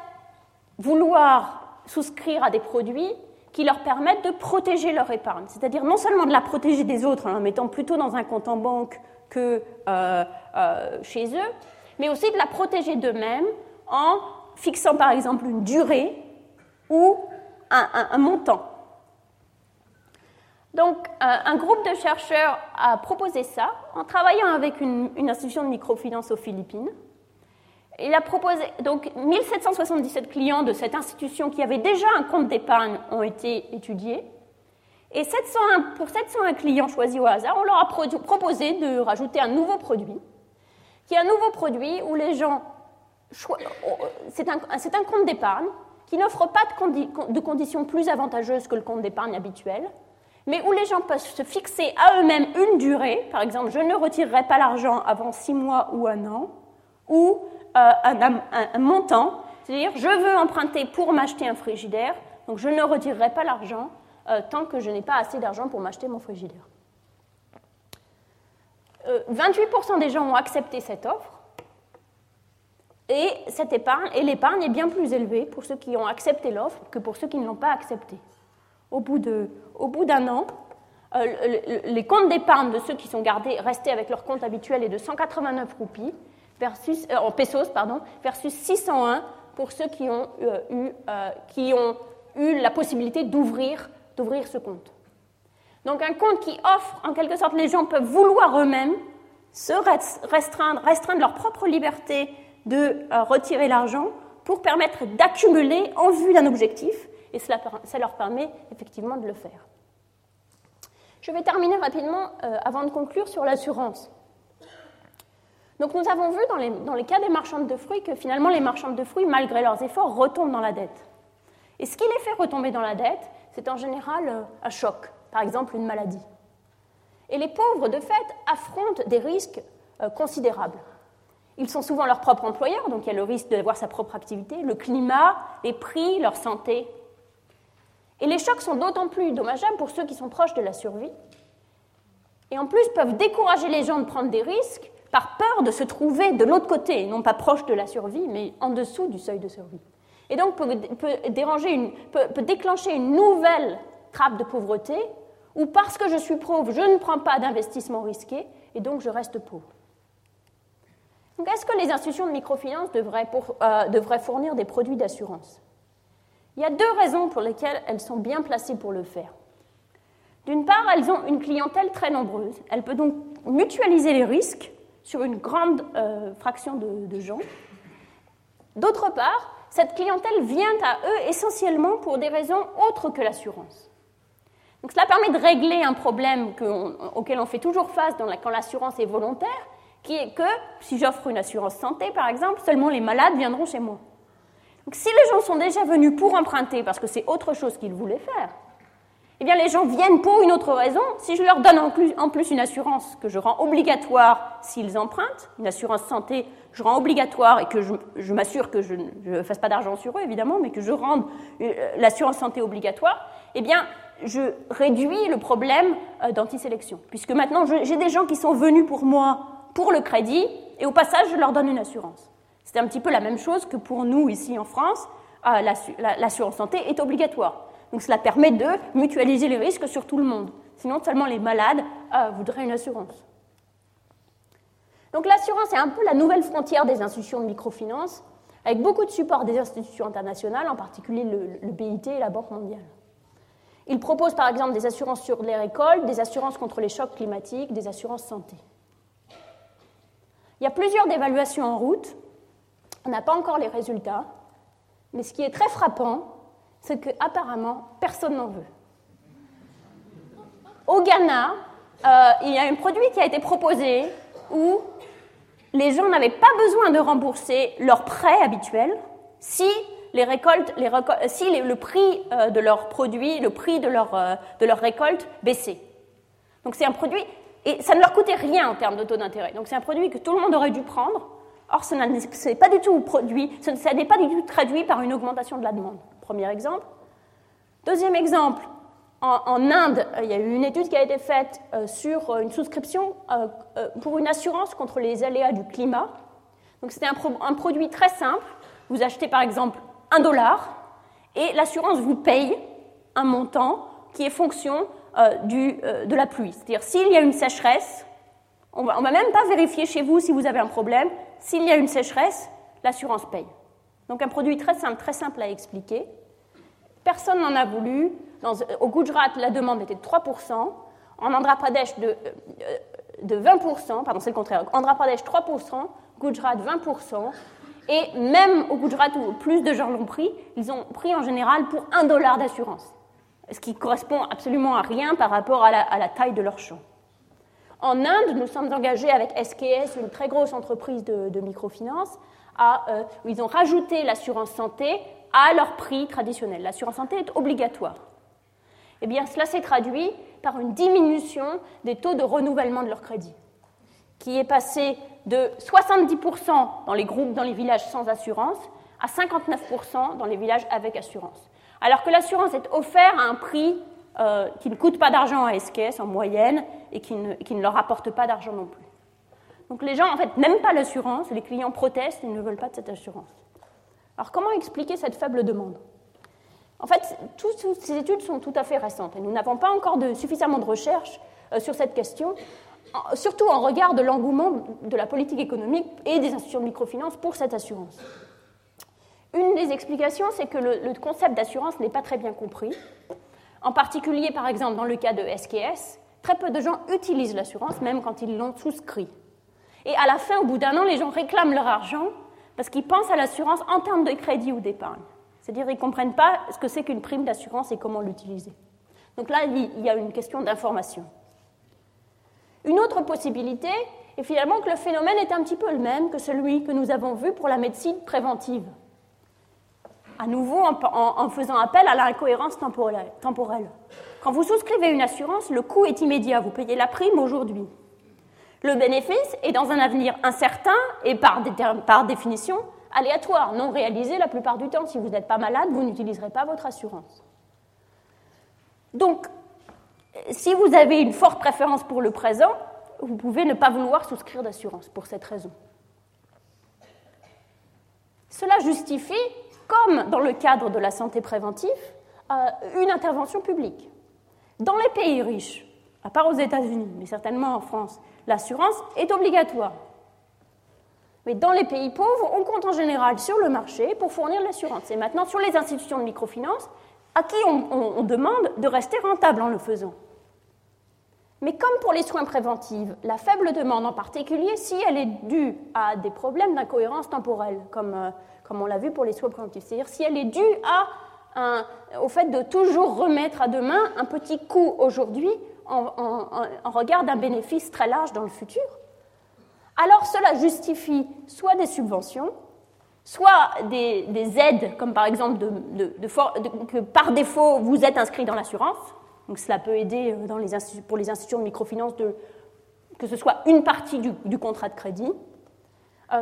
vouloir souscrire à des produits qui leur permettent de protéger leur épargne. C'est-à-dire non seulement de la protéger des autres en la mettant plutôt dans un compte en banque que euh, euh, chez eux, mais aussi de la protéger d'eux-mêmes en fixant par exemple une durée ou un, montant. Donc, euh, un groupe de chercheurs a proposé ça en travaillant avec une, institution de microfinance aux Philippines. Il a proposé, donc 1777 clients de cette institution qui avaient déjà un compte d'épargne ont été étudiés. Et 701, pour 701 clients choisis au hasard, on leur a proposé de rajouter un nouveau produit, qui est un nouveau produit où les gens. C'est un, compte d'épargne qui n'offre pas de, conditions plus avantageuses que le compte d'épargne habituel, mais où les gens peuvent se fixer à eux-mêmes une durée, par exemple, je ne retirerai pas l'argent avant six mois ou un an, ou euh, un, montant, c'est-à-dire je veux emprunter pour m'acheter un frigidaire, donc je ne retirerai pas l'argent euh, tant que je n'ai pas assez d'argent pour m'acheter mon frigidaire. 28% euh, des gens ont accepté cette offre, et cette épargne, et l'épargne est bien plus élevée pour ceux qui ont accepté l'offre que pour ceux qui ne l'ont pas acceptée. Au bout, d'un an, les comptes d'épargne de ceux qui sont gardés, restés avec leur compte habituel est de 189 roupies, versus, euh, en pesos, pardon, versus 601 pour ceux qui ont, euh, eu, euh, qui ont eu la possibilité d'ouvrir, d'ouvrir ce compte. Donc un compte qui offre, en quelque sorte, les gens peuvent vouloir eux-mêmes se restreindre, restreindre leur propre liberté de retirer l'argent pour permettre d'accumuler en vue d'un objectif, et cela, leur permet effectivement de le faire. Je vais terminer rapidement, avant de conclure, sur l'assurance. Donc nous avons vu dans les, cas des marchandes de fruits que finalement les marchandes de fruits, malgré leurs efforts, retombent dans la dette. Et ce qui les fait retomber dans la dette, c'est en général euh, un choc, par exemple une maladie. Et les pauvres, de fait, affrontent des risques euh, considérables. Ils sont souvent leurs propres employeurs, donc il y a le risque d'avoir sa propre activité, le climat, les prix, leur santé. Et les chocs sont d'autant plus dommageables pour ceux qui sont proches de la survie. Et en plus peuvent décourager les gens de prendre des risques par peur de se trouver de l'autre côté, non pas proche de la survie, mais en dessous du seuil de survie. Et donc peut, déranger peut déclencher une nouvelle trappe de pauvreté, où parce que je suis pauvre, je ne prends pas d'investissement risqué, et donc je reste pauvre. Donc est-ce que les institutions de microfinance devraient, euh, fournir des produits d'assurance? Il y a deux raisons pour lesquelles elles sont bien placées pour le faire. D'une part, elles ont une clientèle très nombreuse. Elles peuvent donc mutualiser les risques sur une grande euh, fraction de, de gens. D'autre part, cette clientèle vient à eux essentiellement pour des raisons autres que l'assurance. Donc cela permet de régler un problème auquel on fait toujours face quand l'assurance est volontaire, qui est que si j'offre une assurance santé, par exemple, seulement les malades viendront chez moi. Donc si les gens sont déjà venus pour emprunter parce que c'est autre chose qu'ils voulaient faire, eh bien les gens viennent pour une autre raison. Si je leur donne en plus, une assurance que je rends obligatoire s'ils empruntent, une assurance santé, je rends obligatoire et que je, m'assure que je ne fasse pas d'argent sur eux, évidemment, mais que je rende euh, l'assurance santé obligatoire, eh bien je réduis le problème euh, d'antisélection. Puisque maintenant, j'ai des gens qui sont venus pour moi pour le crédit, et au passage, je leur donne une assurance. C'est un petit peu la même chose que pour nous, ici en France, euh, l'assurance santé est obligatoire. Donc cela permet de mutualiser les risques sur tout le monde. Sinon, seulement les malades euh, voudraient une assurance. Donc l'assurance est un peu la nouvelle frontière des institutions de microfinance, avec beaucoup de support des institutions internationales, en particulier le BIT et la Banque mondiale. Il propose par exemple des assurances sur les récoltes, des assurances contre les chocs climatiques, des assurances santé. Il y a plusieurs évaluations en route. On n'a pas encore les résultats. Mais ce qui est très frappant, c'est qu'apparemment, personne n'en veut. Au Ghana, euh, il y a un produit qui a été proposé où les gens n'avaient pas besoin de rembourser leurs prêts habituels si les récoltes, si le prix euh, de leurs produits, le prix de leur, euh, de récolte baissait. Donc c'est un produit, et ça ne leur coûtait rien en termes de taux d'intérêt. Donc c'est un produit que tout le monde aurait dûu prendre. Or, ce n'est pas du tout produit, ça n'est pas du tout traduit par une augmentation de la demande. Premier exemple. Deuxième exemple, en, Inde, il y a eu une étude qui a été faite euh, sur une souscription pour une assurance contre les aléas du climat. Donc c'était un, produit très simple. Vous achetez par exemple un dollar et l'assurance vous paye un montant qui est fonction euh, du, euh, de la pluie. C'est-à-dire s'il y a une sécheresse, on ne va, même pas vérifier chez vous si vous avez un problème. S'il y a une sécheresse, l'assurance paye. Donc un produit très simple, très simple à expliquer. Personne n'en a voulu. au Gujarat, la demande était de 3%. En Andhra Pradesh, de, euh, de 20%. Pardon, c'est le contraire. Andhra Pradesh, 3%. Gujarat, 20%. Et même au Gujarat, où plus de gens l'ont pris, ils ont pris en général pour un dollar d'assurance, ce qui correspond absolument à rien par rapport à la, taille de leur champ. En Inde, nous sommes engagés avec SKS, une très grosse entreprise de, microfinance, euh, où ils ont rajouté l'assurance santé à leur prix traditionnel. L'assurance santé est obligatoire. Eh bien, cela s'est traduit par une diminution des taux de renouvellement de leur crédit, qui est passé de 70% dans les groupes, dans les villages sans assurance, à 59% dans les villages avec assurance. Alors que l'assurance est offerte à un prix euh, qui ne coûte pas d'argent à SKS en moyenne et qui ne, leur apporte pas d'argent non plus. Donc les gens, en fait, n'aiment pas l'assurance, les clients protestent, ils ne veulent pas de cette assurance. Alors comment expliquer cette faible demande? En fait, toutes ces études sont tout à fait récentes et nous n'avons pas encore suffisamment de recherches euh, sur cette question surtout en regard de l'engouement de la politique économique et des institutions de microfinance pour cette assurance. Une des explications, c'est que le, concept d'assurance n'est pas très bien compris. En particulier, par exemple, dans le cas de SKS, très peu de gens utilisent l'assurance, même quand ils l'ont souscrit. Et à la fin, au bout d'un an, les gens réclament leur argent parce qu'ils pensent à l'assurance en termes de crédit ou d'épargne. C'est-à-dire qu'ils ne comprennent pas ce que c'est qu'une prime d'assurance et comment l'utiliser. Donc là, il y a une question d'information. Une autre possibilité est finalement que le phénomène est un petit peu le même que celui que nous avons vu pour la médecine préventive. À nouveau, en, faisant appel à l'incohérence temporelle. Quand vous souscrivez une assurance, le coût est immédiat. Vous payez la prime aujourd'hui. Le bénéfice est dans un avenir incertain et par, par définition aléatoire, non réalisé la plupart du temps. Si vous n'êtes pas malade, vous n'utiliserez pas votre assurance. Donc, si vous avez une forte préférence pour le présent, vous pouvez ne pas vouloir souscrire d'assurance pour cette raison. Cela justifie, comme dans le cadre de la santé préventive, euh, une intervention publique. Dans les pays riches, à part aux États-Unis, mais certainement en France, l'assurance est obligatoire. Mais dans les pays pauvres, on compte en général sur le marché pour fournir l'assurance. Et maintenant sur les institutions de microfinance, à qui on, demande de rester rentable en le faisant. Mais comme pour les soins préventifs, la faible demande en particulier, si elle est due à des problèmes d'incohérence temporelle, comme, euh, comme on l'a vu pour les soins préventifs, c'est-à-dire si elle est due au fait de toujours remettre à demain un petit coût aujourd'hui en, regard d'un bénéfice très large dans le futur, alors cela justifie soit des subventions, soit des, aides, comme par exemple que par défaut vous êtes inscrit dans l'assurance. Donc cela peut aider euh, pour les institutions de microfinance que ce soit une partie du, contrat de crédit,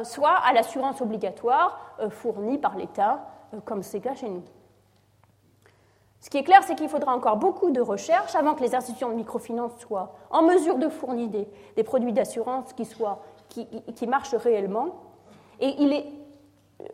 soit à l'assurance obligatoire euh, fournie par l'État, comme c'est le cas chez nous. Ce qui est clair, c'est qu'il faudra encore beaucoup de recherches avant que les institutions de microfinance soient en mesure de fournir des, produits d'assurance qui, marchent réellement. Et il est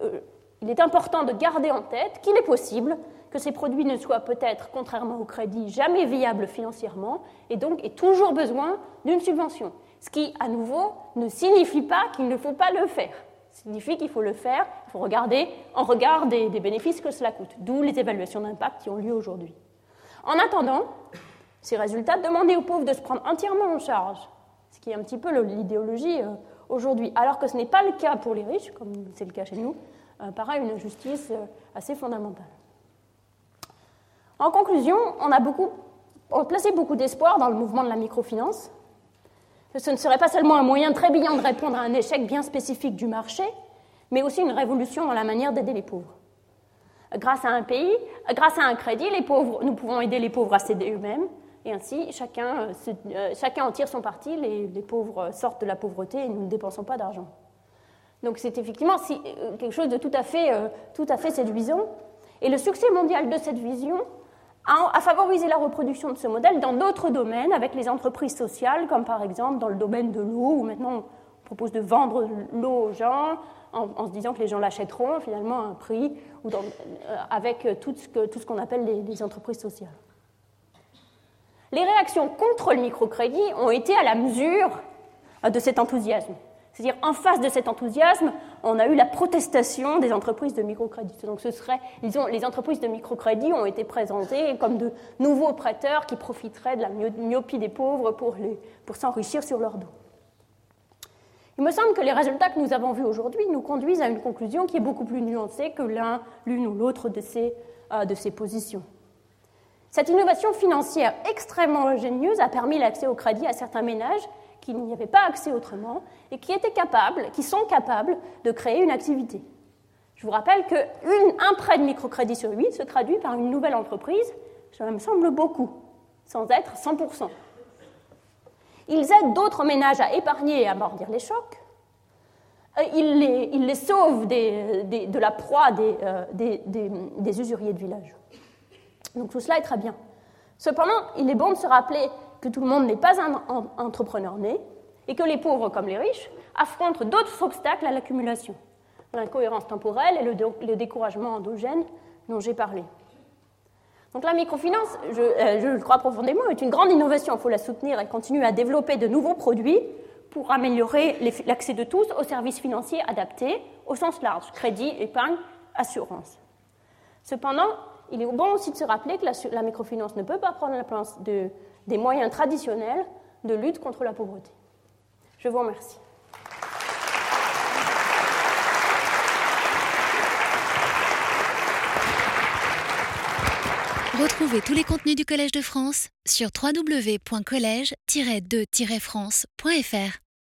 euh, il est important de garder en tête qu'il est possible que ces produits ne soient peut-être, contrairement au crédit, jamais viables financièrement et donc aient toujours besoin d'une subvention. Ce qui, à nouveau, ne signifie pas qu'il ne faut pas le faire. Ça signifie qu'il faut le faire, il faut regarder en regard des, bénéfices que cela coûte, d'où les évaluations d'impact qui ont lieu aujourd'hui. En attendant, ces résultats demandent aux pauvres de se prendre entièrement en charge, ce qui est un petit peu l'idéologie euh, aujourd'hui, alors que ce n'est pas le cas pour les riches, comme c'est le cas chez nous, euh, paraît une injustice euh, assez fondamentale. En conclusion, on a, beaucoup, placé beaucoup d'espoir dans le mouvement de la microfinance. Ce ne serait pas seulement un moyen très brillant de répondre à un échec bien spécifique du marché, mais aussi une révolution dans la manière d'aider les pauvres. Grâce à un pays, grâce à un crédit, les pauvres, nous pouvons aider les pauvres à s'aider eux-mêmes, et ainsi, chacun, euh, euh, chacun en tire son parti, les, pauvres sortent de la pauvreté et nous ne dépensons pas d'argent. Donc c'est effectivement euh, quelque chose de tout à fait séduisant. Et le succès mondial de cette vision a, favorisé la reproduction de ce modèle dans d'autres domaines, avec les entreprises sociales, comme par exemple dans le domaine de l'eau, où maintenant on propose de vendre l'eau aux gens en, se disant que les gens l'achèteront finalement à un prix, ou avec tout ce qu'on appelle les entreprises sociales. Les réactions contre le microcrédit ont été à la mesure euh, de cet enthousiasme. C'est-à-dire, en face de cet enthousiasme, on a eu la protestation des entreprises de microcrédit. Donc, ce serait, les entreprises de microcrédit ont été présentées comme de nouveaux prêteurs qui profiteraient de la myopie des pauvres pour, s'enrichir sur leur dos. Il me semble que les résultats que nous avons vus aujourd'hui nous conduisent à une conclusion qui est beaucoup plus nuancée que l'un, l'une ou l'autre de, ces, euh, de ces positions. Cette innovation financière extrêmement ingénieuse a permis l'accès au crédit à certains ménages qui n'y avaient pas accès autrement et qui étaient capables, qui sont capables de créer une activité. Je vous rappelle qu'un prêt de microcrédit sur huit se traduit par une nouvelle entreprise, ça me semble beaucoup, sans être 100%. Ils aident d'autres ménages à épargner et à mordir les chocs. Euh, ils les, sauvent de la proie euh, des usuriers de village. Donc tout cela est très bien. Cependant, il est bon de se rappeler que tout le monde n'est pas un entrepreneur né et que les pauvres comme les riches affrontent d'autres obstacles à l'accumulation. L'incohérence temporelle et le, découragement endogène dont j'ai parlé. Donc la microfinance, je, euh, le crois profondément, est une grande innovation. Il faut la soutenir et continuer à développer de nouveaux produits pour améliorer l'accès de tous aux services financiers adaptés au sens large, crédit, épargne, assurance. Cependant, il est bon aussi de se rappeler que la, microfinance ne peut pas prendre la place des moyens traditionnels de lutte contre la pauvreté. Je vous remercie. Retrouvez tous les contenus du Collège de France sur www.colège-2-france.fr.